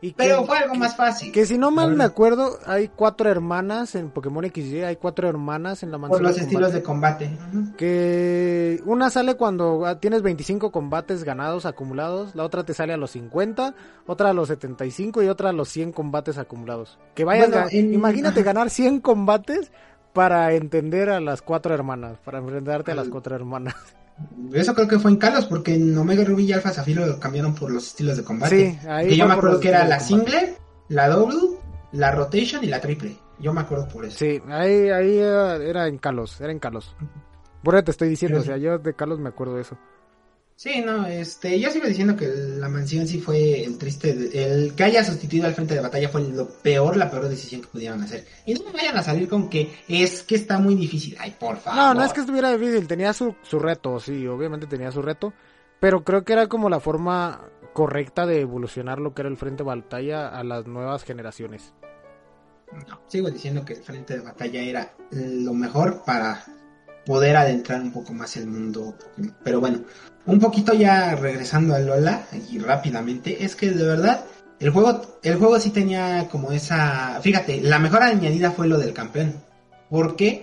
Y que- Pero fue algo que- más fácil. Que si no mal me acuerdo, hay cuatro hermanas en Pokémon XY, hay cuatro hermanas en la mansión Por los de estilos de combate. Ujú. Que una sale cuando ah, tienes 25 combates ganados acumulados, la otra te sale a los 50, otra a los 75 y otra a los 100 combates acumulados. Que vayas, Bueno, en- imagínate ganar 100 combates para entender a las cuatro hermanas, para enfrentarte a las cuatro hermanas. Eso creo que fue en Kalos, porque en Omega Ruby y Alpha Zafiro lo cambiaron por los estilos de combate. Sí, ahí que yo me acuerdo que era la single, la double, la rotation y la triple. Yo me acuerdo por eso. Sí, ahí, ahí era, era en Kalos, era en Kalos. Por eso te estoy diciendo, Pero o sea, yo de Kalos me acuerdo de eso. Sí, no, este, yo sigo diciendo que la mansión sí fue el triste, el que haya sustituido al frente de batalla fue lo peor, la peor decisión que pudieron hacer. Y no me vayan a salir con que es que está muy difícil. Ay, por favor. No, no es que estuviera difícil, tenía su, su reto, sí, obviamente tenía su reto, pero creo que era como la forma correcta de evolucionar lo que era el frente de batalla a las nuevas generaciones. No, sigo diciendo que el frente de batalla era lo mejor para poder adentrar un poco más el mundo. Pero bueno, un poquito ya regresando a Lola y rápidamente, es que de verdad El juego, el juego sí tenía como esa, fíjate, la mejor añadida fue lo del campeón, porque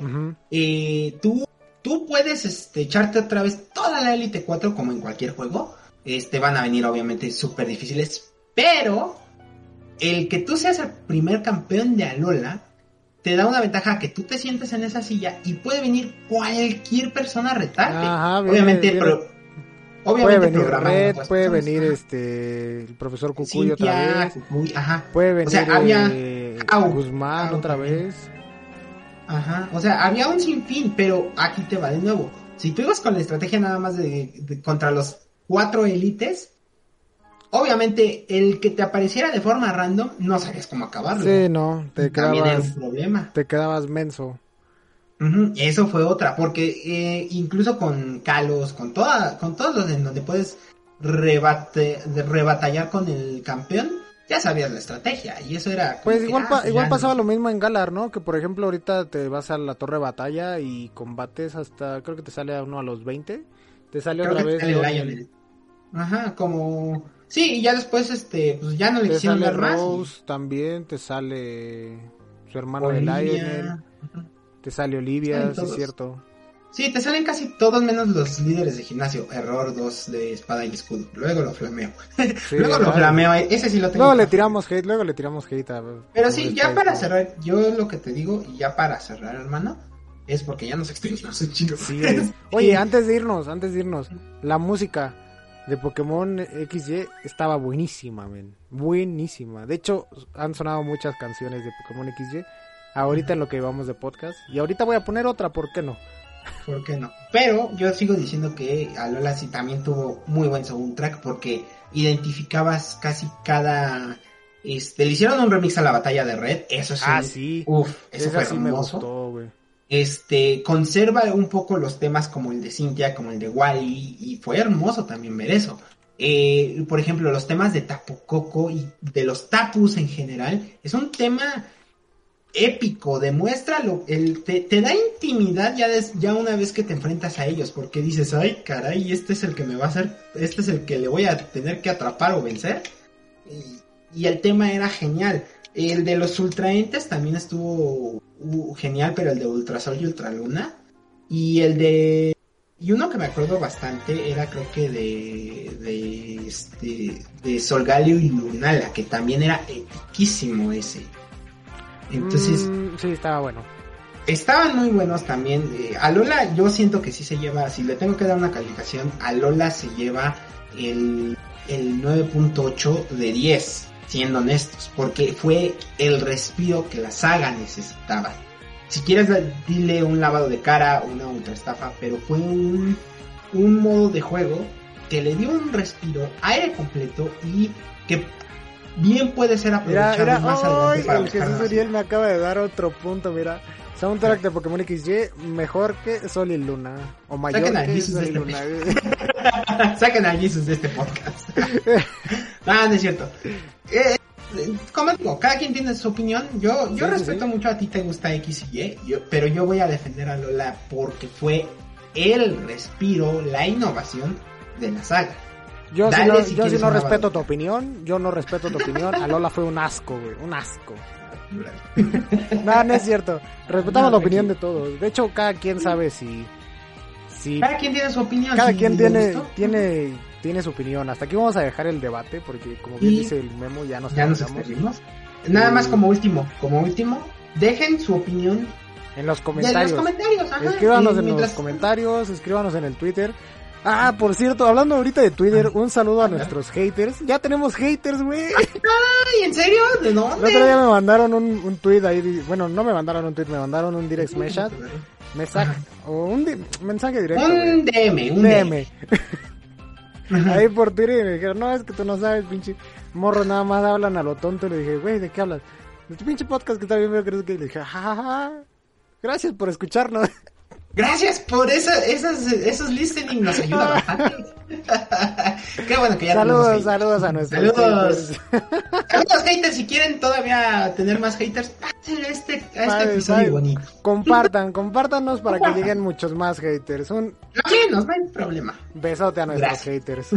eh, tú, tú puedes este, echarte otra vez toda la Elite 4 como en cualquier juego, este, van a venir obviamente súper difíciles, pero el que tú seas el primer campeón de Alola te da una ventaja que tú te sientes en esa silla y puede venir cualquier persona a retarte. Ajá, obviamente, viene- pro- Puede obviamente venir Red, puede venir Ajá. este el profesor Cucuy otra vez, Cucuy, ajá, puede venir O sea, había- eh, Au, Guzmán au otra también. vez. ajá. O sea, había un sinfín, pero aquí te va de nuevo. Si tú ibas con la estrategia nada más de, de- contra los cuatro élites, obviamente el que te apareciera de forma random no sabías cómo acabarlo. Sí, no, te También era un problema. te quedabas menso. Eso fue otra, porque eh, incluso con Kalos, con toda, con todos los en donde puedes rebate, de- rebatallar con el campeón, ya sabías la estrategia y eso era. Pues igual, ah, pa- igual pasaba ¿no? lo mismo en Galar, ¿no? Que por ejemplo ahorita te vas a la torre de batalla y combates hasta, creo que te sale a uno a los 20. Te sale Creo otra vez sale Lionel. Lionel. Ajá, como. Sí, y ya después, este, pues ya no le Te quisieron sale dar más. y- Rose también, te sale su hermano de Olivia. Lionel, Ajá. Te sale Olivia, sí es cierto. Sí, te salen casi todos menos los líderes de gimnasio. Error 2 de espada y escudo. Luego lo flameo. Sí, Luego lo flameo. eh, Ese sí lo tengo. Luego le tiramos hate, luego le tiramos hate a... Pero sí, ya para cerrar, yo lo que te digo, y ya para cerrar, hermano, es porque ya nos extendimos. Sí, güey. Oye, antes de irnos, antes de irnos, la música de Pokémon XY estaba buenísima, men. Buenísima. De hecho, han sonado muchas canciones de Pokémon XY. Ahorita en lo que vamos de podcast. Y ahorita voy a poner otra, ¿por qué no? ¿Por qué no? Pero yo sigo diciendo que Alola sí también tuvo muy buen soundtrack porque identificabas casi cada... Este, le hicieron un remix a la batalla de Red, eso es Ah, un- sí. Uf, eso Esa fue sí me hermoso. gustó, güey. Este, conserva un poco los temas como el de Cynthia, como el de Wally, y fue hermoso también ver eso. Eh, por ejemplo, los temas de Tapu Koko y de los Tapus en general, es un tema épico, demuestra lo, el, te, da intimidad ya, ya una vez que te enfrentas a ellos, porque dices, ay caray, este es el que me va a hacer, este es el que le voy a tener que atrapar o vencer. Y, el tema era genial. El de los ultraentes también estuvo uh, genial, pero el de Ultrasol y Ultraluna. Y el de... Y uno que me acuerdo bastante era creo que de... De, este, de y Lunala, que también era epiquísimo ese. Entonces, Mm, sí, estaba bueno. estaban muy buenos también. Eh, Alola yo siento que sí se lleva, si le tengo que dar una calificación, Alola se lleva el, el 9.8 de 10, siendo honestos, porque fue el respiro que la saga necesitaba. Si quieres, dile un lavado de cara, una ultra estafa, pero fue un, un modo de juego que le dio un respiro, aire completo y que bien puede ser Mira, aprovechado mira, más adelante ¡ay! para el Jesús. Uriel me acaba de dar otro punto, mira. Soundtrack de Pokémon XY mejor que Sol y Luna. O mayor Saquen a que Jesus Sol de y este Luna. Saquen a Jesus de este podcast. ah, no es cierto. Eh, como digo, cada quien tiene su opinión. Yo, yo sí, respeto sí. mucho a ti, te gusta X y Y, yo- pero yo voy a defender a Lola porque fue el respiro, la innovación de la saga. Yo, Dale no, si yo quieres no respeto tu opinión. Yo no respeto tu opinión. Alola fue un asco, güey. Un asco. No, no es cierto. Respetamos No, la opinión de todos. De hecho, cada quien sabe si. si Cada quien tiene su opinión. cada si quien tiene, tiene, tiene su opinión. Hasta aquí vamos a dejar el debate. Porque, como bien Y- dice el memo, ya nos Ya nos. Nada más como último, como último, dejen su opinión En los de comentarios. los comentarios. Ajá, Escríbanos y en mientras- los comentarios, escríbanos en el Twitter. Ah, por cierto, hablando ahorita de Twitter, un saludo a nuestros haters. Ya tenemos haters, güey. Ay, ¿en serio? ¿De El otro dónde? día me mandaron un, un tweet ahí. Bueno, no me mandaron un tweet, me mandaron un direct message. Mensaje, o un di- mensaje directo. Un DM, un DM. DM. Ahí por Twitter y me dijeron, no, es que tú no sabes, pinche morro, nada más hablan a lo tonto. Y le dije, güey, ¿de qué hablas? De tu pinche podcast que está bien, pero crees que. Y le dije, jajaja. Gracias por escucharnos. Gracias por esa, esas, esos listening, nos ayuda bastante. Qué bueno que ya saludos, saludos a nuestros Saludos. haters. Saludos haters, si quieren todavía tener más haters, pásenle a este, a este episodio bonito. Compartan, compártanos para que lleguen muchos más haters. Un Menos, no hay problema. besote a nuestros Gracias. haters.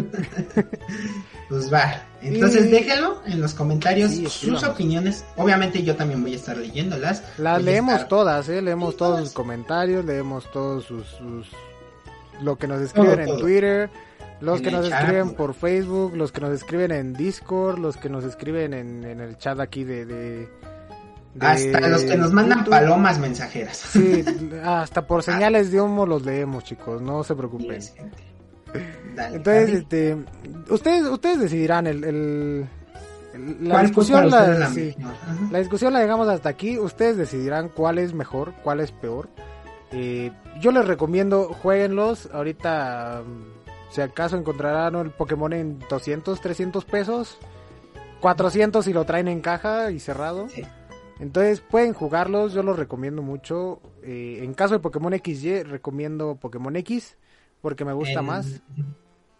Pues va. Entonces Y- déjenlo en los comentarios Sí, sus opiniones. Obviamente yo también voy a estar leyéndolas. Las leemos estar- todas, ¿eh? Leemos Sí, todos todas. sus comentarios, leemos todos sus, sus- lo que nos escriben en todo. Twitter, los En que nos chat. escriben por Facebook, los que nos escriben en Discord, los que nos escriben en, en el chat aquí de... de- de Hasta los que nos mandan YouTube. palomas mensajeras. Sí, hasta por señales de humo los leemos, chicos, no se preocupen. Gente. Dale, Entonces, este, ustedes, ustedes decidirán el, la ¿Cuál fue discusión, la, la sí, discusión la dejamos hasta aquí. Ustedes decidirán cuál es mejor, cuál es peor. Eh, yo les recomiendo, jueguenlos. Ahorita, mm, si acaso encontrarán el Pokémon en 200, 300 pesos. 400 si lo traen en caja y cerrado. Sí. Entonces pueden jugarlos, yo los recomiendo mucho. Eh, en caso de Pokémon XY, recomiendo Pokémon X porque me gusta En- más.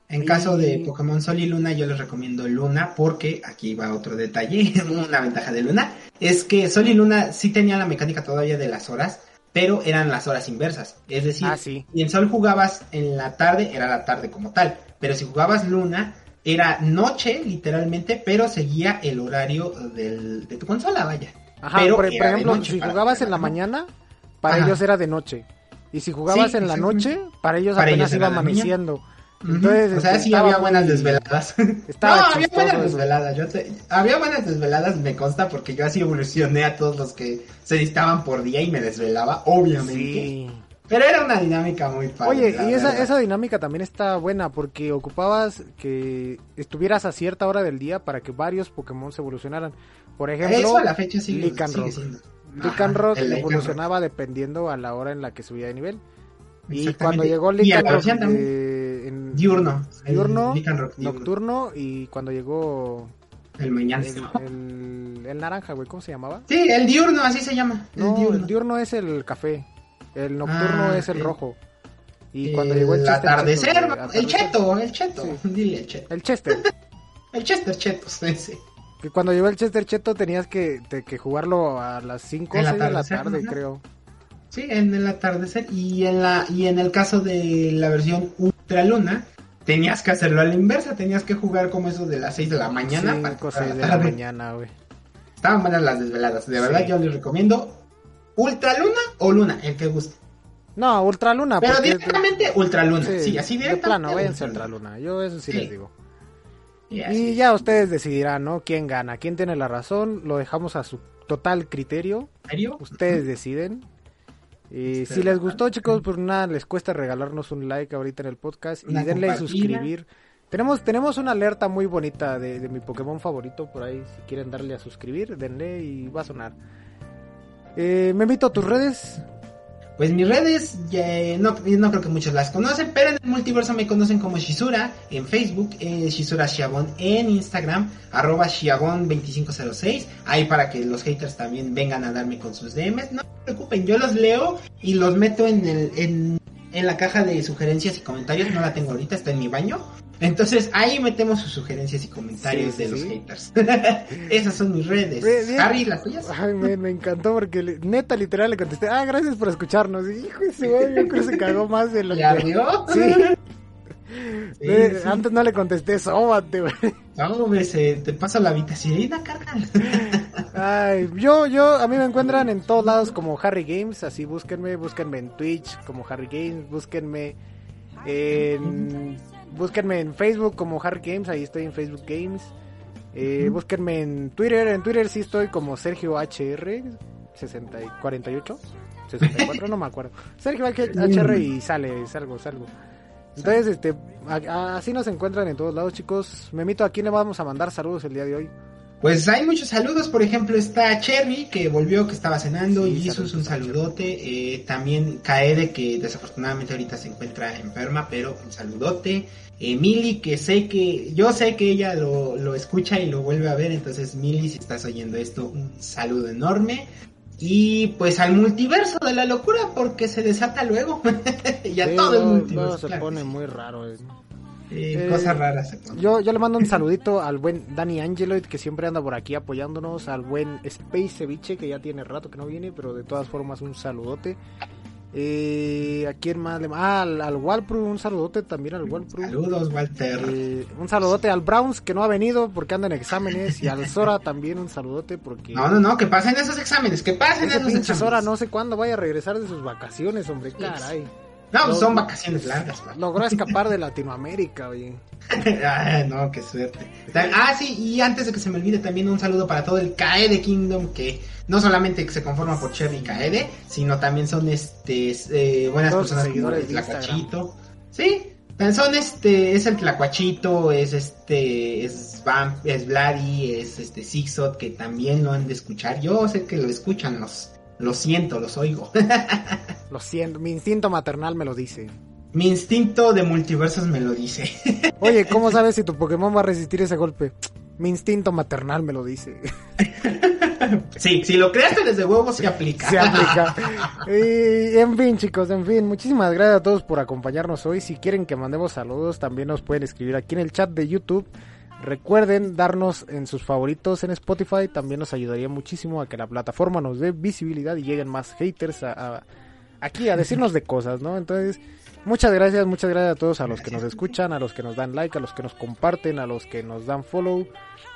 En caso de Pokémon Sol y Luna, yo les recomiendo Luna porque aquí va otro detalle, una ventaja de Luna, es que Sol y Luna sí tenían la mecánica todavía de las horas, pero eran las horas inversas. Es decir, Ah, sí. si en Sol jugabas en la tarde, era la tarde como tal, pero si jugabas Luna, era noche literalmente, pero seguía el horario del, de tu consola, vaya. Ajá, Pero por, ejemplo, noche si jugabas en la mañana, para Ajá. ellos era de noche. Y si jugabas Sí, en la noche, para ellos Para apenas ellos iba amaneciendo. O sea, este, sí había buenas muy- desveladas. Estaba no, había buenas eso. desveladas. Yo te- Había buenas desveladas, me consta, porque yo así evolucioné a todos los que se listaban por día y me desvelaba, obviamente. Sí. Pero era una dinámica muy padre. Oye, y esa, verdad. esa dinámica también está buena porque ocupabas que estuvieras a cierta hora del día para que varios Pokémon se evolucionaran. Por ejemplo, Eso a la fecha sigue, Lycanroc. sigue siendo. El Lycanroc. evolucionaba dependiendo a la hora en la que subía de nivel. Y cuando llegó también. eh, en- Diurno. el Diurno, nocturno y cuando llegó El mañana. el, el, el naranja, güey, ¿cómo se llamaba? Sí, el diurno, así se llama. El No, diurno. el diurno es el café, el nocturno Ah, es el rojo. Y cuando llegó el el Chester atardecer, el cheto, el cheto, Sí. dile el cheto. El Chester. El chester chetos, ese. Que cuando llegó el Chester Cheto tenías que, te- que jugarlo a las 5 o El 6 de la tarde, creo. Sí, en el atardecer y en la y en el caso de la versión Ultra Luna tenías que hacerlo a la inversa, tenías que jugar como eso de las 6 de la mañana para Cinco, para seis de la mañana, güey. Estaban buenas las desveladas, de verdad Sí. yo les recomiendo Ultra Luna o Luna, el que guste. No, Ultra Luna. Pero directamente Ultra Luna, sí, sí, así de directamente. plano, váyanse a Ultra Ultra Luna. Yo eso sí, Sí. les digo. Y ya ustedes decidirán, ¿no? ¿Quién gana? ¿Quién tiene la razón? Lo dejamos a su total criterio. ¿En serio? Ustedes deciden. Y Ustedes si les gustó, chicos, pues nada, les cuesta regalarnos un like ahorita en el podcast y denle compartida. suscribir. Tenemos, tenemos una alerta muy bonita de, de mi Pokémon favorito por ahí. Si quieren darle a suscribir, denle y va a sonar. Eh, me invito a tus redes. Pues mis redes, no, no creo que muchos las conocen, pero en el multiverso me conocen como Shizura en Facebook, eh, Shizura en Instagram, arroba Shiabon2506, ahí para que los haters también vengan a darme con sus DMs, no se preocupen, yo los leo y los meto en, el, en, en la caja de sugerencias y comentarios, no la tengo ahorita, está en mi baño, entonces ahí metemos sus sugerencias y comentarios Sí, de sí, los haters. Esas son mis redes. Bien. Harry, las tuyas. Ay, me, me encantó porque le- neta, literal, le contesté. Ah, gracias por escucharnos. Y, hijo madre, yo creo que se cagó más de lo ¿Ya que. vio? Sí. Sí. Antes no le contesté, sóbate, güey. No, hombre, se- te paso la una carga. Ay, yo, yo, a mí me encuentran en todos lados como Harry Games, así búsquenme, búsquenme en Twitch como Harry Games, búsquenme en, búsquenme en Facebook como Harry Games, ahí estoy en Facebook Games, eh, búsquenme en Twitter, en Twitter sí estoy como Sergio HR 60 y 48, 64, no me acuerdo, Sergio HR y sale, salgo, salgo. Entonces, este, a- a- así nos encuentran en todos lados, chicos. Memito, ¿a quién le vamos a mandar saludos el día de hoy? Pues hay muchos saludos, por ejemplo está Cherry que volvió, que estaba cenando, Sí, Jesus un saludote, eh, también Kaede que desafortunadamente ahorita se encuentra enferma, pero un saludote, eh, Mili que sé que, yo sé que ella lo, lo escucha y lo vuelve a ver, entonces Mili si estás oyendo esto, un saludo enorme. Y pues al multiverso de la locura porque se desata luego. y a Sí, todo el multiverso. se claro pone muy raro. eh. Eh, Eh, cosas raras. Yo, yo le mando un saludito al buen Dani Angeloid que siempre anda por aquí apoyándonos, al buen Space Ceviche que ya tiene rato que no viene, pero de todas formas un saludote. Eh, ¿A quién más? Le... Ah, al, al Walpru, un saludote también al Walpru. Saludos, Walter. Eh, un saludote al Browns que no ha venido porque anda en exámenes y al Sora también un saludote porque... No, no, no, que pasen esos exámenes, que pasen Ese esos exámenes. Sora no sé cuándo vaya a regresar de sus vacaciones, hombre, caray. No, pues son vacaciones largas, man. Logró escapar de Latinoamérica, oye. Ay, no, qué suerte. Ah, sí, y antes de que se me olvide, también un saludo para todo el Kaede Kingdom, que no solamente se conforma por Cherry y Kaede, sino también son este eh, buenas Todos personas como el. Tlacuachito. Sí, son este, es el Tlacuachito, es este, es Vamp, es Vladi, es este Zigzot, que también lo han de escuchar. Yo sé que lo escuchan, los, lo siento, los oigo. Lo siento, mi instinto maternal me lo dice. Mi instinto de multiversos me lo dice. Oye, ¿cómo sabes si tu Pokémon va a resistir ese golpe? Mi instinto maternal me lo dice. sí, si lo creaste desde huevo, se aplica. Se aplica. Y, en fin, chicos, en fin, muchísimas gracias a todos por acompañarnos hoy. Si quieren que mandemos saludos, también nos pueden escribir aquí en el chat de YouTube. Recuerden darnos en sus favoritos en Spotify, también nos ayudaría muchísimo a que la plataforma nos dé visibilidad y lleguen más haters a, a- aquí a decirnos de cosas, ¿no? Entonces, muchas gracias, muchas gracias a todos, a los que nos escuchan, a los que nos dan like, a los que nos comparten, a los que nos dan follow.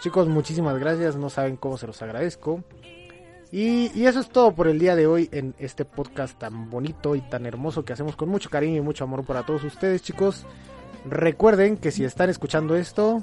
Chicos, muchísimas gracias, no saben cómo se los agradezco. Y, y eso es todo por el día de hoy en este podcast tan bonito y tan hermoso que hacemos con mucho cariño y mucho amor para todos ustedes, chicos. Recuerden que si están escuchando esto,